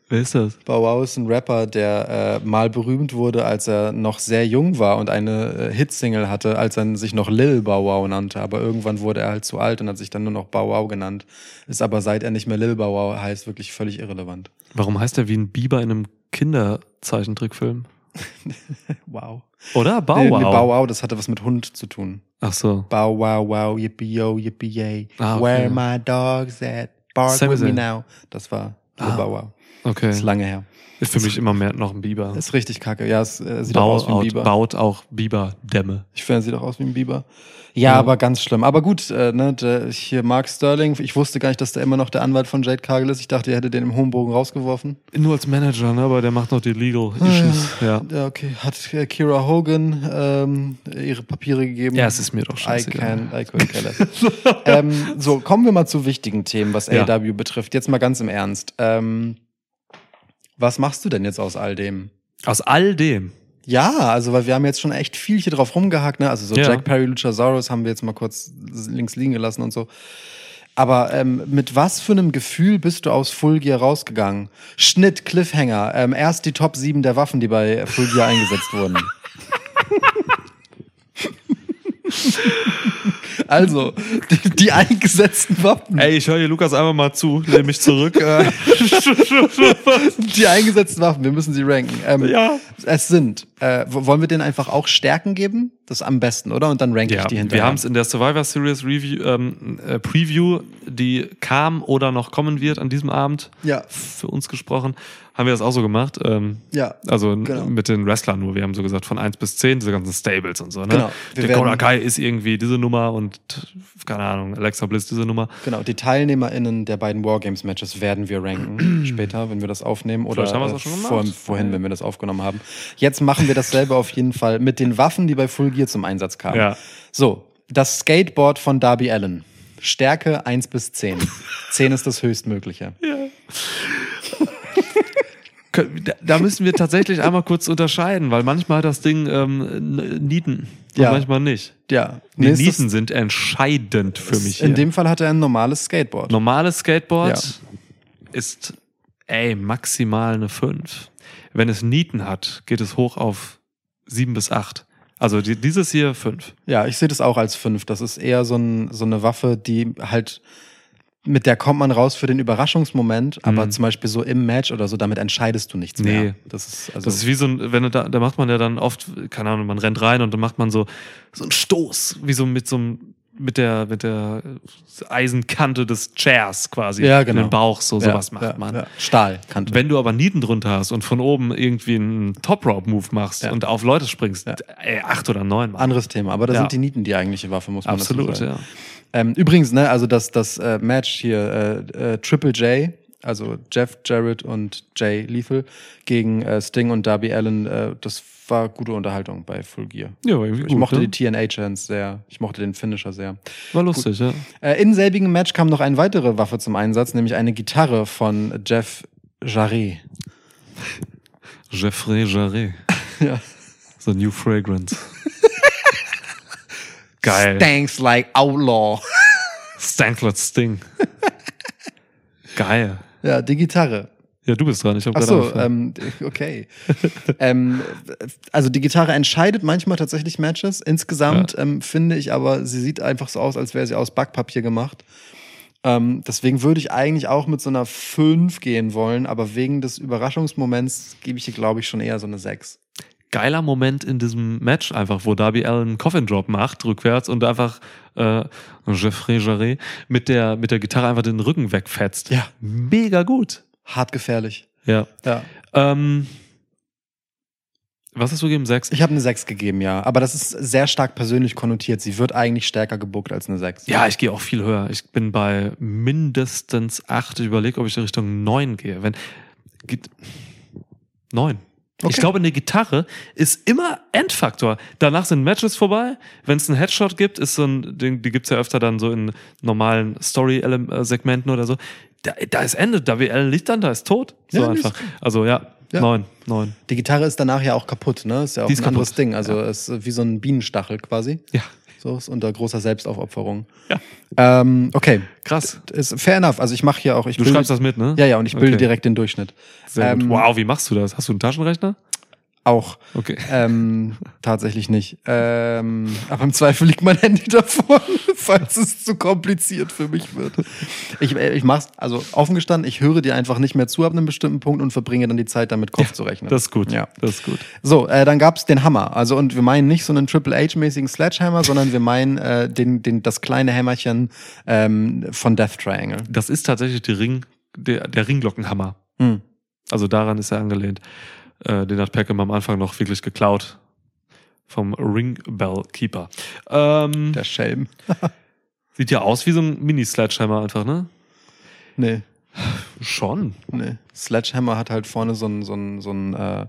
Wer ist das? Bow Wow ist ein Rapper, der äh, mal berühmt wurde, als er noch sehr jung war und eine äh, Hitsingle hatte, als er sich noch Lil Bow Wow nannte. Aber irgendwann wurde er halt zu alt und hat sich dann nur noch Bow Wow genannt. Ist aber seit er nicht mehr Lil Bow Wow heißt, wirklich völlig irrelevant. Warum heißt er wie ein Biber in einem Kinderzeichentrickfilm? Wow. Oder? Bow Nee, Wow. nee, Bow Wow, das hatte was mit Hund zu tun. Ach so. Bow Wow Wow, yippie yo, yippie yay. Ah, okay. Where my dogs at? Bark Sami with me now. Das war Ah. Bow Wow. Okay. Ist lange her. Ist für mich immer mehr noch ein Biber. Ist richtig kacke. Ja, es äh, sieht auch Bau, aus wie ein Biber. baut auch Biberdämme. Ich finde, er sieht auch aus wie ein Biber. Ja, aber ganz schlimm. Aber gut, äh, ne, der, hier Mark Sterling, ich wusste gar nicht, dass der immer noch der Anwalt von Jade Cargill ist. Ich dachte, er hätte den im hohen Bogen rausgeworfen. Nur als Manager, ne? aber der macht noch die Legal Issues. Ja. Ja, okay. Hat äh, Kira Hogan ähm, ihre Papiere gegeben? ja, es ist mir doch I scheißegal. can, I couldn't care ähm, so, kommen wir mal zu wichtigen Themen, was Ja. AW betrifft. Jetzt mal ganz im Ernst. Ähm, was machst du denn jetzt aus all dem? Aus all dem. Ja, also weil wir haben jetzt schon echt viel hier drauf rumgehackt, ne? Also so Ja. Jack Perry, Luchasaurus haben wir jetzt mal kurz links liegen gelassen und so. Aber ähm, mit was für einem Gefühl bist du aus Full Gear rausgegangen? Schnitt, Cliffhanger, ähm, erst die Top 7 der Waffen, die bei Full Gear eingesetzt wurden. also, die, die eingesetzten Waffen. Ey, ich höre dir Lukas einfach mal zu, lehne mich zurück. Äh, Die eingesetzten Waffen, wir müssen sie ranken. Ähm, Ja. Es sind, äh, wollen wir denen einfach auch Stärken geben? Das ist am besten, oder? Und dann ranke ich ja, die hinterher. wir haben es in der Survivor Series Review, ähm, äh, Preview, die kam oder noch kommen wird an diesem Abend, Ja. für uns gesprochen, haben wir das auch so gemacht. Ähm, Ja. Also Genau. mit den Wrestlern nur. Wir haben so gesagt, von 1 bis 10, diese ganzen Stables und so. Ne? Genau. Wir Kai ist irgendwie diese Nummer und keine Ahnung, Alexa Bliss diese Nummer. Genau, die TeilnehmerInnen der beiden Wargames-Matches werden wir ranken später, wenn wir das aufnehmen. Oder Vielleicht haben wir es äh, auch schon gemacht. vor, vorhin, wenn wir das aufgenommen haben. Jetzt machen wir dasselbe auf jeden Fall mit den Waffen, die bei Full Gear zum Einsatz kamen. Ja. So, das Skateboard von Darby Allen. Stärke 1 bis 10. 10 ist das höchstmögliche. Da- Da müssen wir tatsächlich einmal kurz unterscheiden, weil manchmal hat das Ding ähm, Nieten und Ja. manchmal nicht. Ja. Die nächstes- Nieten sind entscheidend für mich. In hier. dem Fall hat er ein normales Skateboard. Normales Skateboard Ja. ist, ey, maximal eine 5. Wenn es Nieten hat, geht es hoch auf 7 bis 8. Also die, dieses hier 5. Ja, ich sehe das auch als 5. Das ist eher so, ein, so eine Waffe, die halt mit der kommt man raus für den Überraschungsmoment, aber Mhm. zum Beispiel so im Match oder so, damit entscheidest du nichts Nee. mehr. Das ist also Das ist wie so ein, wenn du da, da macht man ja dann oft, keine Ahnung, man rennt rein und dann macht man so, so einen Stoß, wie so mit so einem, mit der, mit der Eisenkante des Chairs quasi. Ja, In genau. den Bauch, so, ja, sowas macht ja, man. Ja. Stahl, Kante. Wenn du aber Nieten drunter hast und von oben irgendwie einen Top-Rope-Move machst und auf Leute springst, ey, acht oder neun Mann. Anderes Thema, aber da sind die Nieten die eigentliche Waffe, muss man Absolut, dazu sagen. ja. Ähm, übrigens, ne, also das, das äh, Match hier, äh, äh, Triple J, also Jeff Jarrett und Jay Lethal gegen äh, Sting und Darby Allen, äh, das war gute Unterhaltung bei Full Gear. Ja, irgendwie Ich gut, mochte ne? die TNA-Chants sehr, ich mochte den Finisher sehr. War lustig, ja. Äh, in selbigem Match kam noch eine weitere Waffe zum Einsatz, nämlich eine Gitarre von Jeff Jarret. Jeffrey Jarret. Ja. The New Fragrance. Geil. Thanks like Outlaw. Stanklet Sting. Geil. Ja, die Gitarre. Ja, du bist dran. Ich habe gerade so, ähm, okay. ähm, also die Gitarre entscheidet manchmal tatsächlich Matches. Insgesamt ähm, finde ich aber, sie sieht einfach so aus, als wäre sie aus Backpapier gemacht. Ähm, deswegen würde ich eigentlich auch mit so einer 5 gehen wollen, aber wegen des Überraschungsmoments gebe ich ihr, glaube ich, schon eher so eine 6. Geiler Moment in diesem Match einfach, wo Darby Allen einen Coffin Drop macht, rückwärts und einfach äh, Jeffrey Jarret mit der, mit der Gitarre einfach den Rücken wegfetzt. Ja. Mega gut. Hart gefährlich. Ja. Ja. Ähm, was hast du gegeben? Sechs? Ich habe eine 6 gegeben, ja. Aber das ist sehr stark persönlich konnotiert. Sie wird eigentlich stärker gebuckt als eine 6. Ja, ich gehe auch viel höher. Ich bin bei mindestens acht. Ich überlege, ob ich in Richtung neun gehe. Wenn neun. Okay. Ich glaube, eine Gitarre ist immer Endfaktor. Danach sind Matches vorbei. Wenn es einen Headshot gibt, ist so ein, den, die gibt's ja öfter dann so in normalen Story-Segmenten oder so. Da, da ist Ende. Da wie Allen liegt dann, da ist tot. So Ja, einfach. Also ja, Ja. neun, neun. Die Gitarre ist danach ja auch kaputt, ne? Ist ja auch Die ist ein anderes kaputt, Ding. Also ja. es ist wie so ein Bienenstachel quasi. Ja, So ist unter großer Selbstaufopferung. Ja. Ähm, okay, krass. ist fair enough. Also ich mache hier auch. Ich Du bilde- schreibst das mit, ne? Ja, ja, und ich bilde Okay. direkt den Durchschnitt. Ähm, Wow, wie machst du das? Hast du einen Taschenrechner? Auch. Okay. Ähm, tatsächlich nicht. Ähm, aber im Zweifel liegt mein Handy davor, falls es zu kompliziert für mich wird. Ich, äh, ich mach's, also offen gestanden, ich höre dir einfach nicht mehr zu ab einem bestimmten Punkt und verbringe dann die Zeit damit, Kopf zu rechnen. Das ist gut. Ja. Das ist gut. So, äh, dann gab's den Hammer. Also, und wir meinen nicht so einen Triple H-mäßigen Sledgehammer, sondern wir meinen äh, den, den, das kleine Hämmerchen ähm, von Death Triangle. Das ist tatsächlich die Ring, der, der Ringglockenhammer. Hm. Also daran ist er angelehnt. Äh, den hat Peckham am Anfang noch wirklich geklaut. Vom Ringbell Keeper. Ähm, Der Schelm. sieht ja aus wie so ein Mini-Sledgehammer einfach, ne? Nee, Schon. nee. Sledgehammer hat halt vorne so einen, so einen, so einen, äh,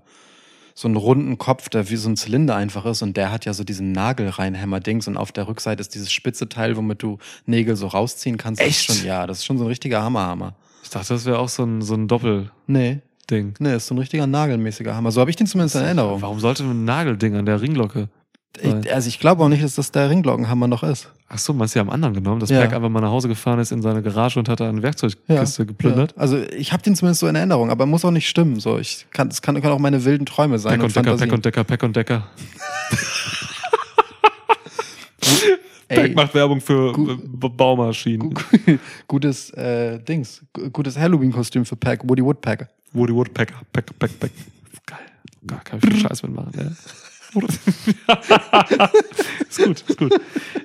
so einen runden Kopf, der wie so ein Zylinder einfach ist und der hat ja so diesen Nagel Dings und auf der Rückseite ist dieses spitze Teil, womit du Nägel so rausziehen kannst. Das Echt? Ist schon, ja, das ist schon so ein richtiger Hammerhammer. Ich dachte, das wäre auch so ein, so ein Doppelding. Nee, nee, ist so ein richtiger nagelmäßiger Hammer. So habe ich den zumindest in Erinnerung. Warum sollte ein Nagelding an der Ringglocke? Ich, also ich glaube auch nicht, dass das der Ringglockenhammer noch ist. Ach so, meinst du, die haben einen anderen genommen, dass Ja. Peck einfach mal nach Hause gefahren ist in seine Garage und hat da eine Werkzeugkiste geplündert? Ja. Also ich habe den zumindest so in Erinnerung, aber muss auch nicht stimmen. So, ich kann, es kann, können auch meine wilden Träume sein Peck und Decker, Peck Fantasien. und Decker, Peck und Decker. Peck macht Werbung für Gu- Baumaschinen. gutes äh, Dings, gu- gutes Halloween-Kostüm für Pack, Woody Woodpecker. Woody Woodpecker, Peck, Peck, Peck. Geil. Geil, kann ich viel Scheiß mitmachen, ja. ist gut, ist gut.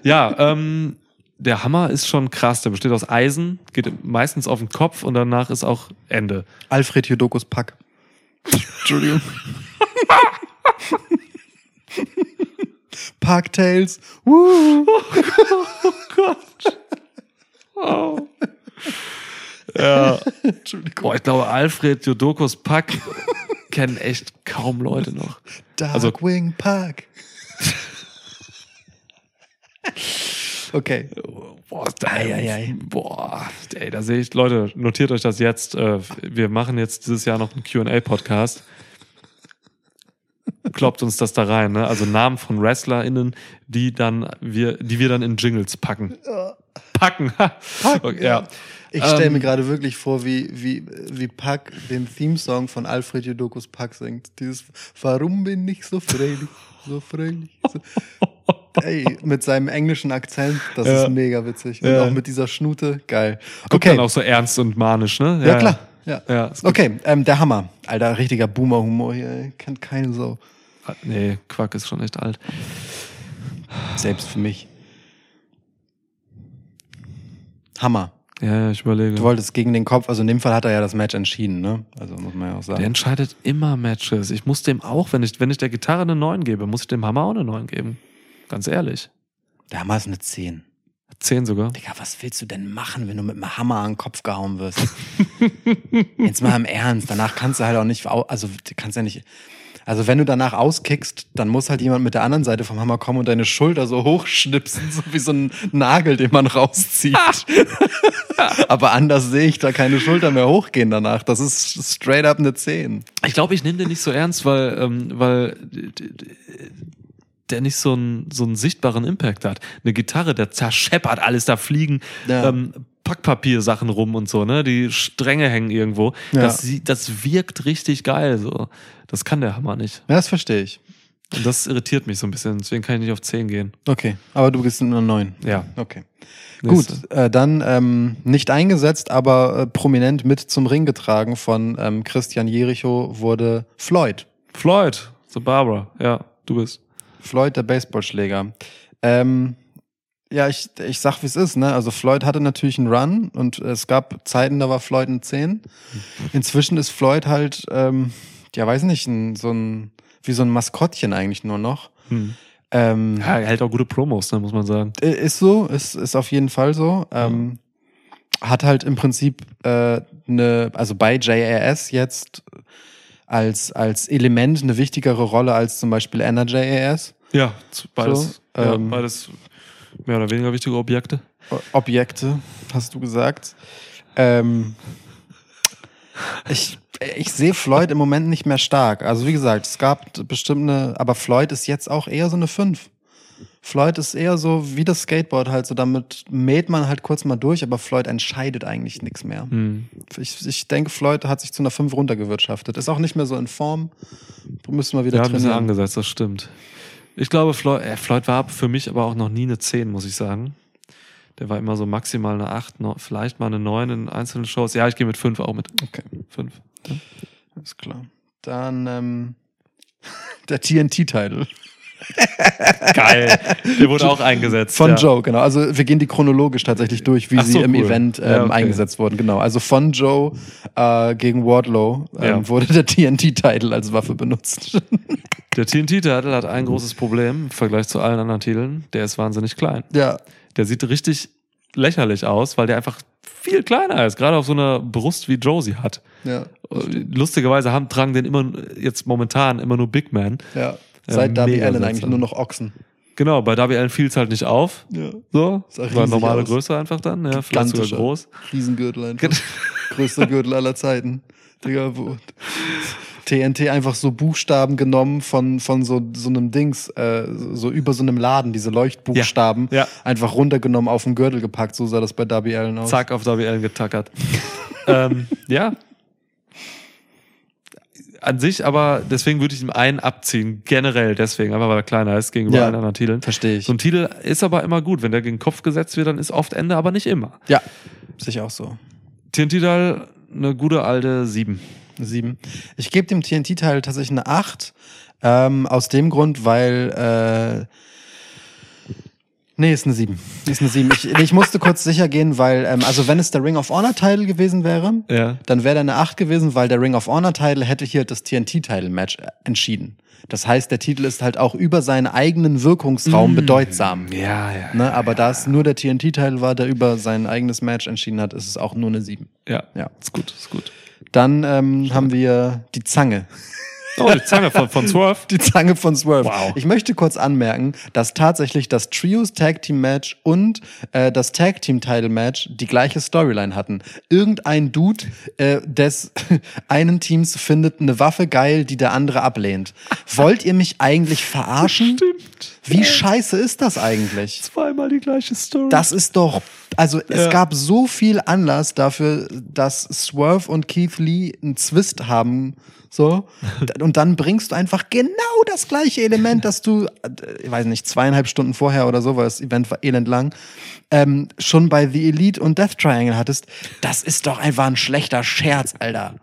Ja, ähm, der Hammer ist schon krass. Der besteht aus Eisen, geht meistens auf den Kopf und danach ist auch Ende. Alfred Jodokus Pack. Entschuldigung. Parktails. Woo. Oh. Ja. Entschuldigung. Boah, ich glaube, Alfred Jodokus Pack kennen echt kaum Leute noch. also- Darkwing Park. okay. Boah, da, Ei, ei, ei. boah, ey, da sehe ich, Leute, notiert euch das jetzt. Äh, Wir machen jetzt dieses Jahr noch einen QA-Podcast. Kloppt uns das da rein, ne? Also Namen von WrestlerInnen, die dann wir, die wir dann in Jingles packen. Packen. okay, ja. Ich stelle Ähm, mir gerade wirklich vor, wie, wie, wie Pack den Theme-Song von Alfred Jodokus Pack singt. Dieses Warum bin ich so fröhlich, so fröhlich. So. ey, mit seinem englischen Akzent, das Ja. ist mega witzig. Und Ja. auch mit dieser Schnute, geil. Guckt Okay, dann auch so ernst und manisch, ne? ja klar. Ja. Ja. Okay, ähm, der Hammer. Alter, richtiger Boomer-Humor hier, ey. kennt keine Sau. Ah, Nee, Quack ist schon echt alt. Selbst für mich. Hammer. Ja, ich überlege. Du wolltest gegen den Kopf, also in dem Fall hat er ja das Match entschieden, ne? Also muss man ja auch Der sagen. entscheidet immer Matches. Ich muss dem auch, wenn ich, wenn ich der Gitarre eine 9 gebe, muss ich dem Hammer auch eine 9 geben. Ganz ehrlich. Der Hammer ist eine 10. 10 sogar. Digga, was willst du denn machen, wenn du mit einem Hammer an den Kopf gehauen wirst? Jetzt mal im Ernst. Danach kannst du halt auch nicht, also du kannst ja nicht. Also wenn du danach auskickst, dann muss halt jemand mit der anderen Seite vom Hammer kommen und deine Schulter so hochschnipsen, so wie so ein Nagel, den man rauszieht. Aber anders sehe ich da keine Schulter mehr hochgehen danach. Das ist straight up eine 10. Ich glaube, ich nehme den nicht so ernst, weil, ähm, weil der nicht so einen, so einen sichtbaren Impact hat. Eine Gitarre, der zerscheppert alles, da fliegen Ja. ähm, Packpapiersachen rum und so, ne? Die Stränge hängen irgendwo. Ja. Das, das wirkt richtig geil. So. Das kann der Hammer nicht. Ja, das verstehe ich. Und das irritiert mich so ein bisschen. Deswegen kann ich nicht auf 10 gehen. Okay, aber du bist nur 9. Ja. Okay. Nächste. Gut, äh, dann ähm, nicht eingesetzt, aber äh, prominent mit zum Ring getragen von ähm, Christian Jericho wurde Floyd. Floyd, The Barbara. Ja, du bist. Floyd, der Baseballschläger. Ähm, ja, ich, ich sag, wie es ist, ne? Also Floyd hatte natürlich einen Run und es gab Zeiten, da war Floyd ein 10. Inzwischen ist Floyd halt, ähm, ja, weiß nicht, ein, so ein, wie so ein Maskottchen eigentlich nur noch. Hm. Ähm, Ja, er hält auch gute Promos, ne, muss man sagen. Äh, Ist so, ist, ist auf jeden Fall so. Ähm, hat halt im Prinzip äh, eine, also bei JAS jetzt als, als Element eine wichtigere Rolle als zum Beispiel NRJAS. Ja, z- beides, So, ja, ähm, beides mehr oder weniger wichtige Objekte. Objekte, hast du gesagt. Ähm, ich ich sehe Floyd im Moment nicht mehr stark. Also wie gesagt, es gab bestimmt eine, aber Floyd ist jetzt auch eher so eine 5. Floyd ist eher so wie das Skateboard halt, so damit mäht man halt kurz mal durch, aber Floyd entscheidet eigentlich nichts mehr. Hm. Ich, ich denke, Floyd hat sich zu einer 5 runtergewirtschaftet. Ist auch nicht mehr so in Form. Müssen wir wieder Ja, ein bisschen trainieren. angesetzt, das stimmt. Ich glaube, Floyd, äh, Floyd war für mich aber auch noch nie eine 10, muss ich sagen. Der war immer so maximal eine 8, noch, vielleicht mal eine 9 in einzelnen Shows. Ja, ich gehe mit 5 auch mit. Okay. 5. Alles klar. Dann ähm, der TNT-Title. Geil. Der wurde auch eingesetzt. Von ja. Joe, genau. Also wir gehen die chronologisch tatsächlich durch, wie Ach sie so, im cool. Event ähm, Ja, okay. eingesetzt wurden. Genau. Also von Joe äh, gegen Wardlow ähm, Ja. wurde der TNT-Title als Waffe benutzt. Der TNT-Titel hat ein großes Problem im Vergleich zu allen anderen Titeln. Der ist wahnsinnig klein. ja. Der sieht richtig lächerlich aus, weil der einfach viel kleiner ist, gerade auf so einer Brust wie Joe sie hat. Ja. Lustigerweise haben, tragen den immer jetzt momentan immer nur Big Man. ja. Seit Darby mega Allen eigentlich nur noch Ochsen. Genau, bei Darby Allen fiel es halt nicht auf. Ja. So, war normale aus. Größe einfach dann, ja, vielleicht sogar groß. Riesengürtel einfach. Größter Gürtel aller Zeiten. Digga, wo TNT einfach so Buchstaben genommen von, von so, so einem Dings, äh, so über so einem Laden, diese Leuchtbuchstaben, Ja, ja. einfach runtergenommen auf den Gürtel gepackt. So sah das bei Darby Allen aus. Zack, auf Darby Allen getackert. ähm, ja. An sich, aber deswegen würde ich ihm einen abziehen, generell deswegen, einfach weil er kleiner ist gegenüber Ja. allen anderen Titeln. Verstehe ich. So ein Titel ist aber immer gut. Wenn der gegen den Kopf gesetzt wird, dann ist oft Ende, aber nicht immer. Ja, sicher auch so. TNT-Teil, eine gute alte 7. Sieben. Ich gebe dem TNT-Teil tatsächlich eine acht. Ähm, aus dem Grund, weil. Äh, nee, ist eine sieben. Ist eine sieben. Ich, ich musste kurz sicher gehen, weil, ähm, also wenn es der Ring of Honor-Title gewesen wäre, Ja. dann wäre der eine acht gewesen, weil der Ring of Honor-Title hätte hier das TNT-Title-Match äh, entschieden. Das heißt, der Titel ist halt auch über seinen eigenen Wirkungsraum bedeutsam. Ja, ja. Ne, aber da es nur der TNT-Teil war, der über sein eigenes Match entschieden hat, ist es auch nur eine 7. Ja, Ja. ist gut, ist gut. Dann ähm, haben wir die Zange. Oh, die Zange von, von Swerve. Die Zange von Swerve. Wow. Ich möchte kurz anmerken, dass tatsächlich das Trios Tag Team Match und äh, das Tag Team Title Match die gleiche Storyline hatten. Irgendein Dude äh, des einen Teams findet eine Waffe geil, die der andere ablehnt. Wollt ihr mich eigentlich verarschen? Stimmt. Wie scheiße ist das eigentlich? Zweimal die gleiche Story. Das ist doch, Also es gab so viel Anlass dafür, dass Swerve und Keith Lee einen Zwist haben. So. Und dann bringst du einfach genau das gleiche Element, das du, äh, ich weiß nicht, zweieinhalb Stunden vorher oder so, weil das Event war elend lang, ähm, schon bei The Elite und Death Triangle hattest. Das ist doch einfach ein schlechter Scherz, Alter.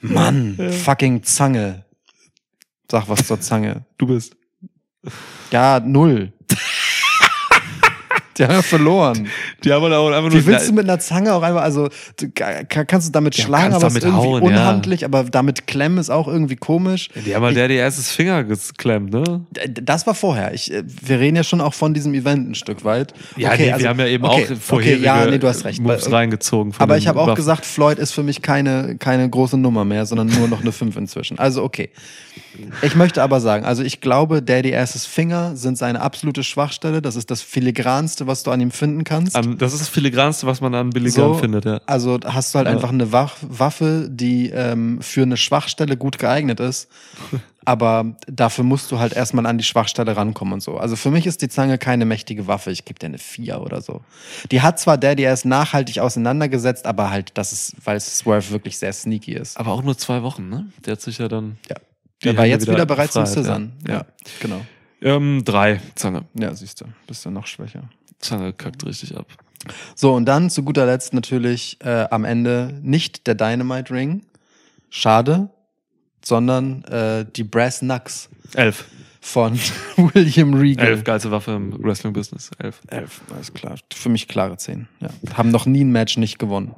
Mann, fucking Zange. Sag was zur Zange. Du bist. Ja, null. Die haben ja verloren. Die haben halt auch einfach nur. Wie willst du mit einer Zange auch einfach, also kannst du damit Ja, schlagen, aber es ist damit irgendwie hauen, ja. unhandlich, aber damit klemmen ist auch irgendwie komisch. die haben halt der die erstes Finger geklemmt, ne? Das war vorher. Ich, äh, wir reden ja schon auch von diesem Event ein Stück weit. Ja, Okay, nee, also- wir haben ja eben okay, auch vorherige Okay, ja, nee, du hast recht. Moves Weil- reingezogen. Aber ich habe auch gesagt, Floyd ist für mich keine, keine große Nummer mehr, sondern nur noch eine 5 inzwischen. Also okay. Ich möchte aber sagen, also ich glaube, Daddy Asses Finger sind seine absolute Schwachstelle. Das ist das filigranste, was du an ihm finden kannst. An, das ist das Filigranste, was man an Billy Gunn findet, ja. Also hast du halt Ja. einfach eine Waffe, die ähm, für eine Schwachstelle gut geeignet ist. Aber dafür musst du halt erstmal an die Schwachstelle rankommen und so. Also für mich ist die Zange keine mächtige Waffe. Ich gebe dir eine 4 oder so. Die hat zwar Daddy erst nachhaltig auseinandergesetzt, aber halt, das ist, weil Swerve wirklich sehr sneaky ist. Aber auch nur zwei wochen, ne? Der hat sich ja dann. Ja. die Der war jetzt wieder, bereit zum Scissern. Ja. Ja. genau. Ähm, drei, Zange. Ja, siehst du, bist du noch schwächer. Zange kackt richtig ab. So, und dann zu guter Letzt natürlich äh, am Ende nicht der Dynamite Ring. Schade, sondern äh, die Brass Knucks Elf. von William Regal. Elf, geilste Waffe im Wrestling-Business. Elf. Elf, alles klar. Für mich klare zehn. Ja. Haben noch nie ein Match nicht gewonnen.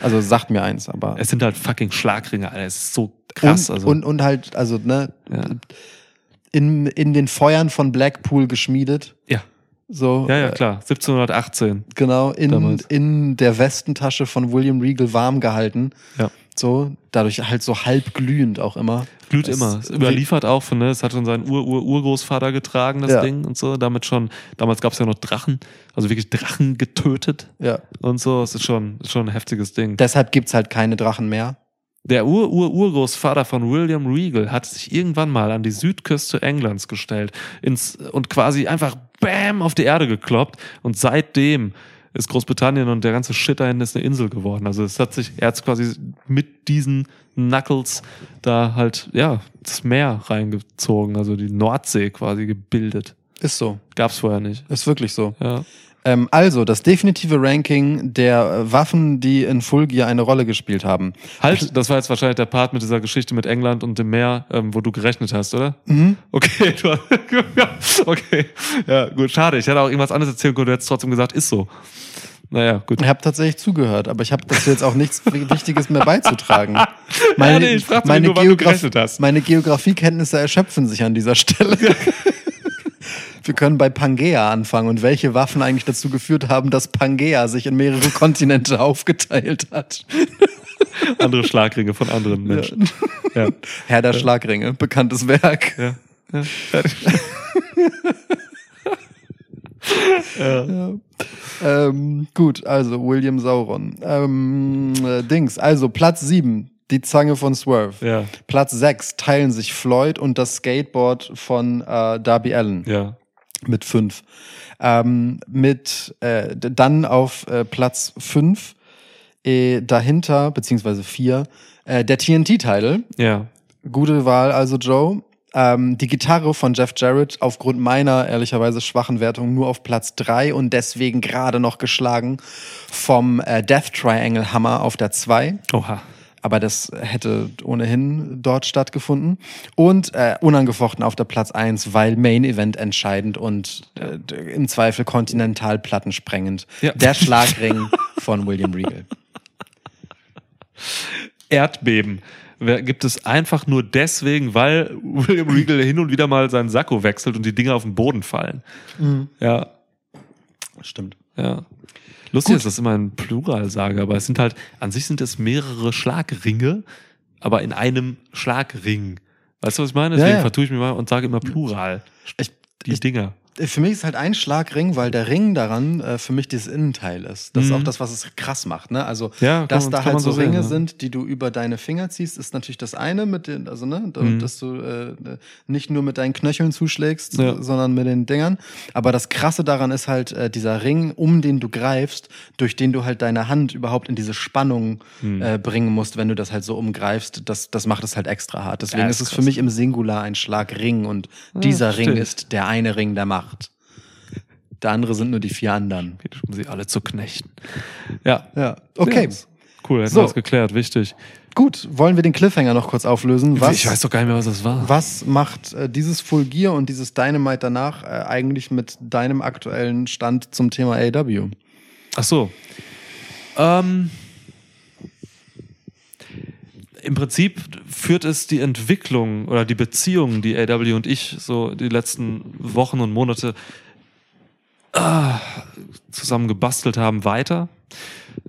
Also sagt mir eins, aber. Es sind halt fucking Schlagringe, Alter. Es ist so krass. und, also, und, und halt, also, ne, ja. in, in den Feuern von Blackpool geschmiedet. ja. So, ja, ja, äh, klar. 1718. genau, in, Damals. in der Westentasche von William Regal warm gehalten. Ja. So, dadurch halt so halb glühend auch immer. Glüht Es- immer. Es überliefert auch von, ne? Es hat schon sein Ur-Ur-Urgroßvater getragen, das Ja. Ding und so. Damit schon, damals gab es ja noch Drachen, also wirklich Drachen getötet Ja. und so. Es ist schon, ist schon ein heftiges Ding. Deshalb gibt's halt keine Drachen mehr. Der Ur-Ur-Urgroßvater von William Regal hat sich irgendwann mal an die Südküste Englands gestellt ins, und quasi einfach BAM auf die Erde gekloppt. Und seitdem ist Großbritannien und der ganze Shit dahin ist eine Insel geworden. Also es hat sich, er hat quasi mit diesen Knuckles da halt, ja, das Meer reingezogen, also die Nordsee quasi gebildet. Ist so. Gab's vorher nicht. Ist wirklich so. Ja. Ähm, also, das definitive Ranking der äh, Waffen, die in Full Gear eine Rolle gespielt haben. Halt, das war jetzt wahrscheinlich der Part mit dieser Geschichte mit England und dem Meer, ähm, wo du gerechnet hast, oder? Mhm. Okay, du, ja, okay. Ja, gut, schade. Ich hätte auch irgendwas anderes erzählen können, du hättest trotzdem gesagt, ist so. Naja, gut. Ich habe tatsächlich zugehört, aber ich habe dazu jetzt auch nichts Wichtiges mehr beizutragen. Ja, nee, ich fragte mich nur, hast. meine Geografiekenntnisse erschöpfen sich an dieser Stelle. Wir können bei Pangea anfangen und welche Waffen eigentlich dazu geführt haben, dass Pangea sich in mehrere Kontinente aufgeteilt hat. Andere Schlagringe von anderen Menschen. Ja. Herr der Schlagringe, bekanntes Werk. Ja. ja. ja. Ähm, gut, also William Sauron. Ähm, äh, Dings, also Platz 7, die Zange von Swerve. Ja. Platz 6 teilen sich Floyd und das Skateboard von äh, Darby Allen Ja. mit 5. Ähm, mit äh, dann auf äh, Platz 5 äh, dahinter, beziehungsweise 4, äh, der TNT-Title. Ja. Gute Wahl, also Joe. Ähm, die Gitarre von Jeff Jarrett aufgrund meiner ehrlicherweise schwachen Wertung nur auf Platz 3 und deswegen gerade noch geschlagen vom äh, Death Triangle Hammer auf der 2. Oha. Aber das hätte ohnehin dort stattgefunden. Und äh, unangefochten auf der Platz 1, weil Main Event entscheidend und äh, im Zweifel Kontinentalplatten sprengend. Ja. Der Schlagring von William Regal. Erdbeben gibt es einfach nur deswegen, weil William Regal hin und wieder mal seinen Sakko wechselt und die Dinge auf den Boden fallen. Ja, Stimmt. ja. Lustig ist, dass ich immer in Plural sage, aber es sind halt, an sich sind es mehrere Schlagringe, aber in einem Schlagring. Weißt du, was ich meine? Deswegen ja. vertue ich mich mal und sage immer Plural. Ich, Die ich, Dinger. Für mich ist halt ein Schlagring, weil der Ring daran äh, für mich dieses Innenteil ist. Das ist Mhm. auch das, was es krass macht. Ne? Also, Ja, dass man- da halt so sehen, Ringe ja. sind, die du über deine Finger ziehst, ist natürlich das eine, mit den, also ne, Mhm. dass du äh, nicht nur mit deinen Knöcheln zuschlägst, Ja. sondern mit den Dingern. Aber das Krasse daran ist halt äh, dieser Ring, um den du greifst, durch den du halt deine Hand überhaupt in diese Spannung Mhm. äh, bringen musst, wenn du das halt so umgreifst. Das, das macht es halt extra hart. Deswegen ist ist es für mich im Singular ein Schlagring und dieser Ring ist der eine Ring der Macht. Der andere sind nur die vier anderen. Um sie alle zu knechten. Ja. Ja, okay. Ja, cool, hätten So. wir das geklärt, wichtig. Gut, wollen wir den Cliffhanger noch kurz auflösen? Was, ich weiß doch gar nicht mehr, was das war. was macht äh, dieses Full Gear und dieses Dynamite danach äh, eigentlich mit deinem aktuellen Stand zum Thema AW? Ach so. Ähm, Im Prinzip führt es die Entwicklung oder die Beziehung, die AW und ich so die letzten Wochen und Monate ah, zusammen gebastelt haben, weiter.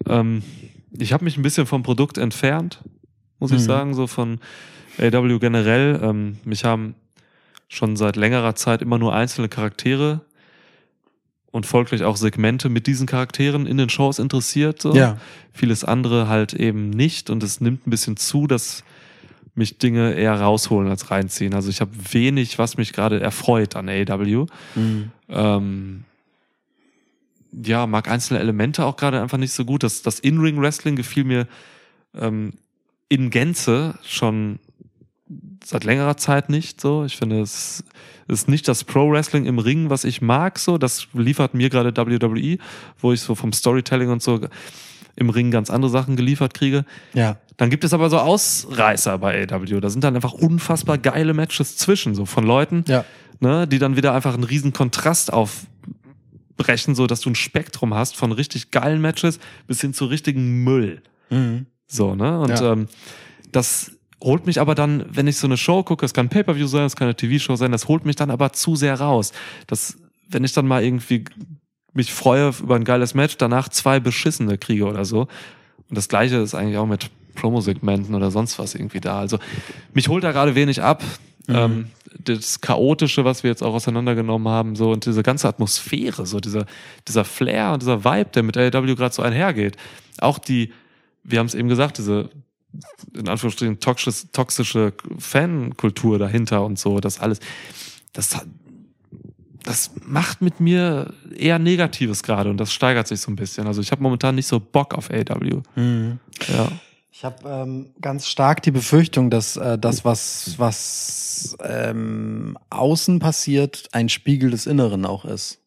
Ähm, ich habe mich ein bisschen vom Produkt entfernt, muss ich Mhm. sagen, so von AW generell. Ähm, mich haben schon seit längerer Zeit immer nur einzelne Charaktere und folglich auch Segmente mit diesen Charakteren in den Shows interessiert. So. Vieles andere halt eben nicht und es nimmt ein bisschen zu, dass mich Dinge eher rausholen als reinziehen. Also ich habe wenig, was mich gerade erfreut an AW. Mhm. Ähm, ja, mag einzelne Elemente auch gerade einfach nicht so gut. Das, das In-Ring-Wrestling gefiel mir ähm, in Gänze schon seit längerer Zeit nicht so. Ich finde, es ist nicht das Pro-Wrestling im Ring, was ich mag. So, das liefert mir gerade WWE, wo ich so vom Storytelling und so im Ring ganz andere Sachen geliefert kriege. Ja. Dann gibt es aber so Ausreißer bei AW. Da sind dann einfach unfassbar geile Matches zwischen, so von Leuten, Ja. ne, die dann wieder einfach einen riesen Kontrast aufbrechen, so dass du ein Spektrum hast von richtig geilen Matches bis hin zu richtigen Müll. Mhm. So, ne? Und Ja. ähm, das holt mich aber dann, wenn ich so eine Show gucke, es kann ein Pay-Per-View sein, es kann eine TV-Show sein, das holt mich dann aber zu sehr raus. Das, wenn ich dann mal irgendwie mich freue über ein geiles Match, danach zwei beschissene kriege oder so. Und das gleiche ist eigentlich auch mit Promo-Segmenten oder sonst was irgendwie da. Also mich holt da gerade wenig ab. Ähm, das Chaotische, was wir jetzt auch auseinandergenommen haben, so und diese ganze Atmosphäre, so dieser, dieser Flair und dieser Vibe, der mit AEW gerade so einhergeht. Auch die, wir haben es eben gesagt, diese in Anführungsstrichen toxische, toxische Fankultur dahinter und so, das alles, das, das macht mit mir eher Negatives gerade und das steigert sich so ein bisschen. Also ich habe momentan nicht so Bock auf AW. Mhm. Ja. Ich habe ähm, ganz stark die Befürchtung, dass äh, das, was, was ähm, außen passiert, ein Spiegel des Inneren auch ist.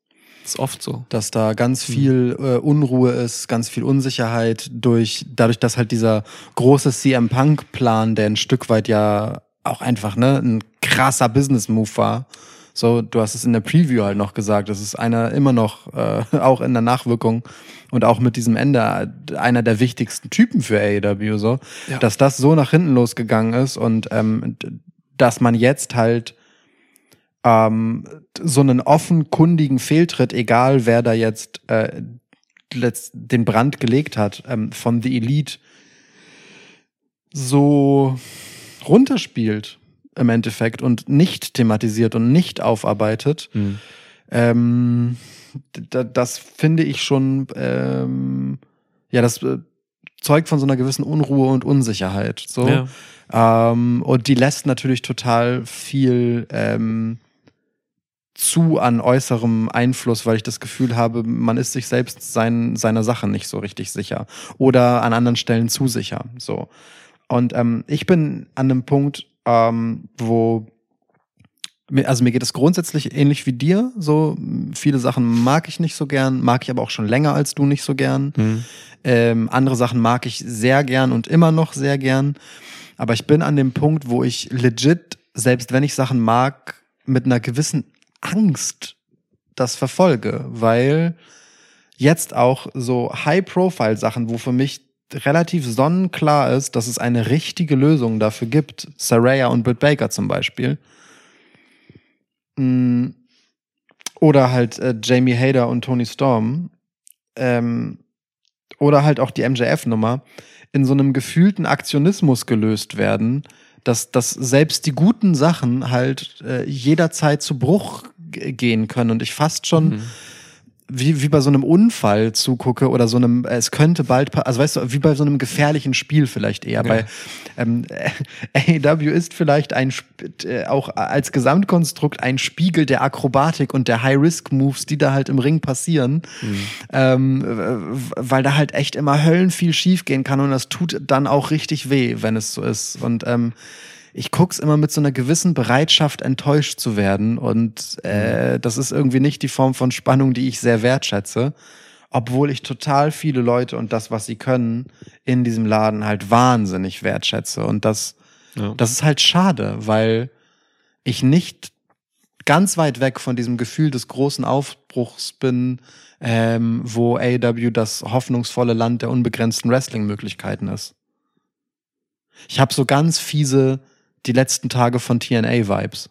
Ist oft so. Dass da ganz viel äh, Unruhe ist, ganz viel Unsicherheit durch, dadurch, dass halt dieser große CM Punk-Plan, der ein Stück weit ja auch einfach ne, ein krasser Business-Move war. So, du hast es in der Preview halt noch gesagt, das ist einer immer noch, äh, auch in der Nachwirkung und auch mit diesem Ende einer der wichtigsten Typen für AEW, so, Ja. dass das so nach hinten losgegangen ist und ähm, dass man jetzt halt ähm, so einen offenkundigen Fehltritt, egal wer da jetzt äh, den Brand gelegt hat, ähm, von The Elite so runterspielt im Endeffekt und nicht thematisiert und nicht aufarbeitet, Hm. ähm, das finde ich schon, ähm, ja, das äh, zeugt von so einer gewissen Unruhe und Unsicherheit. So. Ja. Ähm, und die lässt natürlich total viel ähm, zu an äußerem Einfluss, weil ich das Gefühl habe, man ist sich selbst sein, seiner Sache nicht so richtig sicher. Oder an anderen Stellen zu sicher. So. Und ähm, ich bin an einem Punkt, ähm, wo also mir geht es grundsätzlich ähnlich wie dir. So viele Sachen mag ich nicht so gern, mag ich aber auch schon länger als du nicht so gern. Hm. Ähm, andere Sachen mag ich sehr gern und immer noch sehr gern. Aber ich bin an dem Punkt, wo ich legit, selbst wenn ich Sachen mag, mit einer gewissen Angst das verfolge, weil jetzt auch so High-Profile-Sachen, wo für mich relativ sonnenklar ist, dass es eine richtige Lösung dafür gibt, Saraya und Britt Baker zum Beispiel, Mm, oder halt äh, Jamie Hader und Tony Storm, ähm, oder halt auch die MJF-Nummer, in so einem gefühlten Aktionismus gelöst werden, dass, dass selbst die guten Sachen halt äh, jederzeit zu Bruch gehen können und ich fast schon Mhm. wie, wie bei so einem Unfall zugucke oder so einem, es könnte bald, also weißt du, wie bei so einem gefährlichen Spiel vielleicht eher. Ja. Bei ähm, AEW ist vielleicht ein äh, auch als Gesamtkonstrukt ein Spiegel der Akrobatik und der High-Risk-Moves, die da halt im Ring passieren. Ähm, w- weil da halt echt immer Höllen viel schief gehen kann und das tut dann auch richtig weh, wenn es so ist. Und ähm, ich guck's immer mit so einer gewissen Bereitschaft, enttäuscht zu werden. Und äh, das ist irgendwie nicht die Form von Spannung, die ich sehr wertschätze. Obwohl ich total viele Leute und das, was sie können, in diesem Laden halt wahnsinnig wertschätze. Und das, Ja. das ist halt schade, weil ich nicht ganz weit weg von diesem Gefühl des großen Aufbruchs bin, ähm, wo AEW das hoffnungsvolle Land der unbegrenzten Wrestling-Möglichkeiten ist. Ich habe so ganz fiese die letzten Tage von TNA-Vibes.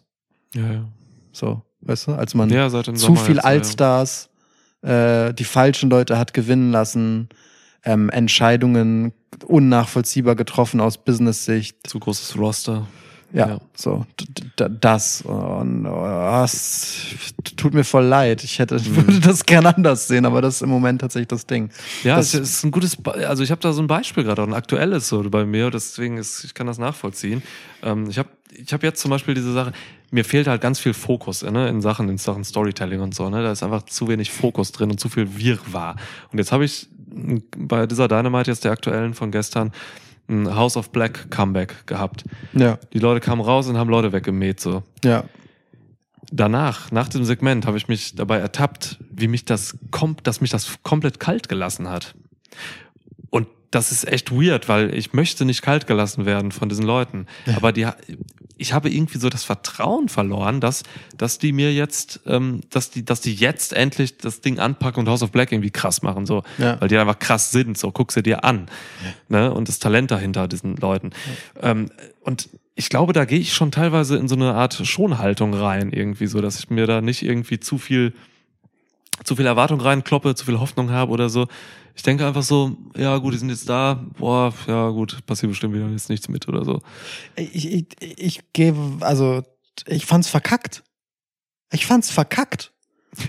ja, ja. So, weißt du, als man ja, zu Sommer viel jetzt, Allstars, äh, die falschen Leute hat gewinnen lassen, ähm, Entscheidungen unnachvollziehbar getroffen aus Business-Sicht. Zu großes Roster. Ja, Ja. so das und oh, es tut mir voll leid. Ich hätte Mhm. würde das gerne anders sehen, aber das ist im Moment tatsächlich das Ding. Ja, Das- ist ein gutes, Be- also ich habe da so ein Beispiel gerade, ein aktuelles so bei mir, deswegen ist, ich kann das nachvollziehen. Ähm, ich habe ich hab jetzt zum Beispiel diese Sache, mir fehlt halt ganz viel Fokus ne, in Sachen, in Sachen Storytelling und so, ne? Da ist einfach zu wenig Fokus drin und zu viel Wirrwarr. Und jetzt habe ich bei dieser Dynamite jetzt der aktuellen von gestern ein House of Black Comeback gehabt. Ja, Die Leute kamen raus und haben Leute weggemäht so. ja, danach, nach dem Segment, habe ich mich dabei ertappt, wie mich das kommt, dass mich das komplett kalt gelassen hat. Und das ist echt weird, weil ich möchte nicht kalt gelassen werden von diesen Leuten. Aber die, ich habe irgendwie so das Vertrauen verloren, dass, dass die mir jetzt, ähm, dass die, dass die jetzt endlich das Ding anpacken und House of Black irgendwie krass machen, so, Ja. weil die einfach krass sind. So, guck sie dir an, ne? Und das Talent dahinter diesen Leuten. Ähm, und ich glaube, da gehe ich schon teilweise in so eine Art Schonhaltung rein, irgendwie so, dass ich mir da nicht irgendwie zu viel, zu viel Erwartung reinkloppe, zu viel Hoffnung habe oder so. Ich denke einfach so, ja gut, die sind jetzt da, boah, ja gut, passiert bestimmt wieder jetzt nichts mit oder so. ich, ich, ich gebe, also ich fand's verkackt. Ich fand's verkackt.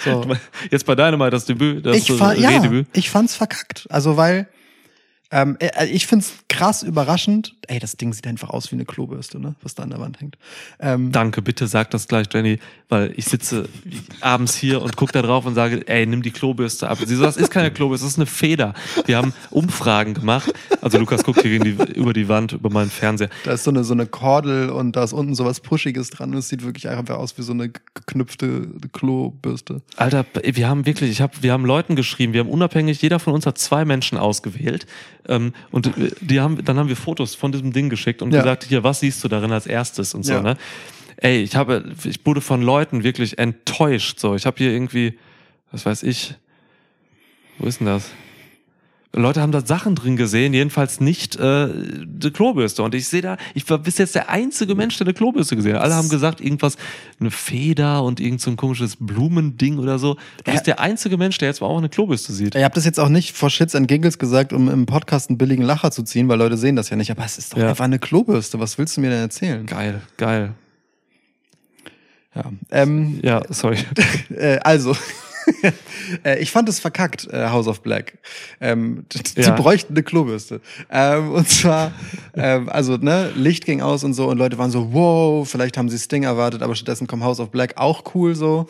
So. Jetzt bei Dynamite das Debüt, das ich fa ja, Rehdebüt. ich fand's verkackt. Also weil ähm, äh, ich find's krass überraschend. Ey, das Ding sieht einfach aus wie eine Klobürste, ne? Was da an der Wand hängt. Ähm, Danke, bitte sag das gleich, Jenny, weil ich sitze abends hier und gucke da drauf und sage, ey, nimm die Klobürste ab. Sie so, das ist keine Klobürste, das ist eine Feder. Wir haben Umfragen gemacht. Also Lukas guckt hier die, über die Wand, über meinen Fernseher. da ist so eine so eine Kordel und da ist unten sowas Puschiges dran und es sieht wirklich einfach aus wie so eine geknüpfte Klobürste. Alter, wir haben wirklich, ich hab, wir haben Leuten geschrieben, wir haben unabhängig, jeder von uns hat zwei Menschen ausgewählt. Ähm, und äh, die haben, dann haben wir Fotos von diesem Ding geschickt und Ja. gesagt, hier, was siehst du darin als erstes und so, Ja. ne? Ey, ich habe, ich wurde von Leuten wirklich enttäuscht. So, ich habe hier irgendwie, was weiß ich, wo ist denn das? Leute haben da Sachen drin gesehen, jedenfalls nicht äh, die Klobürste. Und ich sehe da, ich war bis jetzt der einzige Mensch, der eine Klobürste gesehen hat. Alle haben gesagt, irgendwas, eine Feder und irgend so ein komisches Blumending oder so. Du bist der einzige Mensch, der jetzt mal auch eine Klobürste sieht. Ich habe das jetzt auch nicht vor Shits and Giggles gesagt, um im Podcast einen billigen Lacher zu ziehen, weil Leute sehen das ja nicht. Aber es ist doch Ja. einfach eine Klobürste. Was willst du mir denn erzählen? Geil, geil. Ja. Ähm, Ja, sorry. Äh, also, ich fand es verkackt, äh, House of Black. Ähm, Ja. bräuchten eine Klobürste. Ähm, und zwar, ähm, also, ne, Licht ging aus und so und Leute waren so, wow, vielleicht haben sie Sting erwartet, aber stattdessen kommt House of Black auch cool so.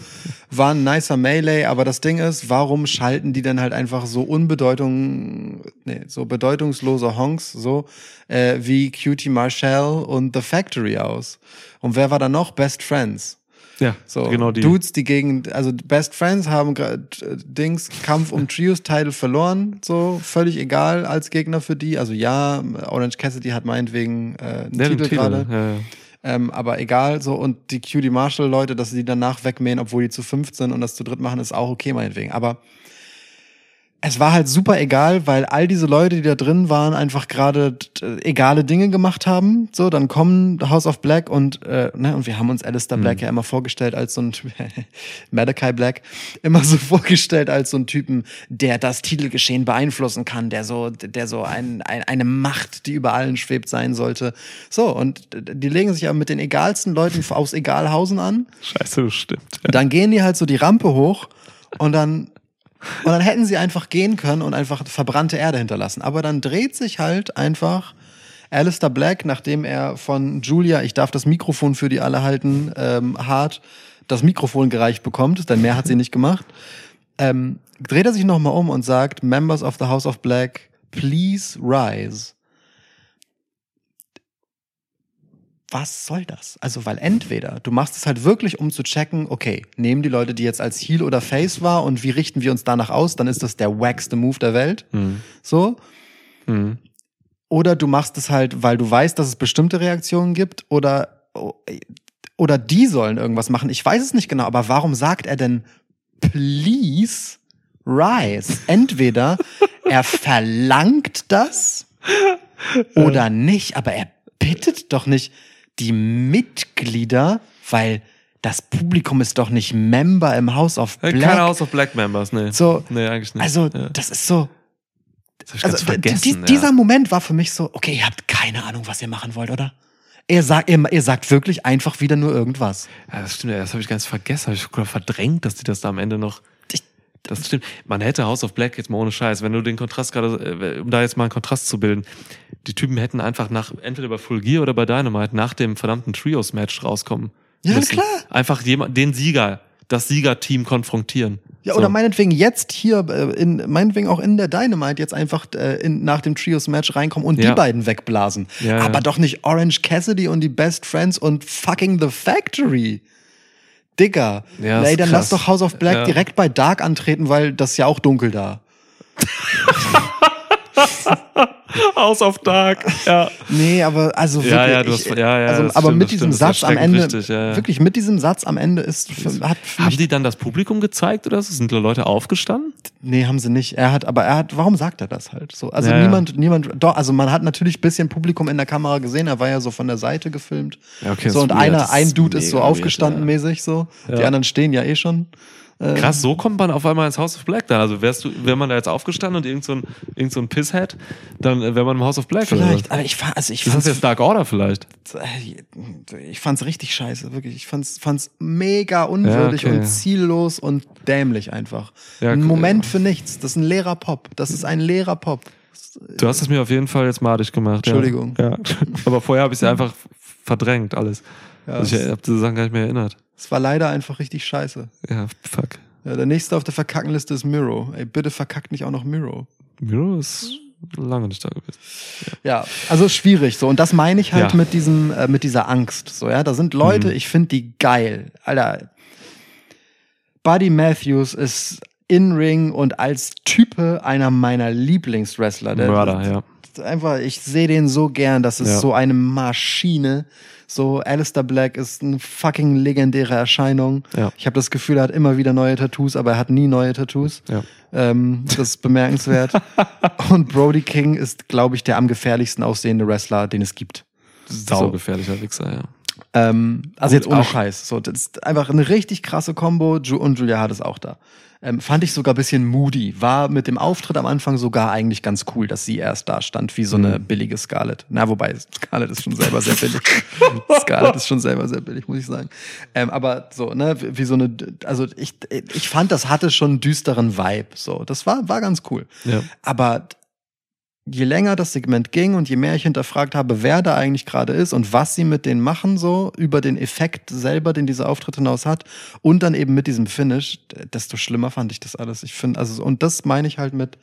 War ein nicer Melee, aber das Ding ist, warum schalten die denn halt einfach so unbedeutung, nee, so bedeutungslose Honks, so, äh, wie Cutie Marshall und The Factory aus? Und wer war da noch? Best Friends. Ja, So, genau die. Dudes, die gegen, also Best Friends haben äh, Dings Kampf um Trios Title verloren, so völlig egal als Gegner für die. Also ja, Orange Cassidy hat meinetwegen äh, einen Ja, den Titel gerade, Ja, ja. ähm, aber egal so und die QD Marshall Leute, dass sie die danach wegmähen, obwohl die zu fünft sind und das zu dritt machen, ist auch okay meinetwegen. Aber es war halt super egal, weil all diese Leute, die da drin waren, einfach gerade äh, egale Dinge gemacht haben. So, dann kommen House of Black und äh, ne, und wir haben uns Alistair Black ja immer vorgestellt als so ein Malachi Black immer so vorgestellt als so ein Typen, der das Titelgeschehen beeinflussen kann, der so der so ein, ein eine Macht, die über allen schwebt sein sollte. So und die legen sich aber mit den egalsten Leuten aus Egalhausen an. Scheiße, das stimmt. Dann gehen die halt so die Rampe hoch und dann und dann hätten sie einfach gehen können und einfach verbrannte Erde hinterlassen. Aber dann dreht sich halt einfach Alistair Black, nachdem er von Julia, ich darf das Mikrofon für die alle halten, ähm, hart das Mikrofon gereicht bekommt, denn mehr hat sie nicht gemacht, ähm, dreht er sich nochmal um und sagt, Members of the House of Black, please rise. Was soll das? Also, weil entweder du machst es halt wirklich, um zu checken, okay, nehmen die Leute die jetzt als Heel oder Face wahr und wie richten wir uns danach aus, dann ist das der wackste Move der Welt. Mhm. So. Mhm. Oder du machst es halt, weil du weißt, dass es bestimmte Reaktionen gibt oder, oder die sollen irgendwas machen. Ich weiß es nicht genau, aber warum sagt er denn, please rise? Entweder er verlangt das oder nicht, aber er bittet doch nicht die Mitglieder, weil das Publikum ist doch nicht Member im House of Äh, Black. Keine House of Black Members, nee. So, nee, eigentlich nicht. Also, ja. das ist so, das hab also die, ja. dieser Moment war für mich so, okay, ihr habt keine Ahnung, was ihr machen wollt, oder? Er sagt, ihr, ihr sagt wirklich einfach wieder nur irgendwas. Ja, das stimmt, ja, das habe ich ganz vergessen. Habe ich verdrängt, dass die das da am Ende noch. Das stimmt. Man hätte House of Black jetzt mal ohne Scheiß, wenn du den Kontrast gerade, äh, um da jetzt mal einen Kontrast zu bilden, die Typen hätten einfach nach, entweder bei Full Gear oder bei Dynamite nach dem verdammten Trios-Match rauskommen. Ja, müssen. klar. Einfach jemand, den Sieger, das Siegerteam konfrontieren. Ja, So. oder meinetwegen jetzt hier, äh, in, meinetwegen auch in der Dynamite jetzt einfach äh, in, nach dem Trios-Match reinkommen und Ja. die beiden wegblasen. Ja, ja. Aber doch nicht Orange Cassidy und die Best Friends und fucking The Factory. Digga. Ja, Ey, dann lass doch House of Black Ja. direkt bei Dark antreten, weil das ist ja auch dunkel da. House of Dark. Ja. Nee, aber also wirklich. Ja, ja, du ich, hast- ja, ja, also, aber stimmt, mit diesem stimmt, Satz am Ende, wichtig, ja, ja. wirklich mit diesem Satz am Ende ist, hat für Haben die dann das Publikum gezeigt oder so? Sind da Leute aufgestanden? nee, haben sie nicht. Er hat, aber er hat, warum sagt er das halt so? Also Ja, ja. niemand, niemand, doch, also man hat natürlich ein bisschen Publikum in der Kamera gesehen, er war ja so von der Seite gefilmt. Ja, okay, so das und einer, ein Dude ist so aufgestanden ja. mäßig so. Die anderen stehen ja eh schon. Krass, so kommt man auf einmal ins House of Black dann. Also wärst du, wäre man da jetzt aufgestanden und irgend so ein, irgend so ein Pisshead, dann wäre man im House of Black. Vielleicht, Oder? aber ich fand, also ich. Das fand's, ist jetzt Dark Order vielleicht. ich fand's richtig scheiße, wirklich. Ich fand's, fand's mega unwürdig Ja, okay. und ziellos und dämlich einfach. Ja, ein. Moment für nichts. Das ist ein leerer Pop. Das ist ein leerer Pop. Du hast es mir auf jeden Fall jetzt madig gemacht. Entschuldigung. Ja. ja. Aber vorher habe ich es ja einfach verdrängt, alles. Ja, also ich habe diese Sachen gar nicht mehr erinnert. es war leider einfach richtig scheiße. Ja, fuck. Ja, der nächste auf der Verkackenliste ist Miro. Ey, bitte verkackt nicht auch noch Miro. Miro ist lange nicht da gewesen. Ja, also schwierig so und das meine ich halt Ja. mit diesem äh, mit dieser Angst so, ja, da sind Leute, Mhm. ich finde die geil. Alter. Buddy Matthews ist in Ring und als Type einer meiner Lieblingswrestler. Der- Mörder, ja. Einfach, ich sehe den so gern, das ist Ja. so eine Maschine. So, Alistair Black ist eine fucking legendäre Erscheinung. Ja. Ich habe das Gefühl, er hat immer wieder neue Tattoos, aber er hat nie neue Tattoos. Ja. Ähm, das ist bemerkenswert. Und Brody King ist, glaube ich, der am gefährlichsten aussehende Wrestler, den es gibt. Saugefährlicher Wichser, ja. Ähm, also Gut, jetzt ohne auch- Scheiß. So, das ist einfach eine richtig krasse Combo. Ju und Julia Hart ist auch da. Ähm, fand ich sogar ein bisschen moody. War mit dem Auftritt am Anfang sogar eigentlich ganz cool, dass sie erst da stand, wie so eine billige Scarlett. Na, wobei, Scarlett ist schon selber sehr billig. Scarlett ist schon selber sehr billig, muss ich sagen. Ähm, aber so, ne, wie wie so eine, also ich, ich fand, das hatte schon einen düsteren Vibe. So, das war, war ganz cool. Ja. Aber je länger das Segment ging und je mehr ich hinterfragt habe, wer da eigentlich gerade ist und was sie mit denen machen, so über den Effekt selber, den dieser Auftritt hinaus hat und dann eben mit diesem Finish, desto schlimmer fand ich das alles. Ich finde, also, und das meine ich halt mit,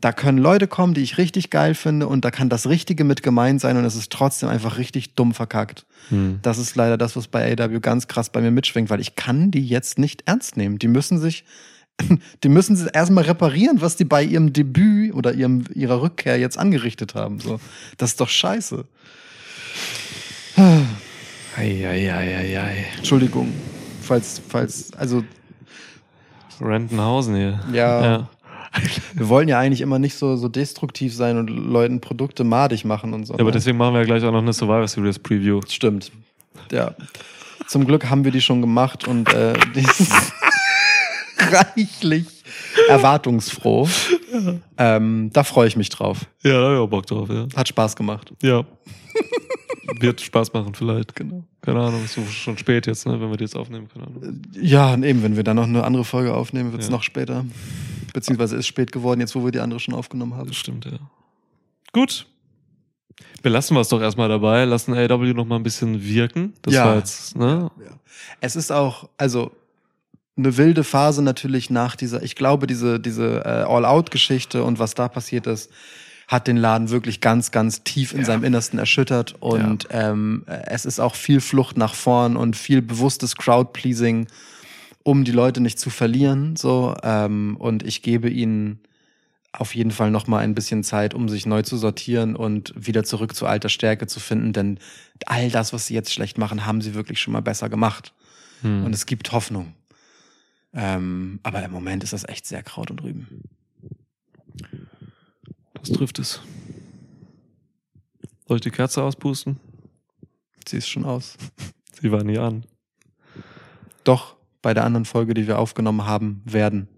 da können Leute kommen, die ich richtig geil finde und da kann das Richtige mit gemeint sein und es ist trotzdem einfach richtig dumm verkackt. Hm. Das ist leider das, was bei AW ganz krass bei mir mitschwingt, weil ich kann die jetzt nicht ernst nehmen. Die müssen sich, die müssen sich erstmal reparieren, was die bei ihrem Debüt oder ihrem, ihrer Rückkehr jetzt angerichtet haben. So, das ist doch scheiße. Eieieiei. Entschuldigung, falls, falls, also Rentenhausen hier. Ja. ja. Wir wollen ja eigentlich immer nicht so, so destruktiv sein und Leuten Produkte madig machen und so. Ja, aber ne? deswegen machen wir ja gleich auch noch eine Survivor Series Preview. Stimmt. Ja. Zum Glück haben wir die schon gemacht und äh, die ist reichlich erwartungsfroh. Ähm, da freue ich mich drauf. Ja, da hab ich auch Bock drauf, ja. Hat Spaß gemacht. Ja. Wird Spaß machen vielleicht, genau. Keine Ahnung, ist schon spät jetzt, ne, wenn wir die jetzt aufnehmen, keine Ahnung. Ja, und eben, wenn wir dann noch eine andere Folge aufnehmen, wird es Ja. noch später. Beziehungsweise ist spät geworden, jetzt wo wir die andere schon aufgenommen haben. Das stimmt, ja. Gut. Belassen wir es doch erstmal dabei, lassen AW noch mal ein bisschen wirken. Das Ja. war jetzt, ne? Ja. Es ist auch, also eine wilde Phase natürlich nach dieser, ich glaube, diese, diese äh, All-Out-Geschichte und was da passiert ist, hat den Laden wirklich ganz, ganz tief in seinem Innersten erschüttert. Und ähm, es ist auch viel Flucht nach vorn und viel bewusstes Crowd-Pleasing, um die Leute nicht zu verlieren. So, ähm, und ich gebe ihnen auf jeden Fall noch mal ein bisschen Zeit, um sich neu zu sortieren und wieder zurück zu alter Stärke zu finden. Denn all das, was sie jetzt schlecht machen, haben sie wirklich schon mal besser gemacht. Hm. Und es gibt Hoffnung. Ähm, aber im Moment ist das echt sehr Kraut und Rüben. Das trifft es. Soll ich die Kerze auspusten? Sie ist schon aus. Sie war nie an. Doch, bei der anderen Folge, die wir aufgenommen haben, werden.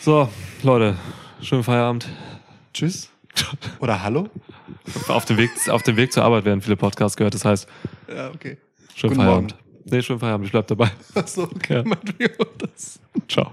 So, Leute, schönen Feierabend. Tschüss. Oder Hallo? Auf dem Weg, auf dem Weg zur Arbeit werden viele Podcasts gehört. Das heißt, Ja, okay. Schönen Guten Feierabend. Nee, schönen Feierabend. Ich bleib dabei. Achso, okay. Ja. Das. Ciao.